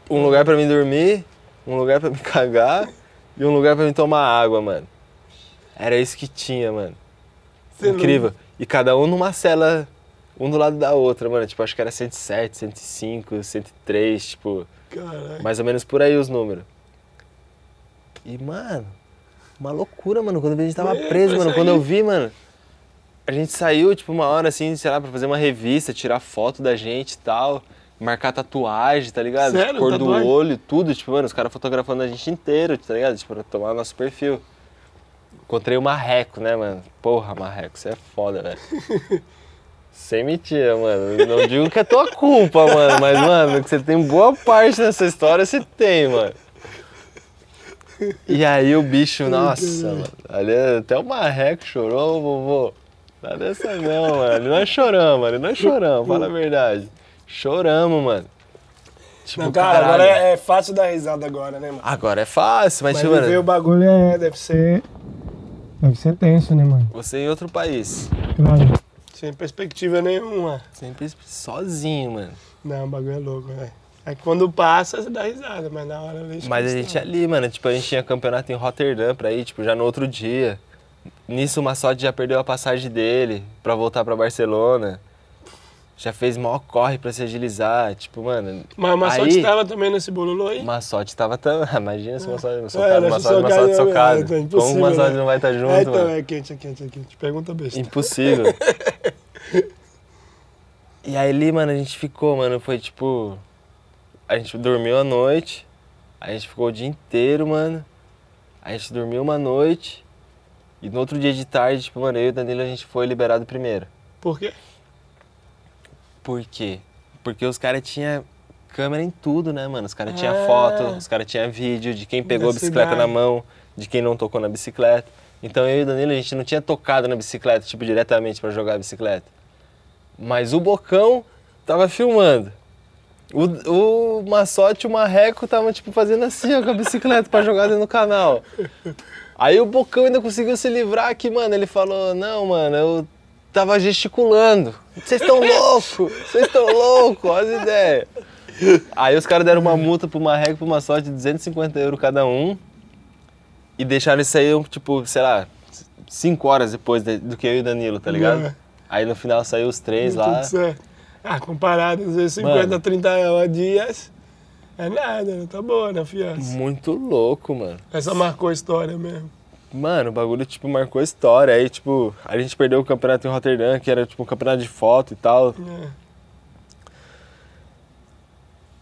um lugar pra mim dormir, um lugar pra me *laughs* cagar e um lugar pra mim tomar água, mano. Era isso que tinha, mano. Você não- Incrível. E cada um numa cela, um do lado da outra, mano. Tipo, acho que era 107, 105, 103, tipo, Caralho. mais ou menos por aí os números. E, mano, uma loucura, mano. Quando a gente tava É, preso, mano. sair. Quando eu vi, mano, a gente saiu, tipo, uma hora assim, sei lá, pra fazer uma revista, tirar foto da gente e tal. Marcar tatuagem, tá ligado? Sério? Cor Tatuagem? do olho, tudo. Tipo, mano, os caras fotografando a gente inteiro, tá ligado? Tipo, pra tomar nosso perfil. Encontrei o Marreco, né, mano? Porra, Marreco, você é foda, velho. *laughs* Sem mentira, mano. Não digo que é tua culpa, mano, mas, mano, que você tem boa parte nessa história, você tem, mano. E aí o bicho, nossa, mano. Ali até o Marreco chorou, vovô. Tá dessa não, mano. Nós choramos, mano. Nós choramos, fala a verdade. Choramos, mano. Tipo, Não, cara, caralho. agora é, é fácil dar risada agora, né, mano? Agora é fácil, mas, Mas tipo, mano, o bagulho é, deve ser. Deve ser tenso, né, mano? você em outro país. Claro. Sem perspectiva nenhuma. Sempre sozinho, mano. Não, o bagulho é louco, velho. É que quando passa, você dá risada, mas na hora Mas a gente ali, mano, tipo, a gente tinha campeonato em Rotterdam pra ir, tipo, já no outro dia. Nisso o Massotti já perdeu a passagem dele pra voltar pra Barcelona. Já fez maior corre pra se agilizar. Tipo, mano. Mas uma aí, sorte tava também nesse bololô aí. Massote tava tão. *laughs* Imagina se o Massote É, socado, né, Massote, socado, é, socado. é, Como o Massote né? não vai estar junto, é, então, mano? é quente, é quente, é quente. Pergunta besta. Impossível. *laughs* e aí ali, mano, a gente ficou, mano, foi tipo. A gente dormiu a noite, a gente ficou o dia inteiro, mano. A gente dormiu uma noite. E no outro dia de tarde, tipo, mano, eu e o Danilo a gente foi liberado primeiro. Por quê? Por quê? Porque os caras tinham câmera em tudo, né, mano? Os caras tinham Ah. foto, os caras tinham vídeo de quem pegou Da a bicicleta cidade. na mão, de quem não tocou na bicicleta. Então eu e o Danilo, a gente não tinha tocado na bicicleta, tipo, diretamente pra jogar a bicicleta. Mas o Bocão tava filmando. O, o Massote e o Marreco estavam, tipo, fazendo assim, ó, com a bicicleta pra jogar dentro do canal. Aí o Bocão ainda conseguiu se livrar que, mano, ele falou, não, mano, eu tava gesticulando. Vocês estão *laughs* loucos, vocês estão loucos, olha as ideias. Aí os caras deram uma multa pro Marreco e pro Massote de 250 euros cada um. E deixaram isso aí, tipo, sei lá, cinco horas depois de- do que eu e o Danilo, tá ligado? É. Aí no final saiu os três lá. Tudo certo. Ah, comparado, às vezes 50, Mano. 30 dias, é nada, né? Tá boa, né, fiança? Muito louco, mano. Essa marcou a história mesmo. Mano, o bagulho, tipo, marcou história. Aí, tipo, a gente perdeu o campeonato em Rotterdam, que era, tipo, um campeonato de foto e tal. É.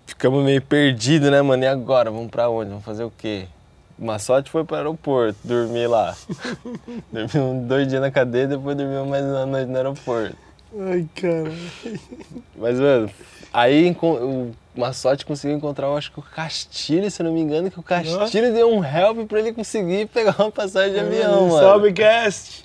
Ficamos meio perdidos, né, mano? E agora? Vamos pra onde? Vamos fazer o quê? Uma sorte foi pro aeroporto, dormir lá. *laughs* Dormimos dois dias na cadeia, depois dormimos mais uma noite no aeroporto. Ai, cara. Mas, mano, aí o Massote conseguiu encontrar, eu acho que o Castilho, se não me engano, que o Castilho deu um help pra ele conseguir pegar uma passagem de avião, mano.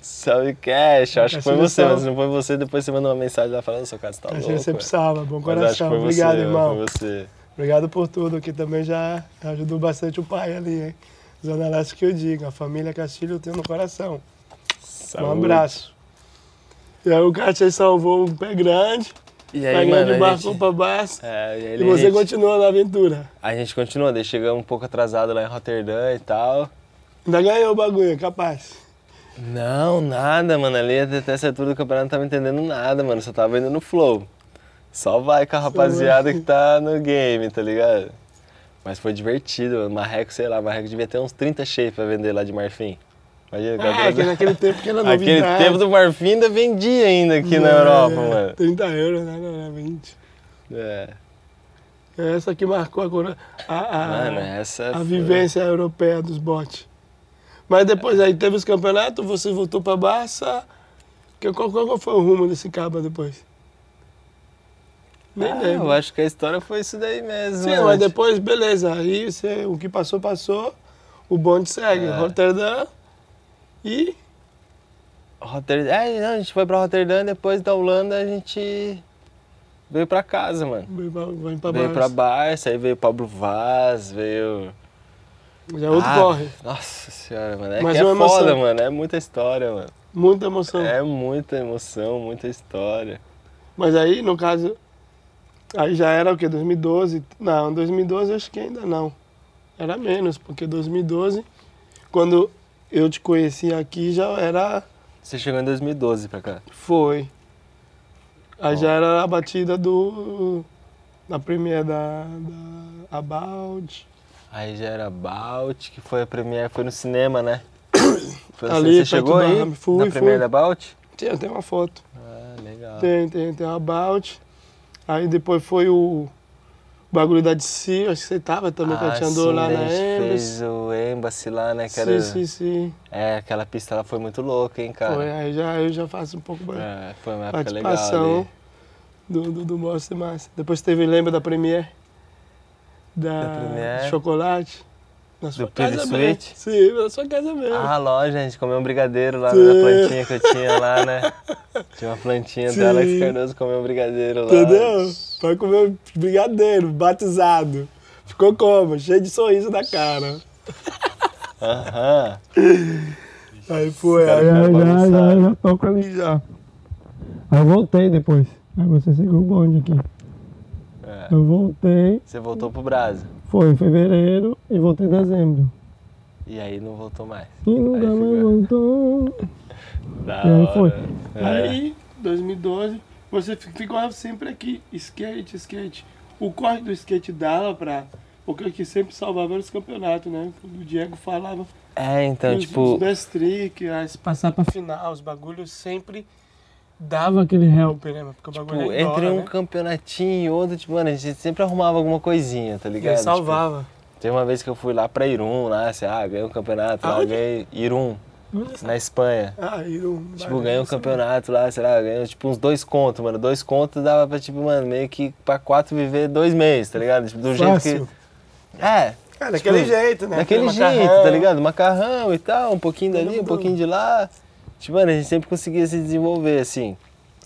Salve, cast! Acho que foi Castilho você, mas se não foi você, depois você mandou uma mensagem lá falando, seu você tá Castilho louco. sempre velho." salva, bom coração. Obrigado, você, irmão. Foi você. Obrigado por tudo, que também já ajudou bastante o pai ali, hein? Zona Leste que eu digo, a família Castilho eu tenho no coração. Um Saúde. abraço. E aí o Castilho salvou um pé grande, E aí, mano, a embarcou gente, pra baixo. é, e, E você gente, continua na aventura. a gente continua, daí chegamos um pouco atrasado lá em Rotterdam e tal. Ainda ganhou o bagulho, capaz. Não, nada, mano. Ali até essa altura do campeonato não tava entendendo nada, mano. Só tava indo no flow. Só vai com a rapaziada que tá no game, tá ligado? Mas foi divertido, mano. Marreco, sei lá, Marreco devia ter uns 30 shapes pra vender lá de Marfim. Cara É, que naquele tempo que era *laughs* Aquele novidade. tempo do Marfim ainda vendia ainda aqui na É, Europa, é, mano. 30 euros, né? Não era 20. É. É Essa que marcou agora a, a, Mano, essa a foi- vivência europeia dos botes. Mas depois aí teve os campeonatos, você voltou pra Barça. Que, qual, qual foi o rumo desse cabo depois? Nem Ah, lembro. eu acho que a história foi isso daí mesmo. Sim, mano. mas depois, beleza. Aí você, o que passou, passou. O bonde segue. É. Rotterdam e Rotterdam. É, não, a gente foi pra Rotterdam, depois da Holanda a gente veio pra casa, mano. veio pra, veio pra veio pra Barça. Aí veio Pablo Vaz, veio. Já outro Ah, corre. Nossa senhora, mano. É Mas que é uma emoção. foda, mano. É muita história, mano. Muita emoção. É muita emoção, muita história. Mas aí, no caso, aí já era o quê? 2012? Não, 2012 acho que ainda não. Era menos, porque 2012, quando eu te conheci aqui, já era. Você chegou em 2012 pra cá. Foi. Aí já era a batida do. Da primeira da, da About. Aí já era Bout, que foi a premiere, foi no cinema, né? *coughs* Foi Ali, Você chegou aí? Barra, fui, na fui. premiere da Bout? Tem, tem uma foto. Ah, legal. Tem, tem, tem a About. Aí depois foi o bagulho da DC, acho que você tava também, que a gente andou lá na a gente Embassy. fez o Embassy lá, né? Que era... Sim, sim, sim. É, aquela pista lá foi muito louca, hein, cara? Foi, aí já, eu já faço um pouco mais. É, foi uma época legal participação ali. do, do, do Monster Massa. Depois teve, lembra da Premiere? Da, Da Premiere? chocolate? Na sua Do casa. Sweet? Sim, na sua casa mesmo. Ah, loja, a gente comeu um brigadeiro lá Sim. na plantinha que eu tinha lá, né? *laughs* Tinha uma plantinha Sim. do Alex Cardoso comeu um brigadeiro lá. Entendeu? Vai comer um brigadeiro, batizado. Ficou como? Cheio de sorriso na cara. Aham. *laughs* Aí foi, aí, aí, já, já, bagunçados. já toco ali já. Aí eu voltei depois. Aí você seguiu o bonde aqui. É. Eu voltei, Você voltou pro Brasa. Foi em fevereiro e voltei em dezembro. E aí não voltou mais. E nunca Aí mais ficou. voltou. *laughs* Da E aí foi. hora. É. Aí, 2012, você fi- ficou sempre aqui, skate, skate. O corre do skate dava pra. Porque o que sempre salvava era os campeonatos, né? O Diego falava. É, então, os, tipo. Os best trick, as passar pra final, os bagulhos sempre Dava aquele help. né? Porque o Tipo, bagulho é entre dólar, um né? campeonatinho e outro, tipo, mano, a gente sempre arrumava alguma coisinha, tá E ligado? aí salvava. Tipo, teve uma vez que eu fui lá pra Irum, lá, assim, ah, ganhei um campeonato, lá, Aonde? ganhei Irum, na Espanha. Ah, e um Tipo, ganhei um campeonato lá, sei lá, ganhei tipo uns dois contos, mano. Dois contos dava pra, tipo, mano, meio que pra quatro viver dois meses, tá ligado? Tipo, do Fácil. jeito que. É, É, daquele Tipo, jeito, né? daquele Aquele jeito, macarrão. tá ligado? Macarrão e tal, um pouquinho dali, um pouquinho de lá. Tipo, mano, a gente sempre conseguia se desenvolver, assim.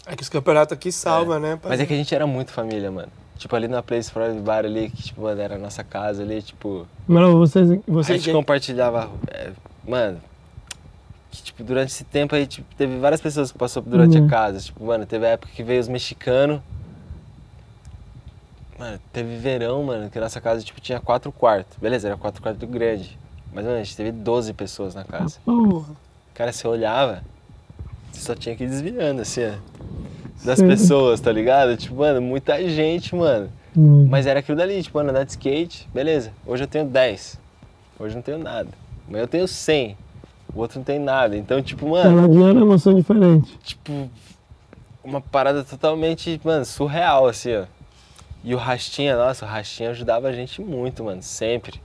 É que os campeonatos aqui salva, né? Mas é que a gente era muito família, mano. Tipo, ali na Place for Bar ali, que, tipo, mano, era a nossa casa ali, tipo. Mano, vocês, A vocês gente compartilhava. é, mano. Que, tipo, durante esse tempo aí, tipo, teve várias pessoas que passou durante Uhum. a casa. Tipo, mano, teve a época que veio os mexicanos. Mano, teve verão, mano, que a nossa casa, tipo, tinha quatro quartos. Beleza, era quatro quartos grande. Mas, mano, a gente teve 12 pessoas na casa. Porra. Cara, você olhava, você só tinha que ir desviando, assim, ó. Das Sim. pessoas, tá ligado? Tipo, mano, muita gente, mano. Hum. Mas era aquilo dali, tipo, mano, andar de skate, beleza. Hoje eu tenho 10. Hoje eu não tenho nada. Amanhã eu tenho 100. O outro não tem nada. Então, tipo, mano, Cada dia era uma emoção diferente. tipo, uma parada totalmente, mano, surreal, assim, ó. E o Rastinha, nossa, o Rastinha ajudava a gente muito, mano, sempre.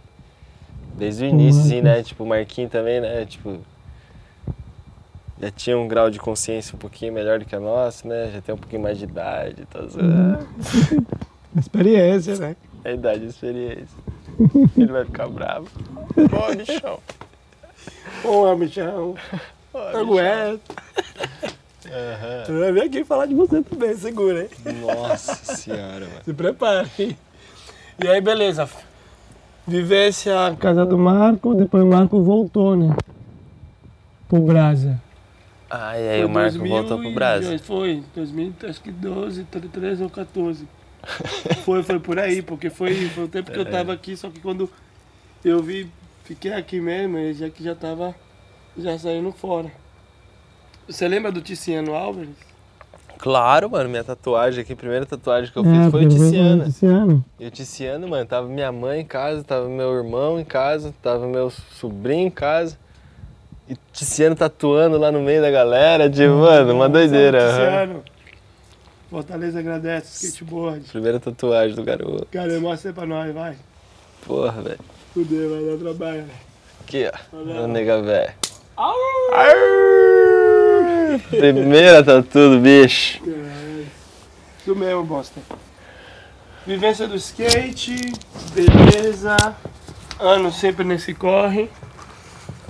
Desde o início, assim, né? Tipo, o Marquinhos também, né? Tipo, já tinha um grau de consciência um pouquinho melhor do que a nossa, né? Já tem um pouquinho mais de idade e tal. *laughs* Experiência, né? É a idade e a experiência. *laughs* Ele vai ficar bravo. Pô, bichão. Pô, bichão. Aguento. Aham. Eu vai vir aqui falar de você também, segura, hein? Nossa senhora, mano. Se prepare. E aí, beleza. Vivência. Casa do Marco, depois o Marco voltou, né? Pro Brasa. Ah, e aí o Marco voltou pro Brasil. Foi, 2000, acho que 12, 13 ou 14. Foi, foi por aí, porque foi, foi o tempo que eu tava aqui, só que quando eu vi, fiquei aqui mesmo, ele já que já tava já saindo fora. Você lembra do Ticiano Álvares? Claro, mano, minha tatuagem aqui, a primeira tatuagem que eu É, fiz foi o porque Tiziana. Tiziano. E o Tiziano, mano, tava minha mãe em casa, tava meu irmão em casa, tava meu sobrinho em casa. E Tiziano tatuando lá no meio da galera, de, mano, uma doideira. aham. Ticiano. Fortaleza agradece, skateboard. Primeira tatuagem do garoto. Cara, mostra aí pra nós, vai. Porra, velho. Fudeu, vai dar trabalho, né? Aqui, ó. Olha lá. O nega velho. Primeira tatu do bicho. Isso mesmo, bosta. Vivência do skate, beleza. Ano sempre nesse corre.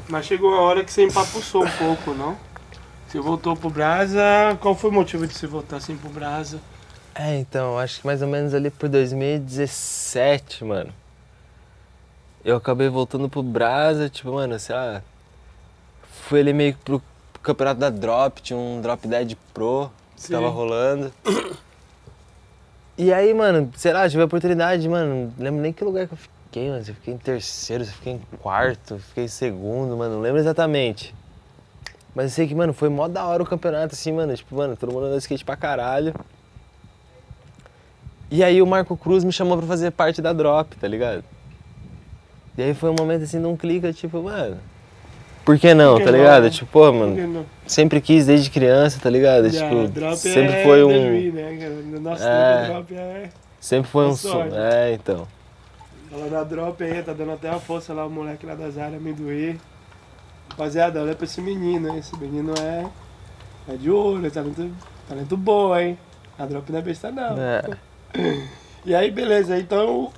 Mas chegou uma hora que você empapuçou um pouco, não? Você voltou pro Brasa. Qual foi o motivo de você voltar assim pro Brasa? É, então, acho que mais ou menos ali por 2017, mano. Eu acabei voltando pro Brasa, tipo, mano, sei lá. Fui ali meio que pro campeonato da Drop, tinha um Drop Dead Pro que Sim. tava rolando. E aí, mano, sei lá, tive a oportunidade, mano, não lembro nem que lugar que eu fiquei, mano. Se eu fiquei em terceiro, se eu fiquei em quarto, fiquei em segundo, mano, não lembro exatamente. Mas eu sei que, mano, foi mó da hora o campeonato, assim, mano. Tipo, mano, todo mundo andando de skate pra caralho. E aí o Marco Cruz me chamou pra fazer parte da Drop, tá ligado? E aí foi um momento assim, não clica, tipo, mano. Por que não, Por que tá não, ligado? né? Tipo, pô, mano, sempre quis desde criança, tá ligado? Já, tipo, drop sempre é foi um. Re, né, cara? Nossa, É. drop é. Sempre foi um som. olha. É, então. Ela da drop aí, tá dando até uma força lá, o moleque lá das áreas, amendoim. Rapaziada, olha pra esse menino, hein? Esse menino é, é de ouro, é talento, talento bom, hein? A drop não é besta não. É. *laughs* E aí, beleza, então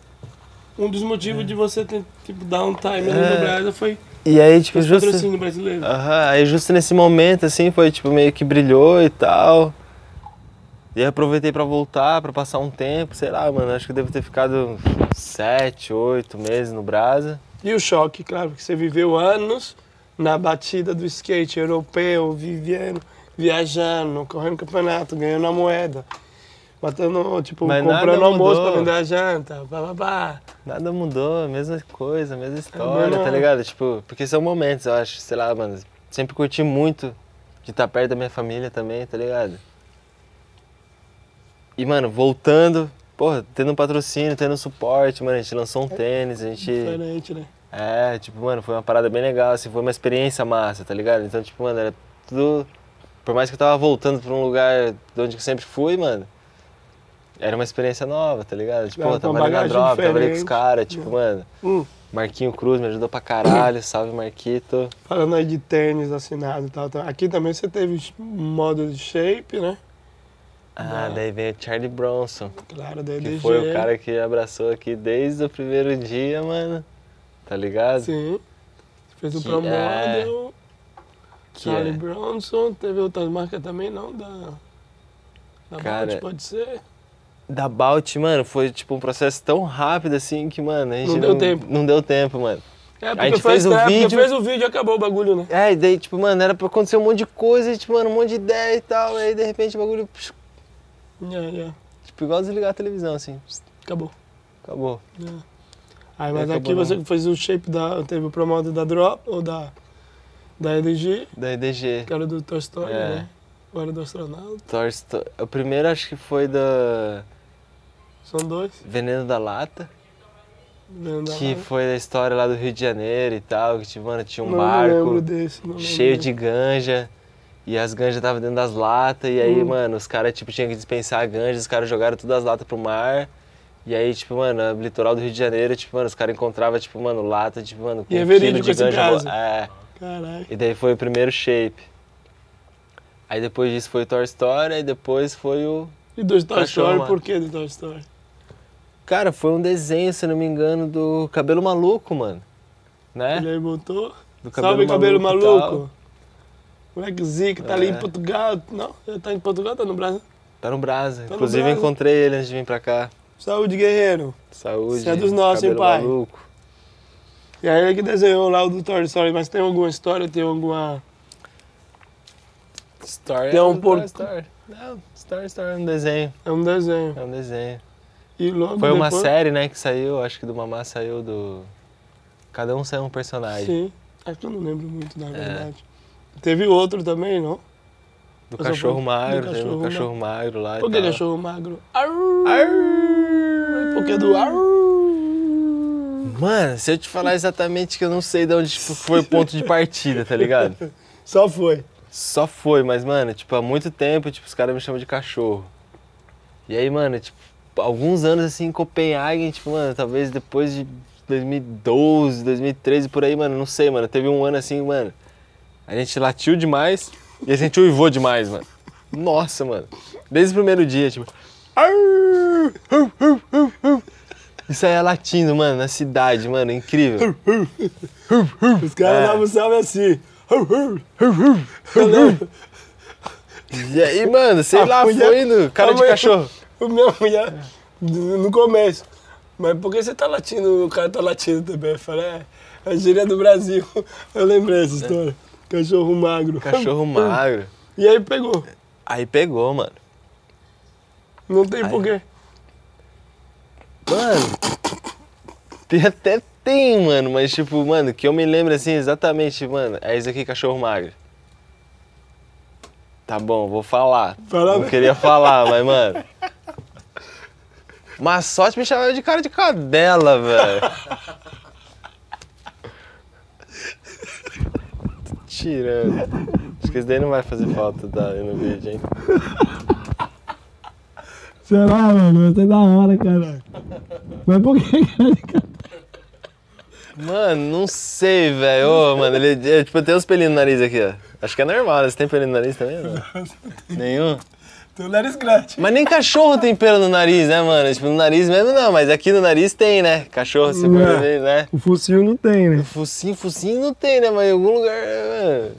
um dos motivos de você ter, tipo, dar um time É. no Brasil foi E aí, tipo, justo. patrocínio brasileiro. Aham, aí justo nesse momento, assim, foi tipo, meio que brilhou e tal. E aí aproveitei pra voltar, pra passar um tempo, sei lá, mano, acho que devo ter ficado sete, oito meses no Brasa. E o choque, claro, porque você viveu anos na batida do skate europeu, vivendo, viajando, correndo campeonato, ganhando a moeda. Matando, tipo, Mas comprando almoço pra vender a janta, pá. Nada mudou, mesma coisa, mesma história, mesmo- tá ligado? Tipo, porque são momentos, eu acho, sei lá, mano, sempre curti muito de estar perto da minha família também, tá ligado? E, mano, voltando, porra, tendo um patrocínio, tendo um suporte, mano, a gente lançou um tênis, a gente. Diferente, né? É, tipo, mano, foi uma parada bem legal, assim, foi uma experiência massa, tá ligado? Então, tipo, mano, era tudo. Por mais que eu tava voltando pra um lugar de onde eu sempre fui, mano, era uma experiência nova, tá ligado? Tipo, uma trabalhei na drop, trabalhei com os diferente. caras, tipo, mano, Hum, Marquinho Cruz me ajudou pra caralho, salve Marquito. falando aí de tênis assinado e tal, tal. Aqui também você teve um modo de shape, né? Ah, Não. daí veio o Charlie Bronson, Claro, da que foi o cara que abraçou aqui desde o primeiro dia, mano, tá ligado? Sim. Fez o Que Pro é- Model, Charlie é- Bronson, teve outras marcas também, não? Da. Da Cara, pode ser? Da Balt, mano, foi tipo um processo tão rápido assim que, mano, a gente Não deu tempo. Não deu tempo, mano. É, A gente fez o vídeo- fez o vídeo e acabou o bagulho, né? É, e daí, tipo, mano, era pra acontecer um monte de coisa, tipo, mano, um monte de ideia e tal, aí de repente o bagulho, psh, Yeah, yeah. tipo, igual desligar a televisão, assim, Acabou. acabou. Yeah. Aí, mas aqui não. você fez o shape da. Teve o Pro Model da Drop, ou da. Da EDG, Da EDG. que era do Toy Story, É. né? Ou era do astronauta. Toy Sto- O primeiro acho que foi da São dois. Veneno da Lata, Vendo que lá. foi a história lá do Rio de Janeiro e tal, que, tipo, mano, tinha um não, lembro barco desse. Não lembro cheio desse. de ganja. E as ganjas estavam dentro das latas, e aí, Hum. mano, os caras, tipo, tinham que dispensar a ganja, os caras jogaram todas as latas pro mar. E aí, tipo, mano, no litoral do Rio de Janeiro, tipo, mano, os caras encontravam, tipo, mano, lata, tipo, mano, com E é um quilo de ganja. caso? É. Caralho. E daí foi o primeiro shape. Aí depois disso foi o Toy Story, aí depois foi o. E do Toy Story, por que do Toy Story? Cara, foi um desenho, se não me engano, do Cabelo Maluco, mano. Né? Ele aí botou. Do Salve, cabelo e maluco. Tal. Moleque Zica, tá ali É. em Portugal. Não, ele tá em Portugal, tá no Brasil. Tá no Brasa. no Inclusive encontrei ele antes de vir pra cá. Saúde, guerreiro. Saúde. Você é dos nossos, hein, pai? Maluco. E aí ele que desenhou lá o do Toy Story, mas tem alguma história, tem alguma. Story Tem é um porco. Toy Story. Não, Story Story é um desenho. É um desenho. É um desenho. E logo Foi uma depois- série, né, que saiu, acho que do Mamá saiu do. Cada um saiu um personagem. Sim. Acho que eu não lembro muito, na É. Teve outro também, não? Do Eu só cachorro do magro, tem cachorro um cachorro magro lá. Por que cachorro magro? Arr! Por que do arr? Mano, se eu te falar exatamente que eu não sei de onde tipo, foi o ponto de partida, tá ligado? *laughs* Só foi. Só foi, mas, mano, tipo, há muito tempo, tipo, os caras me chamam de cachorro. E aí, mano, tipo, alguns anos assim em Copenhague, tipo, mano, talvez depois de 2012, 2013, por aí, mano, não sei, mano. Teve um ano assim, mano, a gente latiu demais e a gente uivou demais, mano. Nossa, mano. Desde o primeiro dia, tipo. "Arr! Hu, hu, hu, hu." E saía latindo, mano, na cidade, mano, incrível. Os caras É. davam salve assim. E aí, mano, sei A lá, mulher- foi indo, cara de mulher- cachorro. O meu mulher, no começo. Mas por que você tá latindo? O cara tá latindo também. Eu falei, é, é a gíria do Brasil. Eu lembrei essa história. Cachorro magro. Cachorro *laughs* magro. E aí pegou. Aí pegou, mano. Não tem Aí. porquê. Mano, tem- até tem, mano, mas tipo, mano, que eu me lembro assim exatamente, mano, é isso aqui, cachorro magro. Tá bom, vou falar. Fala, Não queria falar, mas, mano. *laughs* Mas sorte me chamava de cara de cadela, velho. *laughs* Tirando. Acho que esse daí não vai fazer falta tá, no vídeo, hein? Será, mano? Vai ser da hora, caralho. Mas por que, cara? Mano, não sei, velho. Ô, mano, ele, é, tipo, tem uns pelinhos no nariz aqui, ó. Acho que é normal, né? Você tem pelinho no nariz também? ou Não? *laughs* Nenhum? Tem o nariz grande. Mas nem cachorro tem pelo no nariz, né, mano? Tipo, no nariz mesmo não, mas aqui no nariz tem, né? Cachorro, é. pode ver, né? O focinho não tem, né? Focinho, focinho não tem, né? Mas em algum lugar, mano,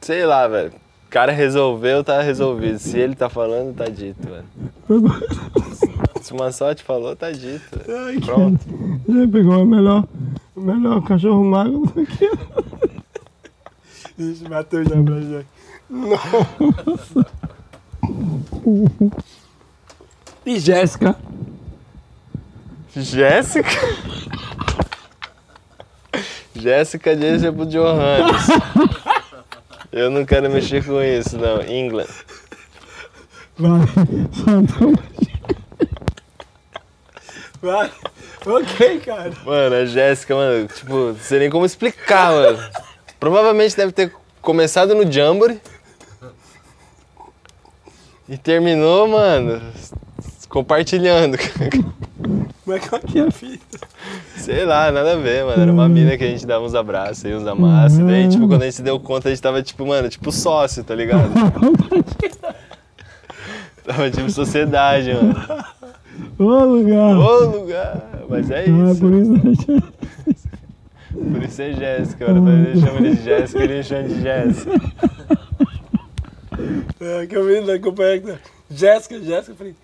sei lá, velho. O cara resolveu, tá resolvido. Se ele tá falando, tá dito, mano. *laughs* Se uma sorte falou, tá dito. Ai, Pronto. Já pegou o melhor, o melhor cachorro magro do que. Ixi, bateu já pra já. E Jéssica? Jéssica? Jéssica disse pro Johannes. Eu não quero mexer com isso, não. England. Vai. Vai. Ok, cara. Mano, a Jéssica, mano, tipo, não sei nem como explicar, mano. Provavelmente deve ter começado no Jamboree. E terminou, mano, compartilhando. Mas qual que é a fita? Sei lá, nada a ver, mano. Era uma mina que a gente dava uns abraços e uns amassos. E daí, tipo, quando a gente se deu conta, a gente tava, tipo, mano, tipo sócio, tá ligado? *laughs* tava tipo sociedade, mano. Ô lugar! Ô lugar! Mas é Ah, isso. por isso Por isso é Jéssica, mano. Chama ele de Jéssica, ele chama de Jéssica. É, que eu vi na companhia. Jéssica, Jéssica. Eu falei,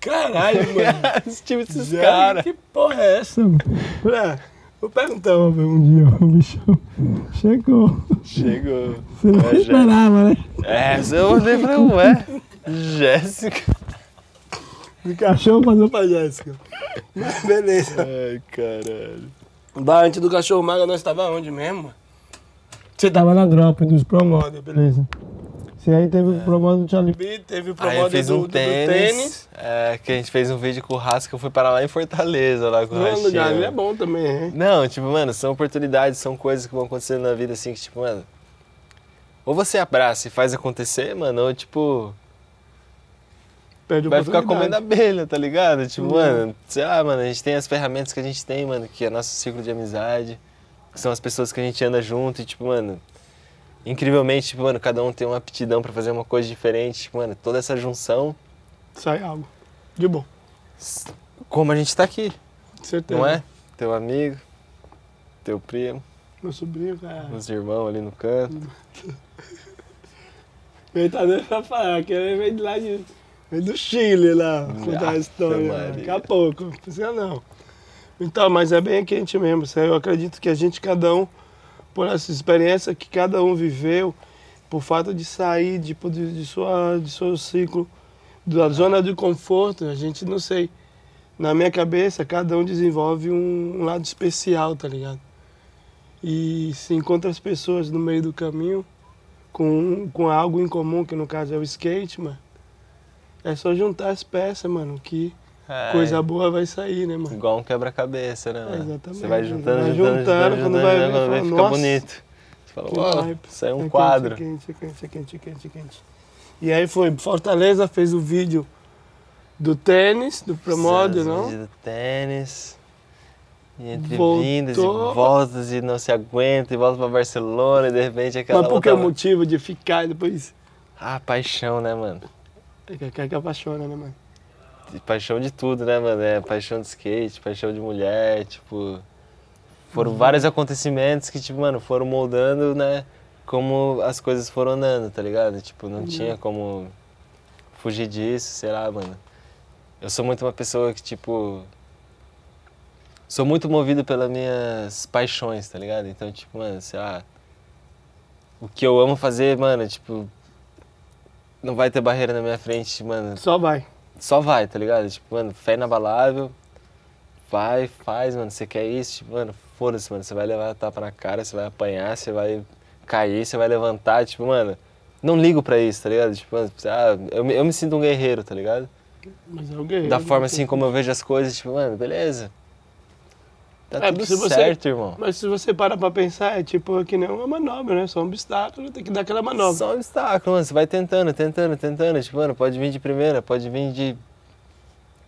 caralho, *laughs* mano. Esse time desses Jéssica, caras. Que porra é essa? mano. É, vou perguntar, Um dia o bichão chegou. Chegou. Você não É, esperava, né? É, eu olhei e falei, ué, Jéssica. O cachorro passou pra Jéssica. Mas beleza. Ai, caralho. Bah, antes do cachorro mago, nós tava onde mesmo? Você tava na drop dos promoters, beleza. Você aí teve o promoter do Charlie Teve o fiz do, um do- do tênis, tênis. É, que a gente fez um vídeo com o Rasca, eu fui parar lá em Fortaleza, lá com o lugar ali é bom também, hein? Não, tipo, mano, são oportunidades, são coisas que vão acontecendo na vida, assim, que, tipo, mano... Ou você abraça e faz acontecer, mano, ou, tipo, Perde vai ficar comendo abelha, tá ligado? Tipo, Uhum. mano, sei lá, mano, a gente tem as ferramentas que a gente tem, mano, que é nosso ciclo de amizade, que são as pessoas que a gente anda junto e, tipo, mano, incrivelmente, tipo, mano, cada um tem uma aptidão pra fazer uma coisa diferente, tipo, mano, toda essa junção, Sai algo. De bom. como a gente tá aqui, Certeza. não é? Teu amigo, teu primo, Meu sobrinho, cara. os irmãos ali no canto. *laughs* Ele tá dando pra falar, que ele veio de lá de. Veio do Chile lá, contar a história. Maria. Daqui a pouco. Não precisa não. Então, mas é bem quente mesmo. Eu acredito que a gente, cada um, por essa experiência que cada um viveu, por fato de sair tipo, de, de, sua, de seu ciclo, da zona de conforto, a gente não sei. Na minha cabeça, cada um desenvolve um, um lado especial, tá ligado? E se encontra as pessoas no meio do caminho com, com algo em comum, que no caso é o skate, mano. É só juntar as peças, mano, que É, coisa boa vai sair, né, mano? Igual um quebra-cabeça, né, mano? exatamente. Você vai juntando, Vai juntando, juntando, juntando, quando vai juntando, ver, vê, fala, fica "Nossa, bonito. Você fala, uau, hype." isso aí é É um quente, quadro. é Quente, é quente, é quente, é quente, é quente. E aí foi, Fortaleza fez o vídeo do tênis, do Promódio, não? vídeo do tênis. E entre Voltou. vindas e voltas e não se aguenta e volta pra Barcelona e de repente aquela Mas por que o motivo de ficar e depois... Ah, paixão, né, mano? É que, que, que apaixona, né, mano? Paixão de tudo, né, mano? É paixão de skate, paixão de mulher, tipo. Foram Uhum. vários acontecimentos que, tipo, mano, foram moldando, né? Como as coisas foram andando, tá ligado? Tipo, Uhum. não tinha como fugir disso, sei lá, mano. Eu sou muito uma pessoa que, tipo. Sou muito movido pelas minhas paixões, tá ligado? Então, tipo, mano, sei lá. O que eu amo fazer, mano, tipo. Não vai ter barreira na minha frente, mano Só vai. Só vai, tá ligado? Tipo, mano, fé inabalável, vai, faz, mano, você quer isso, tipo, mano, foda-se, mano, você vai levar tapa na cara, você vai apanhar, você vai cair, você vai levantar, tipo, mano, não ligo pra isso, tá ligado? Tipo, mano, ah, eu, me- eu me sinto um guerreiro, tá ligado? Mas é o guerreiro. Da né? forma assim como eu vejo as coisas, tipo, mano, beleza. Tá É, tudo você- certo, irmão. Mas se você para pra pensar, é tipo que nem uma manobra, né? Só um obstáculo, tem que dar aquela manobra. Só um obstáculo, mano. Você vai tentando, tentando, tentando. Tipo, mano, pode vir de primeira, pode vir de.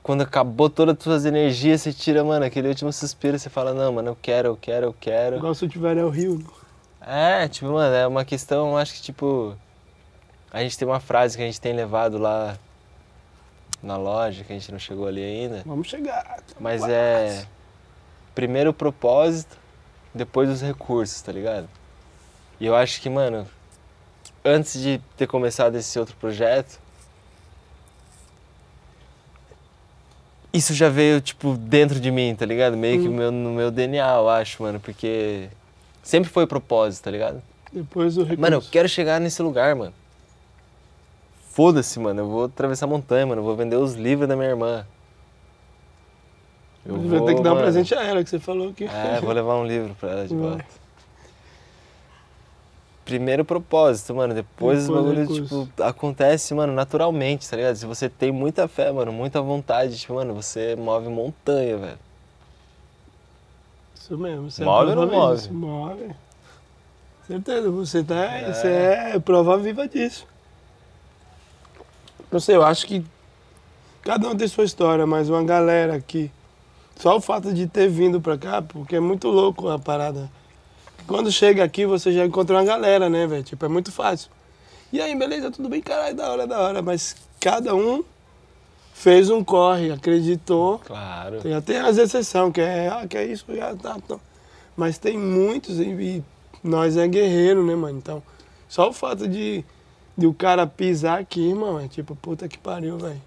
Quando acabou todas as suas energias, você tira, mano, aquele último suspiro, você fala, não, mano, eu quero, eu quero, eu quero. Igual se eu tiver o Rio. É, tipo, mano, é uma questão, eu acho que, tipo. A gente tem uma frase que a gente tem levado lá na loja, que a gente não chegou ali ainda. Vamos chegar. Mas é. Primeiro o propósito, depois os recursos, tá ligado? E eu acho que, mano, antes de ter começado esse outro projeto, isso já veio, tipo, dentro de mim, tá ligado? Meio que Hum. meu, no meu DNA, eu acho, mano, porque sempre foi propósito, tá ligado? Depois o recurso. Mano, eu quero chegar nesse lugar, mano. Foda-se, mano, eu vou atravessar a montanha, mano, eu vou vender os livros da minha irmã. Eu vai ter que dar um mano, presente a ela, que você falou que. é, vou levar um livro pra ela de volta. primeiro propósito, mano. Depois, Depois o bagulho, recurso. tipo, acontece, mano, naturalmente, tá ligado? Se você tem muita fé, mano, muita vontade, tipo, mano, você move montanha, velho. Isso mesmo. Você Move é ou não move? disso. Move. Certeza, você tá. Você é prova viva disso. Não sei, eu acho que cada um tem sua história, mas uma galera aqui. Só o fato de ter vindo pra cá, porque é muito louco a parada. Quando chega aqui, você já encontra uma galera, né, velho? Tipo, é muito fácil. E aí, beleza, tudo bem, caralho, da hora, da hora. Mas cada um fez um corre, acreditou. Claro. Tem até as exceções, que é, ah, que é isso, já tá, tá. Mas tem muitos e, e nós é guerreiro, né, mano? Então, só o fato de, de o cara pisar aqui, irmão, é tipo, puta que pariu, velho.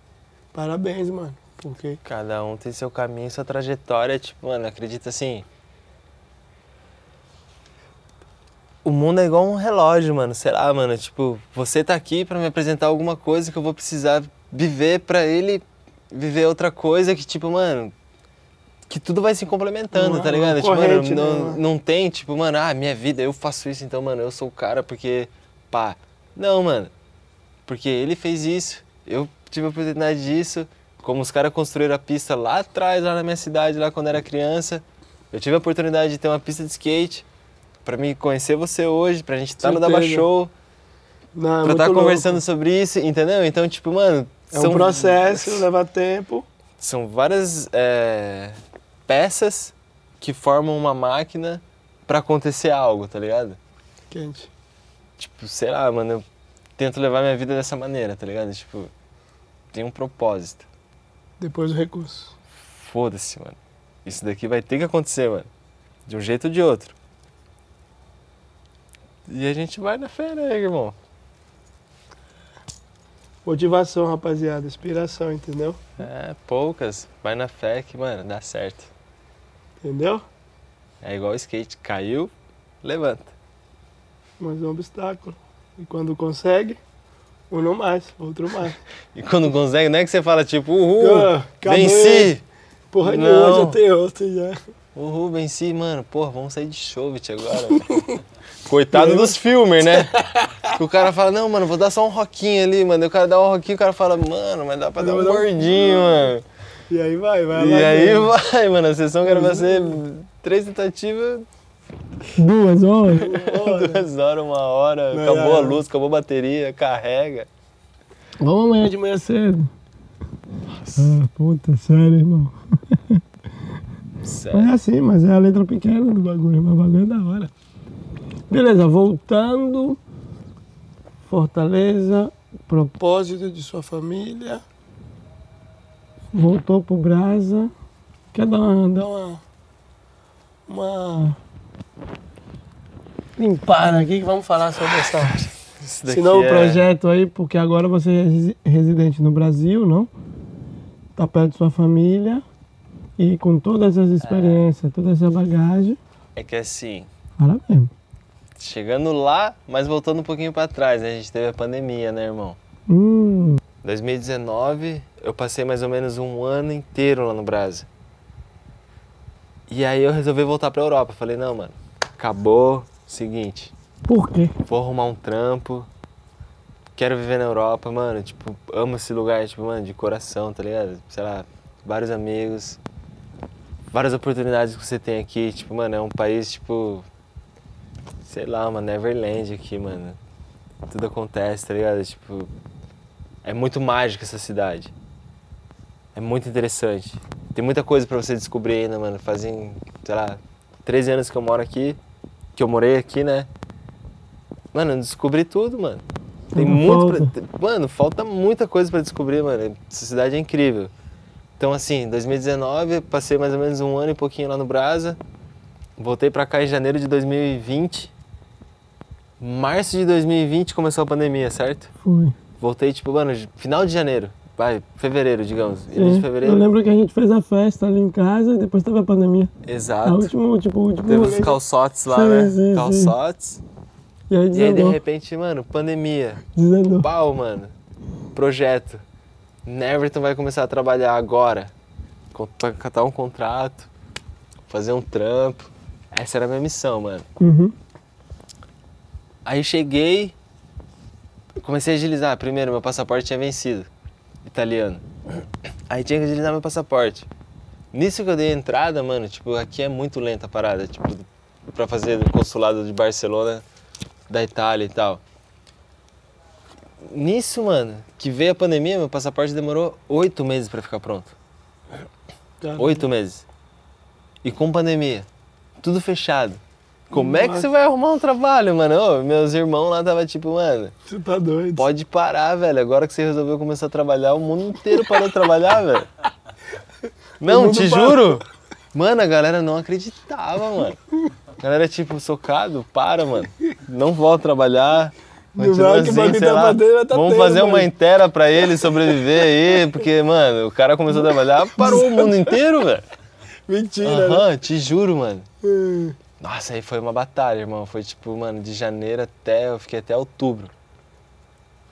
Parabéns, mano. Porque Cada um tem seu caminho, sua trajetória, tipo, mano, acredita assim. O mundo é igual um relógio, mano. Sei lá, mano, tipo, você tá aqui pra me apresentar alguma coisa que eu vou precisar viver pra ele viver outra coisa que, tipo, mano, que tudo vai se complementando, Uma- tá ligado? Tipo, corrente, mano, né, não, mano? não tem, tipo, mano, ah, minha vida, eu faço isso, então, mano, eu sou o cara porque, pá. Não, mano, porque ele fez isso, eu tive a oportunidade disso, como os caras construíram a pista lá atrás, lá na minha cidade, lá quando era criança, eu tive a oportunidade de ter uma pista de skate, pra me conhecer você hoje, pra gente estar no Daba. Show, não, é pra estar louco. conversando sobre isso, entendeu? Então, tipo, mano... É um processo, *laughs* leva tempo. São várias é, peças que formam uma máquina pra acontecer algo, tá ligado? Quente. Tipo, sei lá, mano, eu tento levar minha vida dessa maneira, tá ligado? Tipo, tem um propósito. Depois o recurso. Foda-se, mano. Isso daqui vai ter que acontecer, mano. De um jeito ou de outro. E a gente vai na fé, né, irmão? Motivação, rapaziada. Inspiração, entendeu? É, poucas. Vai na fé que, mano, dá certo. Entendeu? É igual skate. Caiu, levanta. Mas é um obstáculo. E quando consegue, um não mais, outro mais. *laughs* E quando consegue, não é que você fala tipo, uhul, Ah, acabei. venci! Porra nenhuma, Não. já tem outro já. Uhul, venci, mano. Porra, vamos sair de Chauvet agora. *laughs* Coitado dos filmes, né? O cara fala, não, mano, vou dar só um roquinho ali, mano. E o cara dá um roquinho, o cara fala, mano, mas dá pra dar um dar um- gordinho, mano. E aí vai, vai E aí dentro. vai, mano. A sessão que era pra ser três tentativas, Duas horas. duas horas, uma hora. Não, acabou a não. luz, acabou a bateria, carrega. Vamos amanhã de manhã cedo. Ah, puta, sério, irmão. Sério. É assim, mas é a letra pequena do bagulho, mas o bagulho é da hora. Beleza, voltando. Fortaleza, propósito de sua família. Voltou pro Brasa. Quer dar uma. Dar uma, uma limpada aqui que vamos falar sobre essa. Isso Esse novo é- projeto aí, porque agora você é resi- residente no Brasil, não? Tá perto de sua família e com todas as experiências, toda essa bagagem, É que assim, parabéns. chegando lá, mas voltando um pouquinho pra trás, né? A gente teve a pandemia, né, irmão? Hum, 2019, eu passei mais ou menos um ano inteiro lá no Brasil. E aí eu resolvi voltar pra Europa. Falei, não, mano, acabou. Seguinte, por quê? vou arrumar um trampo. Quero viver na Europa, mano. Tipo, amo esse lugar, tipo, mano, de coração, tá ligado? Sei lá, vários amigos, várias oportunidades que você tem aqui. Tipo, mano, é um país, tipo, sei lá, uma Neverland aqui, mano. Tudo acontece, tá ligado? Tipo, é muito mágica essa cidade. É muito interessante. Tem muita coisa pra você descobrir ainda, mano. Fazem, sei lá, 13 anos que eu moro aqui, que eu morei aqui, né? Mano, eu descobri tudo, mano. Tem Ainda muito falta. pra... Mano, falta muita coisa pra descobrir, mano. Essa cidade é incrível. Então, assim, 2019, passei mais ou menos um ano e pouquinho lá no Brasa. Voltei pra cá em janeiro de 2020. Março de 2020 começou a pandemia, certo? Foi. Voltei, tipo, mano, final de janeiro. Vai, fevereiro, digamos. Início de Sim. Eu fevereiro. lembro que a gente fez a festa ali em casa e depois teve a pandemia. A Exato. último, tipo, o último Teve os calçotes lá, Sim, né? sim, sim. calçotes. E aí E aí, de repente, mano, pandemia. Desandou. Pau, mano. Projeto. Neverton vai começar a trabalhar agora. Catar um contrato, fazer um trampo. Essa era a minha missão, mano. Uhum. Aí cheguei, comecei a agilizar. Primeiro, meu passaporte tinha vencido, italiano. Aí tinha que agilizar meu passaporte. Nisso que eu dei a entrada, mano, tipo, aqui é muito lenta a parada, tipo, pra fazer o consulado de Barcelona, da Itália e tal. Nisso, mano, que veio a pandemia, meu passaporte demorou oito meses pra ficar pronto. Oito meses. E com pandemia, tudo fechado. Como é que Nossa. você vai arrumar um trabalho, mano? Ô, meus irmãos lá tava tipo, mano, Você tá doido. pode parar, velho. Agora que você resolveu começar a trabalhar, o mundo inteiro parou de trabalhar, velho. *laughs* Não, te parou. juro. Mano, a galera não acreditava, mano. A galera, tipo, socado, para, mano. Não volta a trabalhar. Continua assim, sei tá lá. tá Vamos tendo, fazer uma mano. inteira pra ele sobreviver aí, porque, mano, o cara começou a trabalhar, parou o mundo inteiro, velho. *laughs* Mentira, né? Aham, te juro, mano. Nossa, aí foi uma batalha, irmão. Foi tipo, mano, de janeiro até. Eu fiquei até outubro.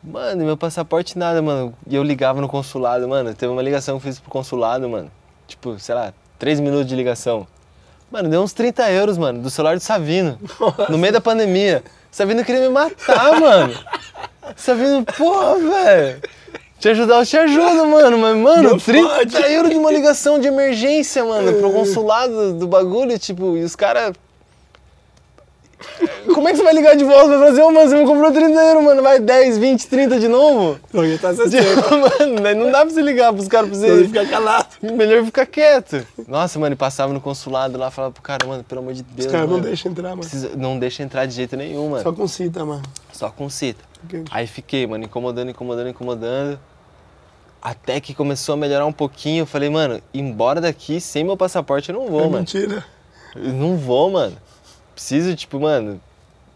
Mano, e meu passaporte nada, mano. E eu ligava no consulado, mano. Teve uma ligação que eu fiz pro consulado, mano. Tipo, sei lá, 3 minutos de ligação. Mano, deu uns 30 euros, mano, do celular do Savino. No meio da pandemia. Savino queria me matar, mano. Savino, porra, velho. Te ajudar, eu te ajudo, mano. Mas, mano, Não 30 pode. euros de uma ligação de emergência, mano, pro consulado do bagulho, tipo, e os caras. *laughs* Como é que você vai ligar de volta pra falar assim, ô, mano, você me comprou 30 euros, mano, vai 10, 20, 30 de novo? Alguém tá *laughs* Tipo, mano, não dá pra você ligar pros caras pra Você você. fica calado. Melhor ficar quieto. Nossa, mano, e passava no consulado lá, falava pro cara, mano, pelo amor de Deus. Os caras não deixam entrar, mano. precisa- não deixa entrar de jeito nenhum, mano. Só com cita, mano. Só com cita. Aí fiquei, mano, incomodando, incomodando, incomodando. Até que começou a melhorar um pouquinho. Eu falei, mano, embora daqui sem meu passaporte eu não vou, É mano. mentira. Eu não vou, mano. Preciso, tipo, mano,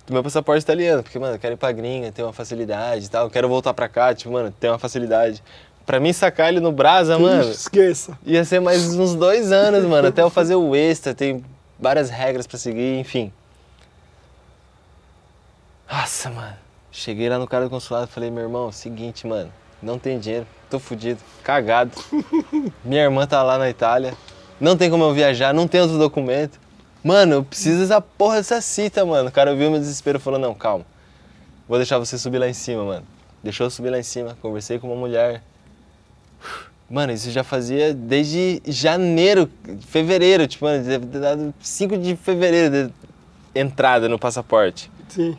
do meu passaporte italiano. Porque, mano, eu quero ir pra gringa, ter uma facilidade e tal. Eu quero voltar pra cá, tipo, mano, ter uma facilidade. Pra mim sacar ele no Brasa, mano, Esqueça. ia ser mais uns dois anos, mano, até eu fazer o extra. Tem várias regras pra seguir, enfim. Nossa, mano. Cheguei lá no cara do consulado e falei, meu irmão, seguinte, mano, não tem dinheiro, tô fudido, cagado. *laughs* Minha irmã tá lá na Itália, não tem como eu viajar, não tem outro documento. Mano, eu preciso dessa porra dessa cita, mano. O cara viu meu desespero e falou, não, calma. Vou deixar você subir lá em cima, mano. Deixou eu subir lá em cima, conversei com uma mulher. Mano, isso já fazia desde janeiro, fevereiro, tipo, mano, deve ter dado 5 de fevereiro de entrada no passaporte. Sim.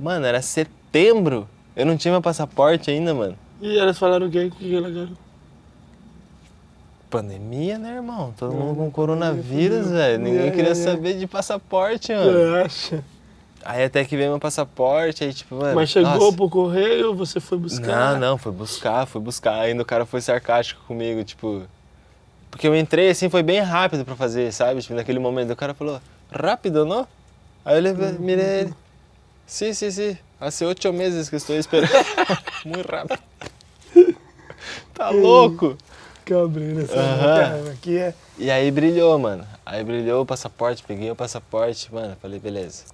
Mano, era setembro. Eu não tinha meu passaporte ainda, mano. E elas falaram o quê? O que que elas querem? Pandemia, né, irmão? Todo mundo com coronavírus, velho. Ninguém É, queria é, é. saber de passaporte, mano. Você acha? Aí até que veio meu passaporte, aí tipo, mano. Mas chegou nossa. pro correio ou você foi buscar? Não, não, foi buscar, foi buscar. Ainda o cara foi sarcástico comigo, tipo. Porque eu entrei assim, foi bem rápido pra fazer, sabe? Tipo, naquele momento. O cara falou, rápido, não? Aí eu levei, mirei ele. Sim, sim, sim. Hace oito meses que estou esperando. *laughs* Muito rápido. *laughs* Tá louco? Cabreira, essa Aham. cara, aqui é. E aí brilhou, mano. Aí brilhou o passaporte, peguei o passaporte, mano, falei, beleza.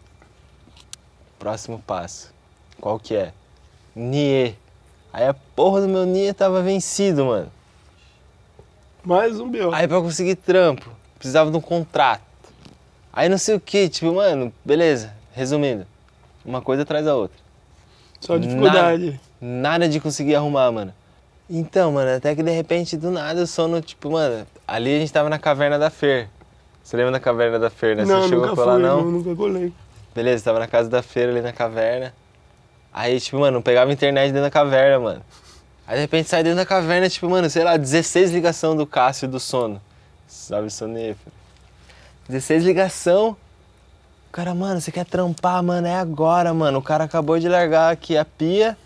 Próximo passo. Qual que é? NIE. Aí a porra do meu NIE tava vencido, mano. Mais um B.O. Aí pra conseguir trampo, precisava de um contrato. Aí não sei o que, tipo, mano, beleza. Resumindo, uma coisa atrás da outra. Só dificuldade. Nada de conseguir arrumar, mano. Então, mano, até que de repente, do nada, o sono, tipo, mano, ali a gente tava na caverna da Fer. Você lembra da caverna da Fer, né? Não, Você chegou nunca a colar, fui, não? não, nunca colei. Beleza, tava na casa da feira ali na caverna. Aí, tipo, mano, não pegava internet dentro da caverna, mano. Aí de repente sai dentro da caverna, tipo, mano, sei lá, 16 ligação do Cássio do sono. Sabe, sonífero. 16 ligação. O cara, mano, você quer trampar, mano? É agora, mano. O cara acabou de largar aqui a pia.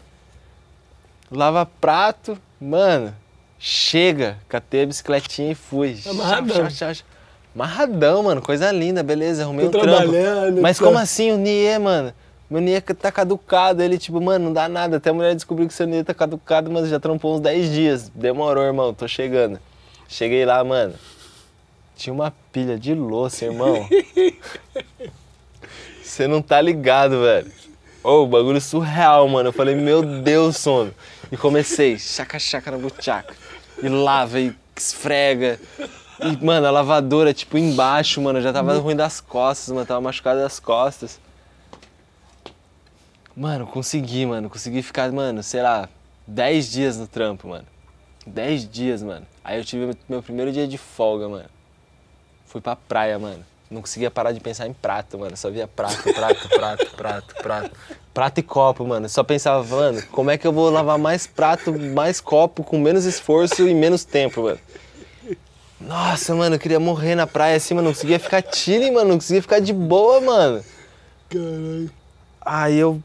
Lava prato. Mano, chega. Catei a bicicletinha e fui. Amarradão. Chá, chá. Amarradão, mano. Coisa linda, beleza. Arrumei Tô um trampo. trabalhando. Mas como assim o NIE, mano? Meu NIE tá caducado. Ele, tipo, mano, não dá nada. Até a mulher descobriu que seu NIE tá caducado, mas já trampou uns 10 dias. Demorou, irmão. Tô chegando. Cheguei lá, mano. Tinha uma pilha de louça, irmão. *laughs* Você não tá ligado, velho. Ô, o bagulho surreal, mano. Eu falei, meu Deus, sono. E comecei, chaca, chaca na buchaca. E lava, e esfrega. E, mano, a lavadora, tipo, embaixo, mano, já tava ruim das costas, mano. Tava machucado das costas. Mano, consegui, mano. Consegui ficar, mano, sei lá, 10 dias no trampo, mano. 10 dias, mano. Aí eu tive meu primeiro dia de folga, mano. Fui pra praia, mano. Não conseguia parar de pensar em prato, mano. Só via prato, prato, prato, prato, prato. Prato e copo, mano. Só pensava, mano, como é que eu vou lavar mais prato, mais copo, com menos esforço e menos tempo, mano. Nossa, mano, eu queria morrer na praia assim, mano. Não conseguia ficar chile, mano. Não conseguia ficar de boa, mano. Caralho. Aí eu.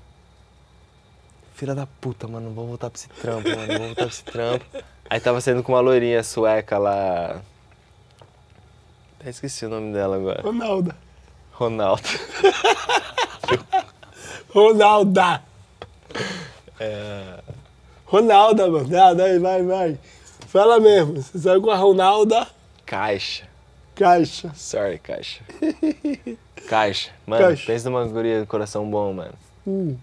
Filha da puta, mano, vou voltar pra esse trampo, mano. Vou voltar pra esse trampo. Aí tava saindo com uma loirinha sueca lá. Até esqueci o nome dela agora. Ronaldo. Ronaldo. *laughs* Ronalda. É... Ronalda, mano. Ah, daí, vai, vai. Fala mesmo. Você saiu com a Ronalda Caixa. Caixa. Sorry, Caixa. Caixa. Mano, Caixa. pensa numa guria de coração bom, mano. Hum.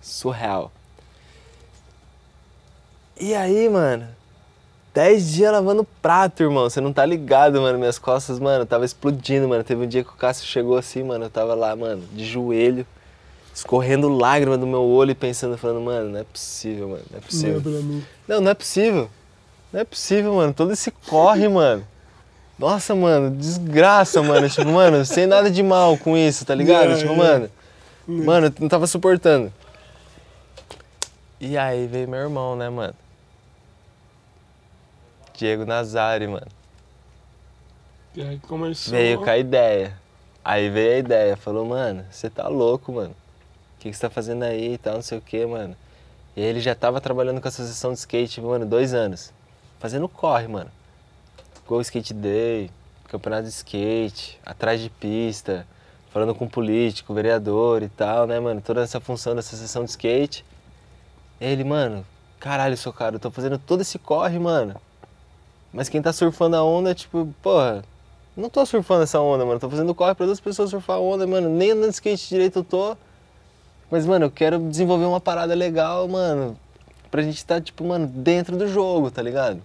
Surreal. E aí, mano? Dez dias lavando prato, irmão. Você não tá ligado, mano. Minhas costas, mano, tava explodindo, mano. Teve um dia que o Cássio chegou assim, mano. Eu tava lá, mano, de joelho, escorrendo lágrima do meu olho e pensando, falando, mano, não é possível, mano. Não é Não é possível. pra mim. Não, não é possível. Não é possível, mano. Todo esse corre, mano. Nossa, mano, desgraça, mano. *laughs* Tipo, mano, sem nada de mal com isso, tá ligado? É, tipo, é. mano. Mano, eu não tava suportando. E aí veio meu irmão, né, mano? Diego Nazari, mano. E aí começou. Veio com a ideia. Aí veio a ideia, falou, mano, você tá louco, mano. O que, você tá fazendo aí e tal, não sei o que, mano. E ele já tava trabalhando com a associação de skate, mano, dois anos. Fazendo corre, mano. Go Skate Day, campeonato de skate, atrás de pista, falando com político, vereador e tal, né, mano? Toda essa função da associação de skate. Ele, mano, caralho, seu cara, eu tô fazendo todo esse corre, mano. Mas quem tá surfando a onda, tipo, porra, não tô surfando essa onda, mano. Tô fazendo corre pra duas pessoas surfar a onda, mano. Nem andando de skate direito eu tô. Mas, mano, eu quero desenvolver uma parada legal, mano. Pra gente estar, tipo, mano, dentro do jogo, tá ligado?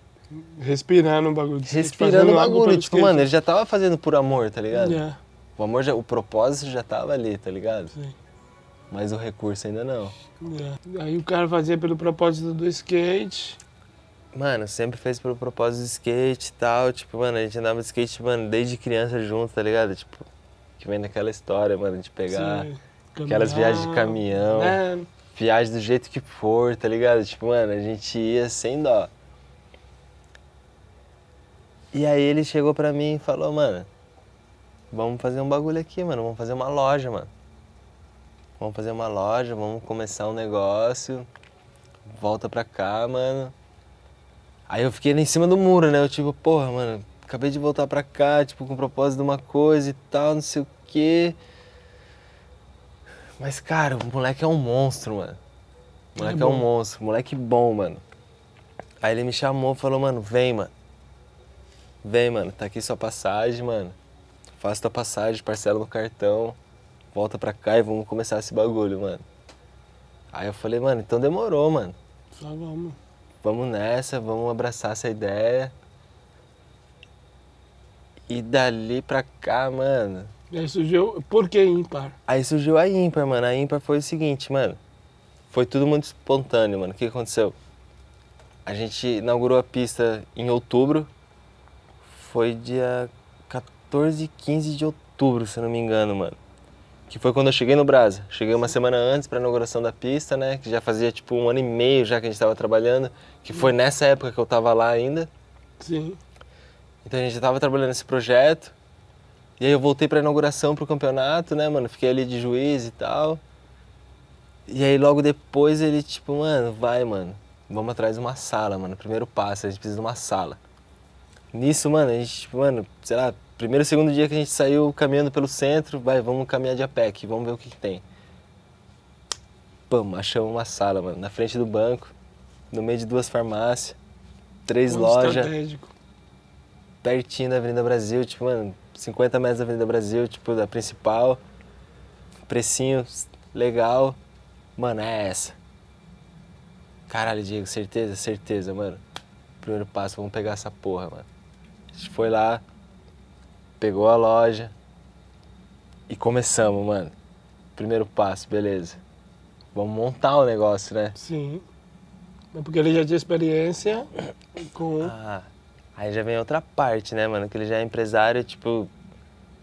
Respirando o bagulho. Respirando o bagulho. Tipo, mano, ele já tava fazendo por amor, tá ligado? Yeah, O amor, já, o propósito já tava ali, tá ligado? sim. Mas o recurso ainda não. Yeah. Aí o cara fazia pelo propósito do skate. Mano, sempre fez pelo propósito de skate e tal. Tipo, mano, a gente andava de skate, mano, desde criança junto, tá ligado? Tipo, que vem daquela história, mano, de pegar. sim, aquelas viagens de caminhão. É, viagem do jeito que for, tá ligado? Tipo, mano, a gente ia sem dó. E aí ele chegou pra mim e falou, mano, vamos fazer um bagulho aqui, mano, vamos fazer uma loja, mano. Vamos fazer uma loja, vamos começar um negócio, volta pra cá, mano. Aí eu fiquei em cima do muro, né? Eu tipo, porra, mano, acabei de voltar pra cá, tipo, com o propósito de uma coisa e tal, não sei o quê. Mas, cara, o moleque é um monstro, mano. O moleque é, É um monstro, moleque bom, mano. Aí ele me chamou e falou, mano, vem, mano. Vem, mano, tá aqui sua passagem, mano. Faça tua passagem, parcela no cartão. Volta pra cá e vamos começar esse bagulho, mano. Aí eu falei, mano, então demorou, mano. só vamos. Vamos nessa, vamos abraçar essa ideia. E dali pra cá, mano, aí surgiu. Por que ímpar? Aí surgiu a ímpar, mano. A ímpar foi o seguinte, mano. Foi tudo muito espontâneo, mano. O que aconteceu? A gente inaugurou a pista em outubro. Foi dia 14 e 15 de outubro, se não me engano, mano. Que foi quando eu cheguei no Brasa. Cheguei uma semana antes pra inauguração da pista, né? Que já fazia tipo um ano e meio já que a gente tava trabalhando. Que foi nessa época que eu tava lá ainda. Sim. Então a gente já tava trabalhando nesse projeto. E aí eu voltei pra inauguração pro campeonato, né, mano? Fiquei ali de juiz e tal. E aí logo depois ele, tipo, mano, vai, mano. Vamos atrás de uma sala, mano. Primeiro passo, a gente precisa de uma sala. Nisso, mano, a gente, tipo, mano, sei lá, primeiro, segundo dia que a gente saiu caminhando pelo centro, vai, vamos caminhar de APEC, vamos ver o que, que tem. Pam, achamos uma sala, mano, na frente do banco, no meio de duas farmácias, três Ponto lojas pertinho da Avenida Brasil, tipo, mano, 50 metros da Avenida Brasil, tipo, da principal. Precinho legal. Mano, é essa. Caralho, Diego, certeza? Certeza, mano. Primeiro passo, vamos pegar essa porra, mano. A gente foi lá, pegou a loja e começamos, mano. Primeiro passo, beleza. vamos montar o negócio, né? Sim. Mas porque ele já tinha experiência com. Ah, aí já vem outra parte, né, mano? Que ele já é empresário, tipo,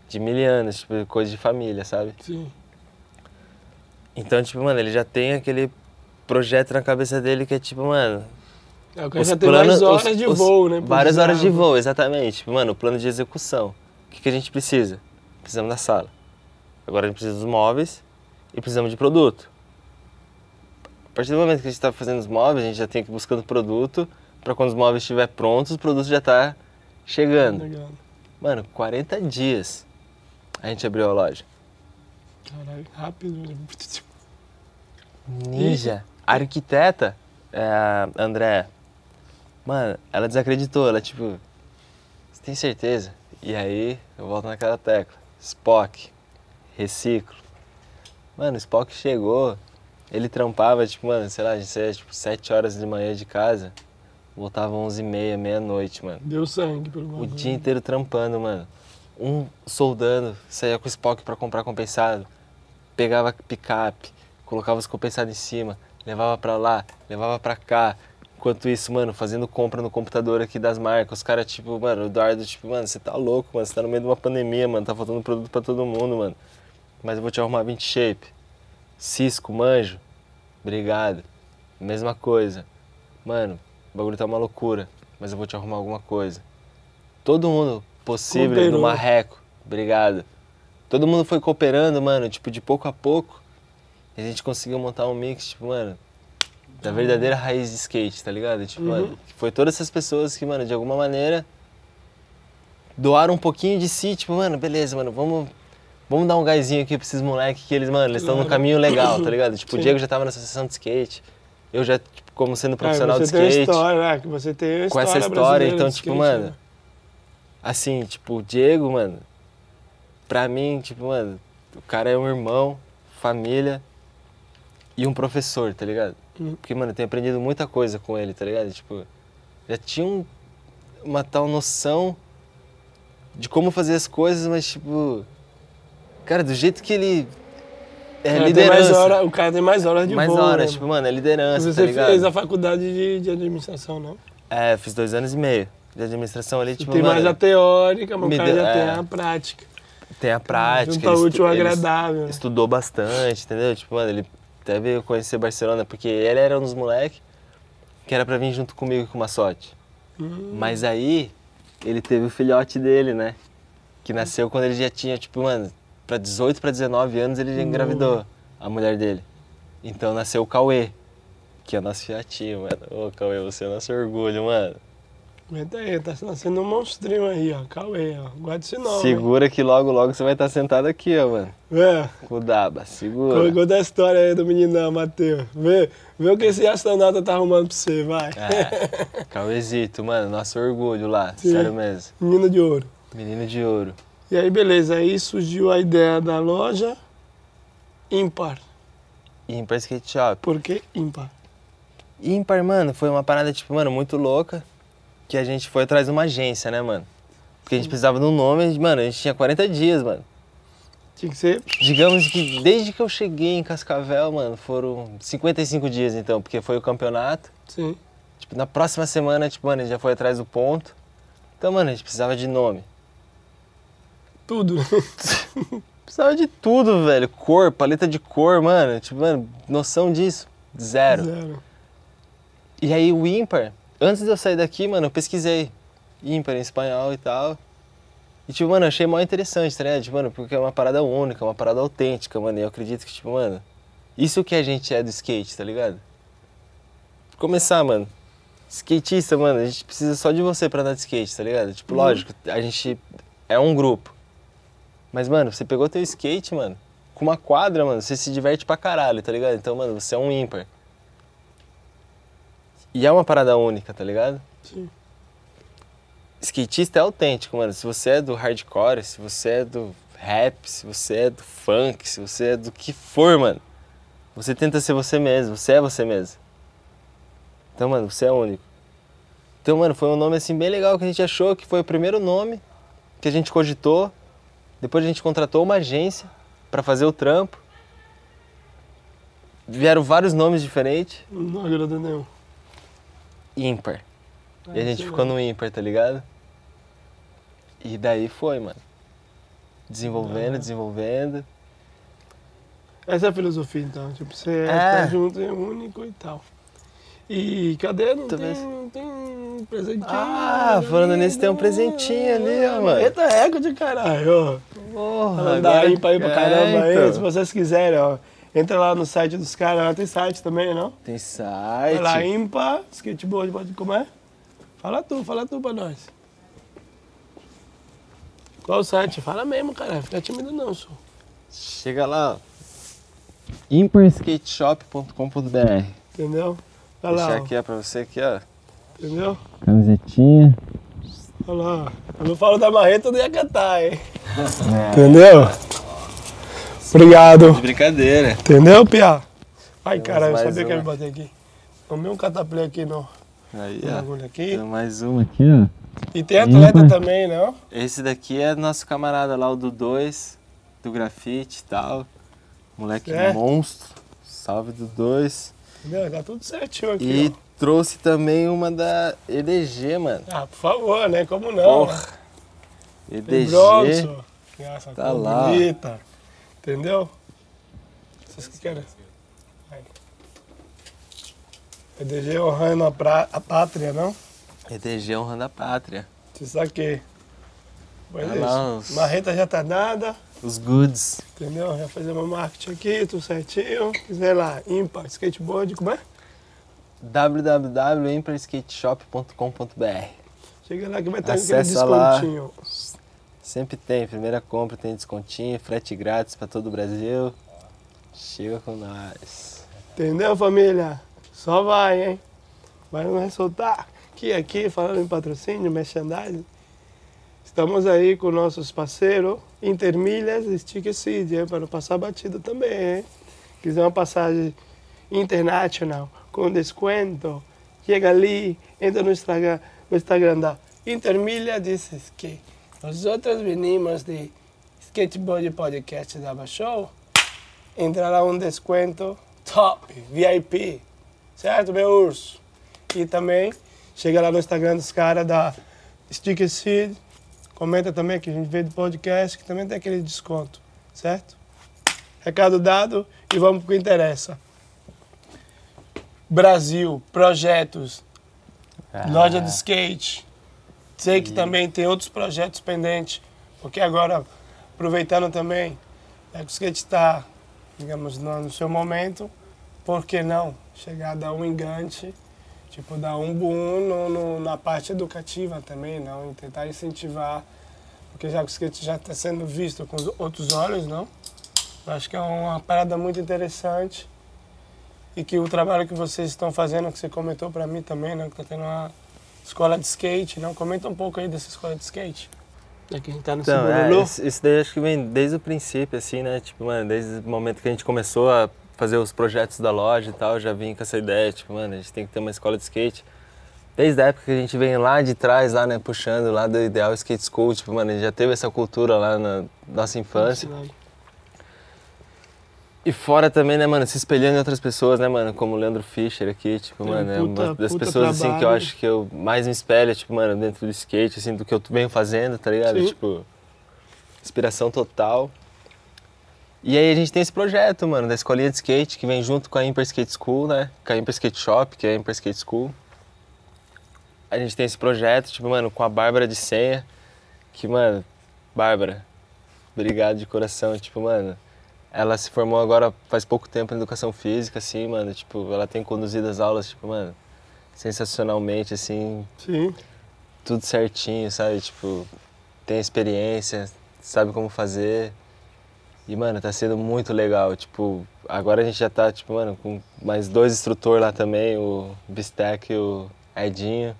de mil anos, tipo, coisa de família, sabe? Sim. Então, tipo, mano, ele já tem aquele projeto na cabeça dele que é tipo, mano. É, o cara já tem mais horas os- de os- voo, né? por Várias horas de exemplo. voo, exatamente. Tipo, mano, o plano de execução. O que, que a gente precisa? Precisamos da sala. Agora a gente precisa dos móveis e precisamos de produto. A partir do momento que a gente está fazendo os móveis, a gente já tem que ir buscando produto para quando os móveis estiver prontos, o produto já tá chegando. Legal. Mano, 40 dias a gente abriu a loja. Caralho, rápido. Ninja. A arquiteta, é, André, mano, ela desacreditou. Ela, tipo, você tem certeza? E aí, eu volto naquela tecla. Spock, reciclo. Mano, o Spock chegou, ele trampava, tipo, mano, sei lá, a gente saía, tipo, 7 horas de manhã de casa, voltava 11 e meia, meia-noite, mano. Deu sangue pelo O bagulho. dia inteiro trampando, mano. Um soldando, saía com o Spock pra comprar compensado. Pegava picape, colocava os compensados em cima, levava pra lá, levava pra cá. Enquanto isso, mano, fazendo compra no computador aqui das marcas. Os caras, tipo, mano, o Eduardo, tipo, mano, você tá louco, mano. Você tá no meio de uma pandemia, mano. Tá faltando produto pra todo mundo, mano. Mas eu vou te arrumar 20 shape. Cisco, manjo. Obrigado. Mesma coisa. Mano, o bagulho tá uma loucura. Mas eu vou te arrumar alguma coisa. Todo mundo possível Cooperou. no marreco. Obrigado. Todo mundo foi cooperando, mano, tipo, de pouco a pouco. E a gente conseguiu montar um mix, tipo, mano, da verdadeira raiz de skate, tá ligado? Tipo, Uhum. mano, foi todas essas pessoas que, mano, de alguma maneira doaram um pouquinho de si, tipo, mano, beleza, mano, vamos, vamos dar um gásinho aqui pra esses moleques que eles, mano, eles estão no caminho legal, tá ligado? *coughs* Tipo, o Sim. Diego já tava na associação de skate, eu já, como sendo profissional é, de você tem skate. a história, né? Você tem com essa história, então, de tipo, skate, mano, né? assim, tipo, o Diego, mano, pra mim, tipo, mano, o cara é um irmão, família e um professor, tá ligado? Uhum. Porque, mano, eu tenho aprendido muita coisa com ele, tá ligado? Tipo, já tinha um- uma tal noção de como fazer as coisas, mas, tipo, cara, do jeito que ele é cara tem mais liderança. hora- o cara tem mais horas de mais voo, horas, né, tipo, mano? é liderança, Você tá fez a faculdade de, de administração, não? É, fiz dois anos e meio de administração ali, tipo, tem mais mano, a teórica, mas o cara deu- já tem é. a prática. tem a prática. Junta ele útil ele agradável. estudou bastante, entendeu? Tipo, mano, ele até veio conhecer Barcelona, porque ele era um dos moleques que era pra vir junto comigo com uma sorte. Hum, Mas aí, ele teve o filhote dele, né? Que nasceu quando ele já tinha, tipo, mano, pra 18 pra 19 anos ele já engravidou a mulher dele. Então nasceu o Cauê, que é o nosso filhotinho, mano. Ô, Cauê, você é nosso orgulho, mano. Aguenta aí, tá nascendo um monstrinho aí, ó. Cauê, ó. Guarda esse nome. Segura que logo, logo você vai estar sentado aqui, ó, mano. Vê, Com o Daba, segura. conta a história aí do meninão, Matheus. Vê, vê o que esse astronauta tá arrumando pra você, vai. É, Cauêzito, mano, nosso orgulho lá, Sim. sério mesmo. Menino de ouro. Menino de ouro. E aí, beleza, aí surgiu a ideia da loja ímpar. Ímpar Skate Shop. Por que ímpar? Ímpar, mano, foi uma parada, tipo, mano, muito louca. Que a gente foi atrás de uma agência, né, mano? Porque a gente precisava de um nome, mano, a gente tinha 40 dias, mano. Tinha que ser. Digamos que desde que eu cheguei em Cascavel, mano, foram 55 dias então, porque foi o campeonato. Sim. Tipo, na próxima semana, tipo, mano, a gente já foi atrás do ponto. Então, mano, a gente precisava de nome. Tudo. *laughs* Precisava de tudo, velho. Cor, paleta de cor, mano. Tipo, mano, noção disso. Zero. Zero. E aí o ímpar, antes de eu sair daqui, mano, eu pesquisei ímpar em espanhol e tal. E tipo, mano, eu achei mó interessante, tá ligado? Tipo, mano, porque é uma parada única, uma parada autêntica, mano. E eu acredito que, tipo, mano, isso que a gente é do skate, tá ligado? Pra começar, mano. Skatista, mano, a gente precisa só de você pra andar de skate, tá ligado? Tipo, Uhum. lógico, a gente é um grupo. Mas, mano, você pegou teu skate, mano, com uma quadra, mano, você se diverte pra caralho, tá ligado? Então, mano, você é um ímpar. E é uma parada única, tá ligado? Sim. Skatista é autêntico, mano. Se você é do hardcore, se você é do rap, se você é do funk, se você é do que for, mano. Você tenta ser você mesmo, você é você mesmo. Então, mano, você é único. Então, mano, foi um nome assim bem legal que a gente achou, que foi o primeiro nome que a gente cogitou. Depois a gente contratou uma agência pra fazer o trampo. vieram vários nomes diferentes. Não agradou nenhum. Ímpar. Ah, E a gente ficou no ímpar, tá ligado? E daí foi, mano. Desenvolvendo, Ah. desenvolvendo. Essa é a filosofia, então. Tipo, você é, tá junto, é único e tal. E cadê? Não tem, não tem um presentinho. Ah, falando nisso, tem um presentinho ali, ó, mano. Eita, égua de caralho, ó. Porra, ímpar aí pra É, caramba aí. então. Se vocês quiserem, ó. Entra lá no site dos caras, lá tem site também, não? Tem Vai lá, site. ímpar, skateboard, pode comer? Fala tu, fala tu pra nós. Qual o site? Fala mesmo, cara. Fica tímido não, sou. Chega lá, ó. imperskateshop.com.br Entendeu? Olha Deixar lá, ó. aqui, ó, pra você aqui, ó. entendeu? Camisetinha. Olha lá. Eu não falo da marreta, eu não ia cantar, hein? Entendeu? Obrigado. De brincadeira. Entendeu, Pia? Ai, Temos caralho, eu mais sabia que ia me uma. bater aqui. Tomei um cataplay aqui no, Aí, no ó. bagulho aqui. Tem mais uma aqui, ó. E tem atleta também, não? Esse daqui é nosso camarada lá, o do 2, do grafite e tal. Moleque É? monstro. Salve do 2. Entendeu? Tá tudo certinho aqui, E ó. Trouxe também uma da EDG, mano. Ah, por favor, né? Como não? Porra. Tem EDG. Bronson. Essa Tá lá. bonita. Entendeu? Vocês que querem? Aí. EDG honrando a, pra, a pátria, não? EDG honrando a pátria. Te saquei. Pois Tá isso. os- Marreta já tá dada, Os goods. entendeu? Já fazemos marketing aqui, tudo certinho. Quiser lá, ímpar, skateboard, como é? www.imperskateshop.com.br Chega lá que vai ter aquele Acessa lá. descontinho. Sempre tem, primeira compra tem descontinho, frete grátis pra todo o Brasil. Chega com nós. Entendeu, família? Só vai, hein? Vai não ressaltar que aqui, falando em patrocínio, merchandising, estamos aí com nossos parceiros Intermilhas e Stick Seed, hein? Para não passar batido também, hein? Quiser uma passagem internacional com desconto, chega ali, entra no Instagram, no Instagram da Intermilha, diz que nós outros venimos de Skateboard Podcast da Show, entrará um desconto top, VIP, certo, meu urso? E também chega lá no Instagram dos caras da Sticker Seed, comenta também que a gente veio do podcast, que também tem aquele desconto, certo? Recado dado e vamos pro que interessa. Brasil, projetos, loja de skate. Sei que também tem outros projetos pendentes, porque agora, aproveitando também, é que o skate está, digamos, no, seu momento, por que não chegar a dar um engante, tipo, dar um boom no, no- na parte educativa também, não? E tentar incentivar, porque já que o skate já está sendo visto com os outros olhos, não? Eu acho que é uma parada muito interessante e que o trabalho que vocês estão fazendo, que você comentou para mim também, né? Que tá tendo uma escola de skate, não? Comenta um pouco aí dessa escola de skate. É que a gente tá no Então, segundo é, isso, isso daí acho que vem desde o princípio, assim, né? Tipo, mano, desde o momento que a gente começou a fazer os projetos da loja e tal, já vim com essa ideia, tipo, mano, a gente tem que ter uma escola de skate. Desde a época que a gente vem lá de trás, lá, né, puxando lá do Ideal Skate School, tipo, mano, a gente já teve essa cultura lá na nossa infância. E fora também, né, mano, se espelhando em outras pessoas, né, mano, como o Leandro Fischer aqui, tipo, mano, é uma das pessoas, assim, que eu trabalho. acho que eu mais me espelho, tipo, mano, dentro do skate, assim, do que eu venho fazendo, tá ligado? Sim. Tipo, inspiração total. E aí a gente tem esse projeto, mano, da escolinha de skate, que vem junto com a Imper Skate School, né, com a Imper Skate Shop, que é a Imper Skate School. A gente tem esse projeto, tipo, mano, com a Bárbara de Senha, que, mano, Bárbara, obrigado de coração, tipo, mano, ela se formou agora faz pouco tempo em educação física, assim, mano, tipo, ela tem conduzido as aulas, tipo, mano, sensacionalmente, assim, Sim. tudo certinho, sabe? Tipo, tem experiência, sabe como fazer. E, mano, tá sendo muito legal. Tipo, agora a gente já tá, tipo, mano, com mais dois instrutores lá também, o Bistec e o Edinho.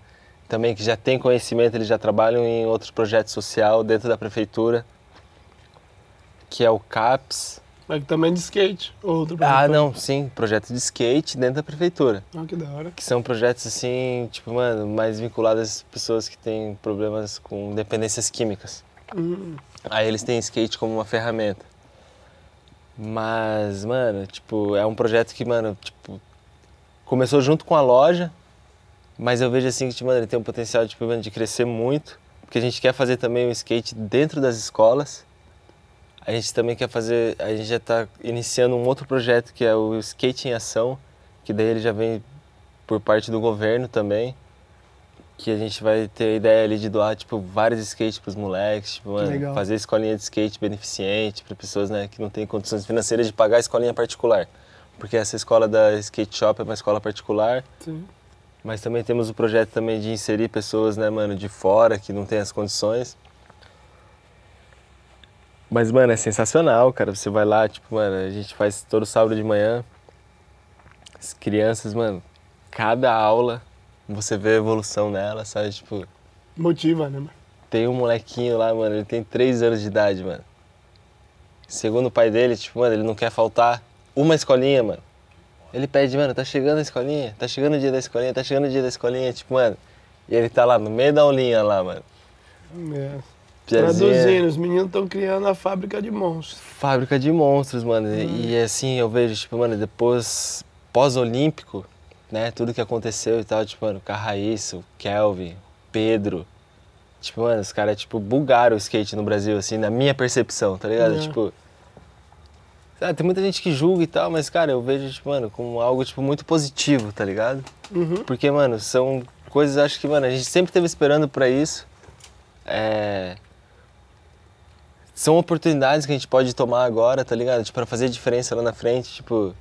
Também que já tem conhecimento, eles já trabalham em outros projetos social dentro da prefeitura, que é o CAPS. Mas também de skate. Outro Ah, projeto. não, sim, projeto de skate dentro da prefeitura. Ah, que da hora. Que são projetos assim, tipo, mano, mais vinculados às pessoas que têm problemas com dependências químicas. Hum, Aí eles têm skate como uma ferramenta. Mas, mano, tipo, é um projeto que, mano, tipo, começou junto com a loja, mas eu vejo assim que, tipo, mano, ele tem um potencial tipo, mano, de crescer muito, porque a gente quer fazer também o skate dentro das escolas. A gente também quer fazer, a gente já está iniciando um outro projeto que é o Skate em Ação, que daí ele já vem por parte do governo também, que a gente vai ter a ideia ali de doar tipo vários skates para os moleques, tipo, mano, fazer escolinha de skate beneficente para pessoas, né, que não têm condições financeiras de pagar a escolinha particular. Porque essa escola da Skate Shop é uma escola particular, Sim. mas também temos o projeto também de inserir pessoas, né, mano, de fora que não têm as condições. Mas, mano, é sensacional, cara. Você vai lá, tipo, mano, a gente faz todo sábado de manhã. As crianças, mano, cada aula você vê a evolução nela, sabe? Tipo, Motiva, né, mano? tem um molequinho lá, mano, ele tem 3 anos de idade, mano. Segundo o pai dele, tipo, mano, ele não quer faltar uma escolinha, mano. Ele pede, mano, tá chegando a escolinha, tá chegando o dia da escolinha, tá chegando o dia da escolinha, tipo, mano. E ele tá lá no meio da aulinha lá, mano. É. Piazinha. Traduzindo, os meninos estão criando a fábrica de monstros. Fábrica de monstros, mano. E assim, eu vejo, tipo, mano, depois, pós-olímpico, né, tudo que aconteceu e tal, tipo, mano, Carraíça, o Kelvin, Pedro. Tipo, mano, os caras, tipo, bugaram o skate no Brasil, assim, na minha percepção, tá ligado? É. Tipo. sabe, tem muita gente que julga e tal, mas, cara, eu vejo, tipo, mano, como algo, tipo, muito positivo, tá ligado? Uhum. Porque, mano, são coisas, acho que, mano, a gente sempre teve esperando pra isso. É... São oportunidades que a gente pode tomar agora, tá ligado? Tipo, pra fazer diferença lá na frente, tipo...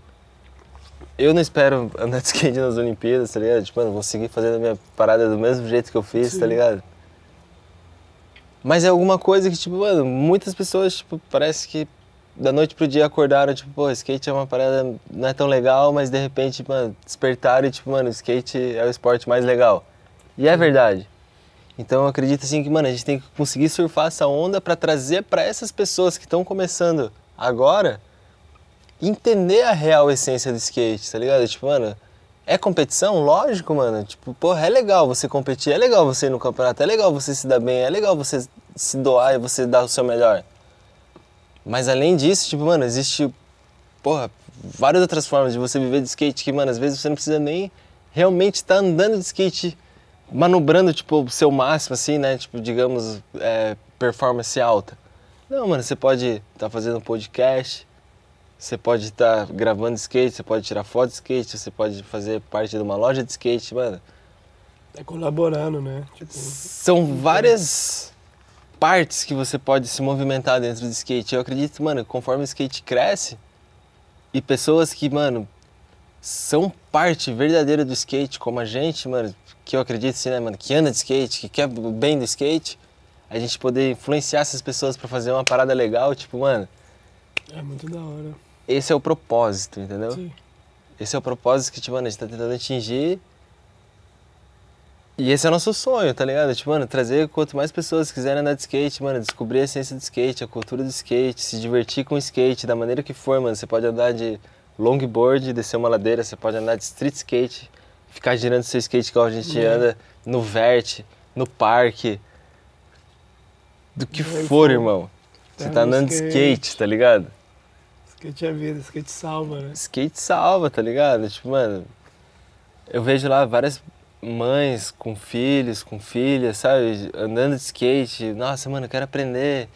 Eu não espero andar de skate nas Olimpíadas, tá ligado? Tipo, mano, vou seguir fazendo a minha parada do mesmo jeito que eu fiz, tá Sim. ligado? Mas é alguma coisa que, tipo, mano, muitas pessoas, tipo, parece que da noite pro dia acordaram, tipo, pô, skate é uma parada, não é tão legal, mas de repente, mano, despertaram e, tipo, mano, skate é o esporte mais legal. E é verdade. Então eu acredito, assim, que, mano, a gente tem que conseguir surfar essa onda pra trazer pra essas pessoas que estão começando agora entender a real essência do skate, tá ligado? Tipo, mano, é competição? Lógico, mano. Tipo, porra, é legal você competir, é legal você ir no campeonato, é legal você se dar bem, é legal você se doar e você dar o seu melhor. Mas além disso, tipo, mano, existe, porra, várias outras formas de você viver de skate que, mano, às vezes você não precisa nem realmente estar andando de skate, manobrando, tipo, o seu máximo, assim, né? Tipo, digamos, é, performance alta. Não, mano, você pode estar fazendo um podcast, você pode estar gravando skate, você pode tirar foto de skate, você pode fazer parte de uma loja de skate, mano. É colaborando, né? Tipo, São várias partes que você pode se movimentar dentro do skate. Eu acredito, mano, conforme o skate cresce e pessoas que, mano, são parte verdadeira do skate, como a gente, mano, que eu acredito assim, né, mano, que anda de skate, que quer o bem do skate, a gente poder influenciar essas pessoas pra fazer uma parada legal, tipo, mano, é muito da hora. esse é o propósito, entendeu? Sim. Esse é o propósito que, tipo, mano, a gente tá tentando atingir. E esse é o nosso sonho, tá ligado? Tipo, mano, trazer quanto mais pessoas quiserem andar de skate, mano, descobrir a essência do skate, a cultura do skate, se divertir com o skate, da maneira que for, mano. Você pode andar de longboard, descer uma ladeira, você pode andar de street skate, ficar girando seu skate igual a gente É. anda no vert, no parque. Do que for, for. irmão. Você Tá tá andando de skate. skate, tá ligado? Skate é vida, skate salva, né? skate salva, tá ligado? Tipo, mano, eu vejo lá várias mães com filhos, com filhas, sabe? Andando de skate. Nossa, mano, eu quero aprender.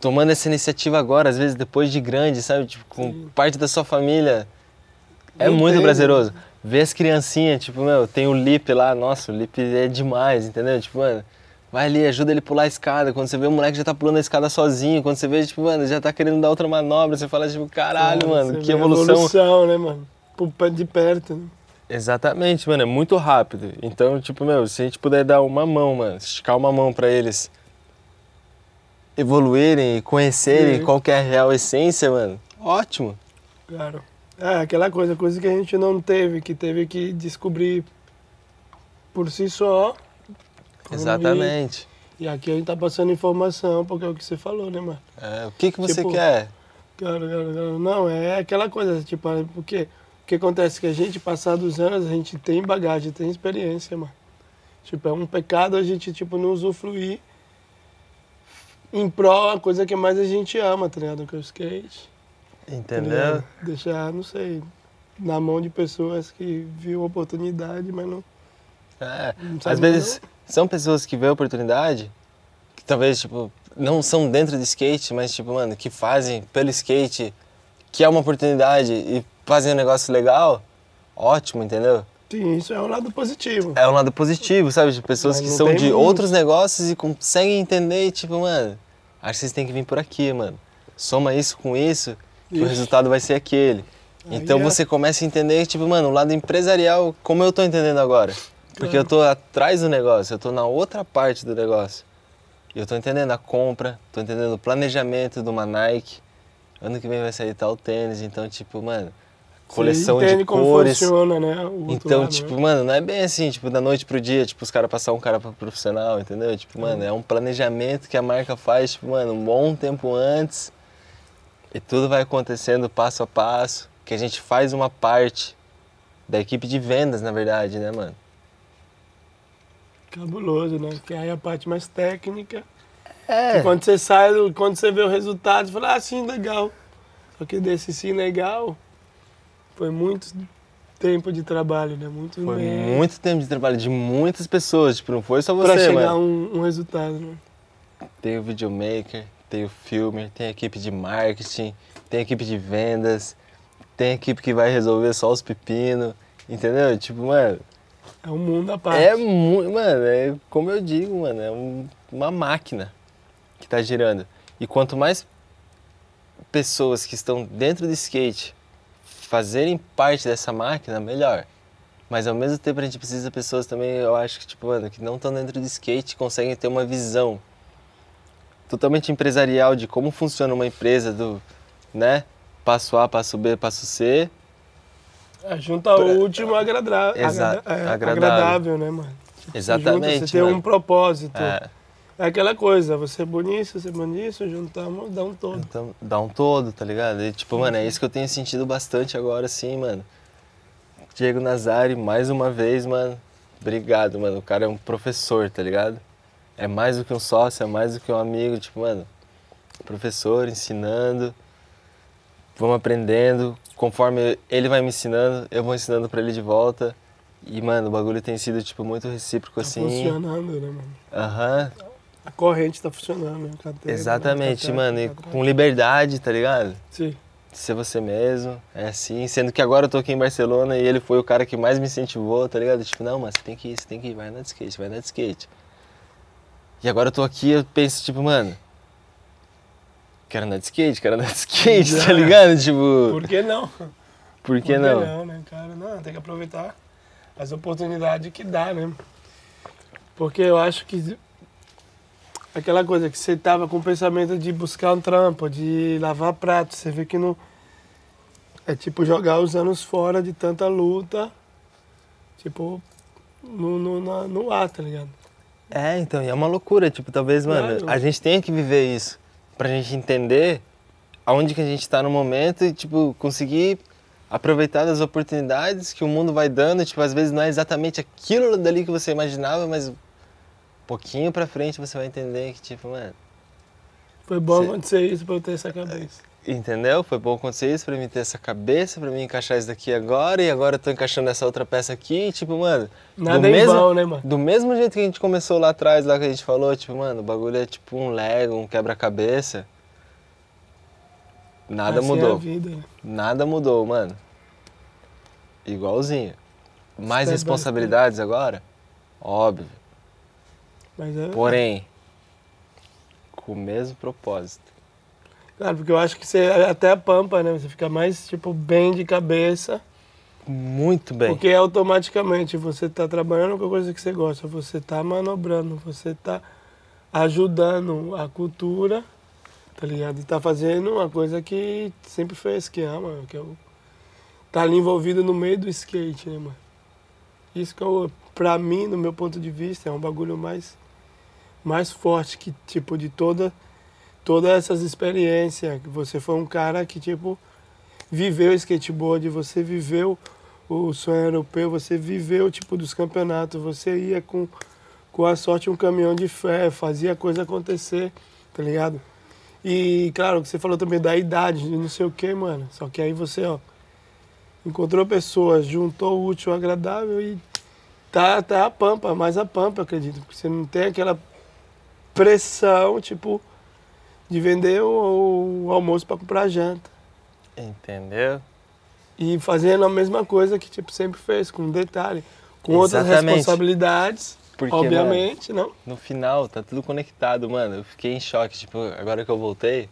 Tomando essa iniciativa agora, às vezes depois de grande, sabe? Tipo, com Sim. parte da sua família. É Não muito tem, prazeroso. Ver as criancinhas, tipo, meu, tem o Lip lá, nossa, o Lip é demais, entendeu? Tipo, mano, vai ali, ajuda ele a pular a escada. Quando você vê o moleque já tá pulando a escada sozinho, quando você vê, tipo, mano, já tá querendo dar outra manobra, você fala, tipo, caralho, Cara, mano, você que evolução. evolução, né, mano? De perto, né? Exatamente, mano, é muito rápido. Então, tipo, meu, se a gente puder dar uma mão, mano, esticar uma mão pra eles evoluírem e conhecerem Sim. qual que é a real essência, mano, ótimo. Claro. É, aquela coisa, coisa que a gente não teve, que teve que descobrir por si só. Exatamente. E aqui a gente tá passando informação, porque é o que você falou, né, mano? É, o que que você Tipo, quer? Cara, cara, cara, não, é aquela coisa, tipo, é porque o que acontece é que a gente, passar dos anos, a gente tem bagagem, tem experiência, mano. Tipo, é um pecado a gente, tipo, não usufruir em prol a coisa que mais a gente ama, tá ligado? Que é o skate. Entendeu? Deixar, não sei, na mão de pessoas que viu oportunidade, mas não, É, não às vezes são pessoas que a oportunidade, que talvez, tipo, não são dentro do skate, mas, tipo, mano, que fazem pelo skate, que é uma oportunidade e fazem um negócio legal, ótimo, entendeu? Sim, isso é um lado positivo. É um lado positivo, sabe? De pessoas Mas que não são de muito. outros negócios e conseguem entender e, tipo, mano, acho que vocês têm que vir por aqui, mano. Soma isso com isso, que o resultado vai ser aquele. Aí Então é- você começa a entender, tipo, mano, o lado empresarial, como eu tô entendendo agora. Porque Claro. eu tô atrás do negócio, eu tô na outra parte do negócio. E eu tô entendendo a compra, tô entendendo o planejamento de uma Nike. Ano que vem vai sair tal tênis, então, tipo, mano, coleção de cores. funciona, né? Então, lado, tipo, né? mano, não é bem assim, tipo, da noite pro dia, tipo, os caras passar um cara pra profissional, entendeu? Tipo, mano, é um planejamento que a marca faz, tipo, mano, um bom tempo antes. E tudo vai acontecendo passo a passo, que a gente faz uma parte da equipe de vendas, na verdade, né, mano? Cabuloso, né? Que aí é a parte mais técnica. É. Quando você sai, do- quando você vê o resultado, você fala, ah, sim, legal. Só que desse sim legal, foi muito tempo de trabalho, né? Muito Foi mês muito tempo de trabalho de muitas pessoas, tipo, não foi só pra você, chegar a mano. um, um resultado, né? Tem o videomaker, tem o filmer, tem a equipe de marketing, tem a equipe de vendas, tem a equipe que vai resolver só os pepinos, entendeu? Tipo, mano, É um mundo à parte. é muito. Mano, é como eu digo, mano, é um- uma máquina que tá girando. E quanto mais pessoas que estão dentro do skate fazerem parte dessa máquina, melhor. Mas ao mesmo tempo a gente precisa de pessoas também, eu acho que, tipo, mano, que não estão dentro do skate conseguem ter uma visão totalmente empresarial de como funciona uma empresa do, né? Passo A, passo B, passo C. É, junta o último agradável, Exa- é, agradável. agradável, né, mano? Tipo, você Exatamente, junta, você tem mano. um propósito. É, É aquela coisa, você é bonito, você é bonito, juntamos, dá um todo. então, dá um todo, tá ligado? E, tipo, mano, é isso que eu tenho sentido bastante agora, sim, mano. Diego Nazari, mais uma vez, mano. Obrigado, mano. O cara é um professor, tá ligado? É mais do que um sócio, é mais do que um amigo, tipo, mano. Professor ensinando. Vamos aprendendo. Conforme ele vai me ensinando, eu vou ensinando pra ele de volta. E, mano, o bagulho tem sido, tipo, muito recíproco, Tá assim. funcionando, né, mano? Aham, A corrente tá funcionando, né? Cadeira, exatamente, cadeira, mano. E com liberdade, tá ligado? Sim. ser você mesmo, é assim, sendo que agora eu tô aqui em Barcelona e ele foi o cara que mais me incentivou, tá ligado? Tipo, não, mas você tem que ir, você tem que ir, vai andar de skate, vai andar de skate. E agora eu tô aqui eu penso, tipo, mano, quero andar de skate, quero andar de skate, tá *laughs* ligado? Tipo, Por que não? por que não? não, né, cara? Não, tem que aproveitar as oportunidades que dá, né? Porque eu acho que aquela coisa que você tava com o pensamento de buscar um trampo, de lavar prato, você vê que não. É tipo jogar os anos fora de tanta luta, tipo, no, no, na- no ar, tá ligado? É, então, e é uma loucura, tipo, talvez, mano, Claro. a gente tenha que viver isso pra gente entender aonde que a gente tá no momento e, tipo, conseguir aproveitar das oportunidades que o mundo vai dando, tipo, às vezes não é exatamente aquilo dali que você imaginava, mas um pouquinho pra frente você vai entender que, tipo, mano, Foi bom Sim. acontecer isso pra eu ter essa cabeça. Entendeu? Foi bom acontecer isso pra mim ter essa cabeça, pra mim encaixar isso daqui agora e agora eu tô encaixando essa outra peça aqui, e, tipo, mano, Nada do em mesmo, vão, né, mano? Do mesmo jeito que a gente começou lá atrás, lá que a gente falou, tipo, mano, o bagulho é tipo um Lego, um quebra-cabeça. Nada Assim é mudou. vida, né? Nada mudou, mano. Igualzinho. Mais by responsabilidades agora? Óbvio. Mas é. Porém, com o mesmo propósito. Claro, porque eu acho que você até a pampa, né? Você fica mais, tipo, bem de cabeça. Muito bem. Porque automaticamente você está trabalhando com a coisa que você gosta, você está manobrando, você está ajudando a cultura, tá ligado? E tá fazendo uma coisa que sempre fez, que ama, que é o... tá ali envolvido no meio do skate, né, mano? Isso que eu, pra mim, no meu ponto de vista, é um bagulho mais, mais forte que, tipo, de toda, todas essas experiências. Que Você foi um cara que, tipo, viveu o skateboard, você viveu o sonho europeu, você viveu tipo dos campeonatos, você ia com, com a sorte um caminhão de fé, fazia a coisa acontecer, tá ligado? E, claro, você falou também da idade, de não sei o que, mano. Só que aí você, ó, encontrou pessoas, juntou o útil ao agradável e tá, tá a pampa, mais a pampa, acredito. Porque você não tem aquela pressão, tipo, de vender o, o almoço para comprar janta. Entendeu? E fazendo a mesma coisa que, tipo, sempre fez, com detalhe. Com outras Exatamente. responsabilidades, Porque, obviamente, não? No final, tá tudo conectado, mano. Eu fiquei em choque, tipo, agora que eu voltei,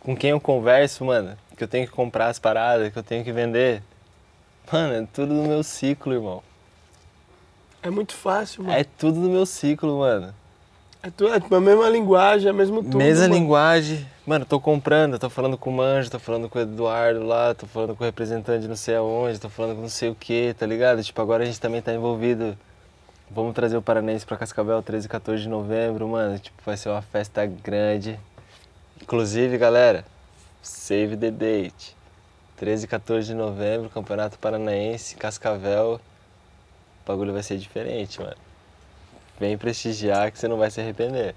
com quem eu converso, mano, que eu tenho que comprar as paradas, que eu tenho que vender. Mano, é tudo no meu ciclo, irmão. É muito fácil, mano. É tudo no meu ciclo, mano. É, é a mesma linguagem, é mesmo tudo. Mesma mano. linguagem. Mano, tô comprando, tô falando com o Manjo, tô falando com o Eduardo lá, tô falando com o representante não sei aonde, tô falando com não sei o que, tá ligado? Tipo, agora a gente também tá envolvido. Vamos trazer o Paranense pra Cascavel 13 e 14 de novembro, mano. Tipo, vai ser uma festa grande. Inclusive, galera, save the date. 13 e 14 de novembro, Campeonato Paranaense, Cascavel. O bagulho vai ser diferente, mano. Vem prestigiar que você não vai se arrepender.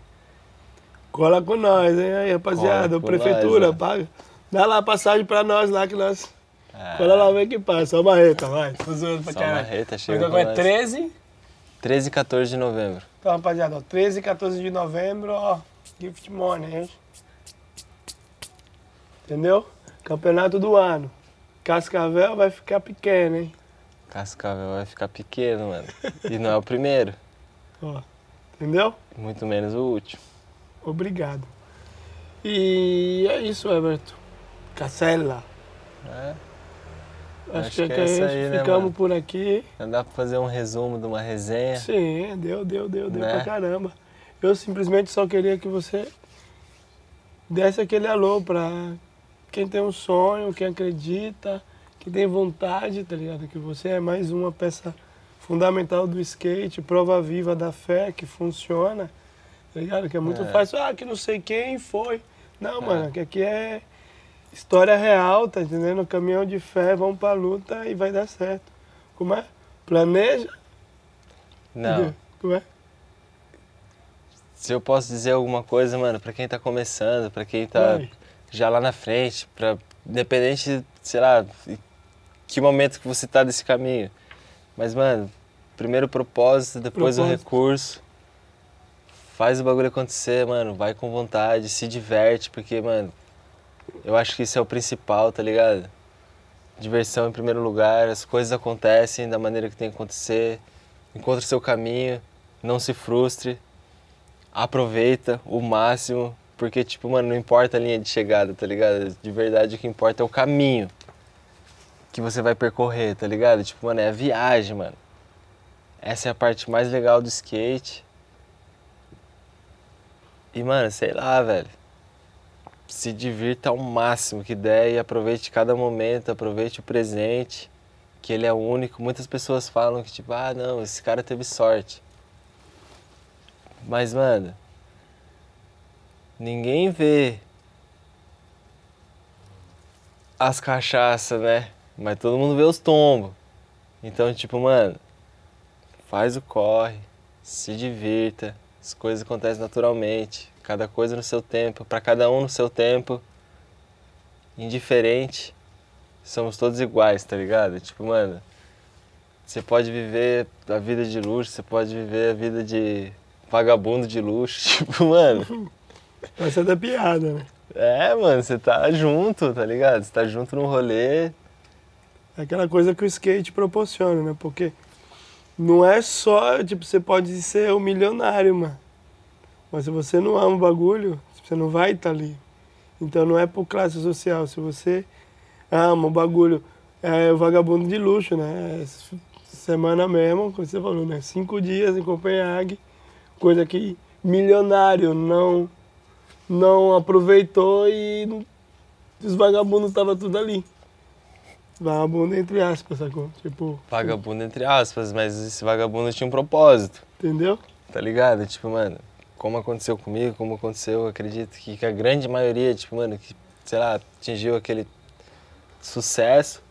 Cola com nós, hein? Aí, rapaziada, prefeitura, nós, né? paga. Dá lá a passagem pra nós lá que nós. Ah, Cola lá, vem que passa. Só Barreta, vai. Tô zoando pra Só caralho. Barreta, chega Então, com é nós. 13. 13 e 14 de novembro. Então, rapaziada, ó, 13 e 14 de novembro, ó. Gift money, hein? Entendeu? Campeonato do ano. Cascavel vai ficar pequeno, hein? Cascavel vai ficar pequeno, mano. E não é o primeiro, Ó. Entendeu? muito menos o último. Obrigado. E é isso, Everton. Cacela. É, Acho, Acho que, que é a isso aí, né, ficamos mano? por aqui. não dá pra fazer um resumo de uma resenha. Sim, deu, deu, deu, deu Né? pra caramba. Eu simplesmente só queria que você desse aquele alô pra quem tem um sonho, quem acredita, que tem vontade, tá ligado? Que você é mais uma peça fundamental do skate, prova viva da fé que funciona, tá ligado? Que é muito É. fácil, ah, que não sei quem foi. Não, mano, que aqui é história real, tá entendendo? Caminhão de fé, vamos pra luta e vai dar certo. Como é? Planeja. Não. entendeu? Como é? Se eu posso dizer alguma coisa, mano, pra quem tá começando, pra quem tá Vai. já lá na frente, pra, independente, sei lá, que momento que você tá desse caminho. Mas, mano, primeiro o propósito, depois o Propósito. recurso. Faz o bagulho acontecer, mano. Vai com vontade, se diverte, porque, mano, eu acho que isso é o principal, tá ligado? Diversão em primeiro lugar, as coisas acontecem da maneira que tem que acontecer. Encontre seu caminho, não se frustre. Aproveita o máximo, porque, tipo, mano, não importa a linha de chegada, tá ligado? De verdade, o que importa é o caminho que você vai percorrer, tá ligado? Tipo, mano, é a viagem, mano. Essa é a parte mais legal do skate. E, mano, sei lá, velho. Se divirta ao máximo que der e aproveite cada momento, aproveite o presente, que ele é único. Muitas pessoas falam que, tipo, ah, não, esse cara teve sorte. Mas, mano, ninguém vê as cachaças, né? Mas todo mundo vê os tombos. Então, tipo, mano, faz o corre, se divirta, as coisas acontecem naturalmente, cada coisa no seu tempo, para cada um no seu tempo, indiferente, somos todos iguais, tá ligado? Tipo, mano, você pode viver a vida de luxo, você pode viver a vida de vagabundo de luxo, *laughs* tipo, mano, Essa é da piada, né? é, mano, você tá junto, tá ligado? Você tá junto no rolê, É aquela coisa que o skate proporciona, né? Porque não é só, tipo, você pode ser um milionário, mano. Mas se você não ama o bagulho, você não vai estar ali. Então não é por classe social. Se você ama o bagulho, é o vagabundo de luxo, né? Essa Semana mesmo, como você falou, né? Cinco dias em Copenhague, coisa que milionário não, não aproveitou e os vagabundos estavam tudo ali. Vagabundo entre aspas, sacou? Tipo, vagabundo entre aspas, mas esse vagabundo tinha um propósito. entendeu? Tá ligado? Tipo, mano, como aconteceu comigo, como aconteceu, eu acredito que, que a grande maioria, tipo, mano, que, sei lá, atingiu aquele sucesso.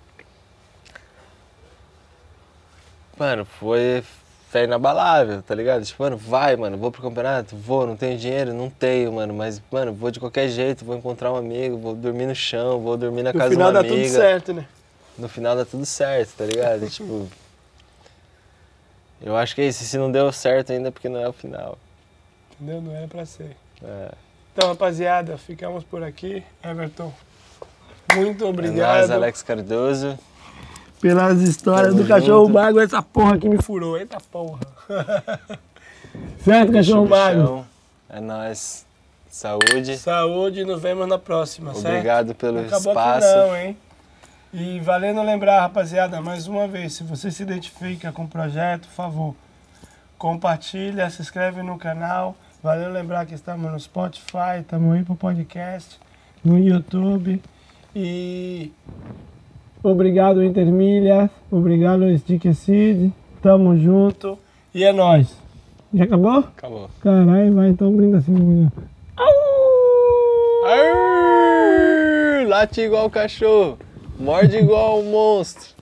Mano, foi, fé inabalável, tá ligado? Tipo, mano, vai, mano, vou pro campeonato? Vou, não tenho dinheiro? Não tenho, mano, mas, mano, vou de qualquer jeito, vou encontrar um amigo, vou dormir no chão, vou dormir na No casa de final uma dá amiga. tudo certo, né? No final dá tudo certo, tá ligado? E, *laughs* tipo, eu acho que é isso, se não deu certo ainda é porque não é o final. Entendeu? Não era pra ser. É. Então, rapaziada, ficamos por aqui. Everton, muito É obrigado nóis, Alex Cardoso. pelas histórias Tamo do cachorro junto. magro. Essa porra que me furou. Eita porra. *laughs* certo, cachorro? Bichão. É nóis. Saúde. Saúde, nos vemos na próxima, certo? Obrigado pelo Não acabou espaço. aqui não, hein? E valendo lembrar, rapaziada, mais uma vez, se você se identifica com o projeto, por favor, compartilha, se inscreve no canal. Valeu lembrar que estamos no Spotify, estamos aí pro podcast, no YouTube. E obrigado Intermilhas, obrigado Stick Seed, tamo junto e é nóis. Já acabou? Acabou. Caralho, vai então brinda assim. Arr, late igual cachorro. Morde igual um monstro.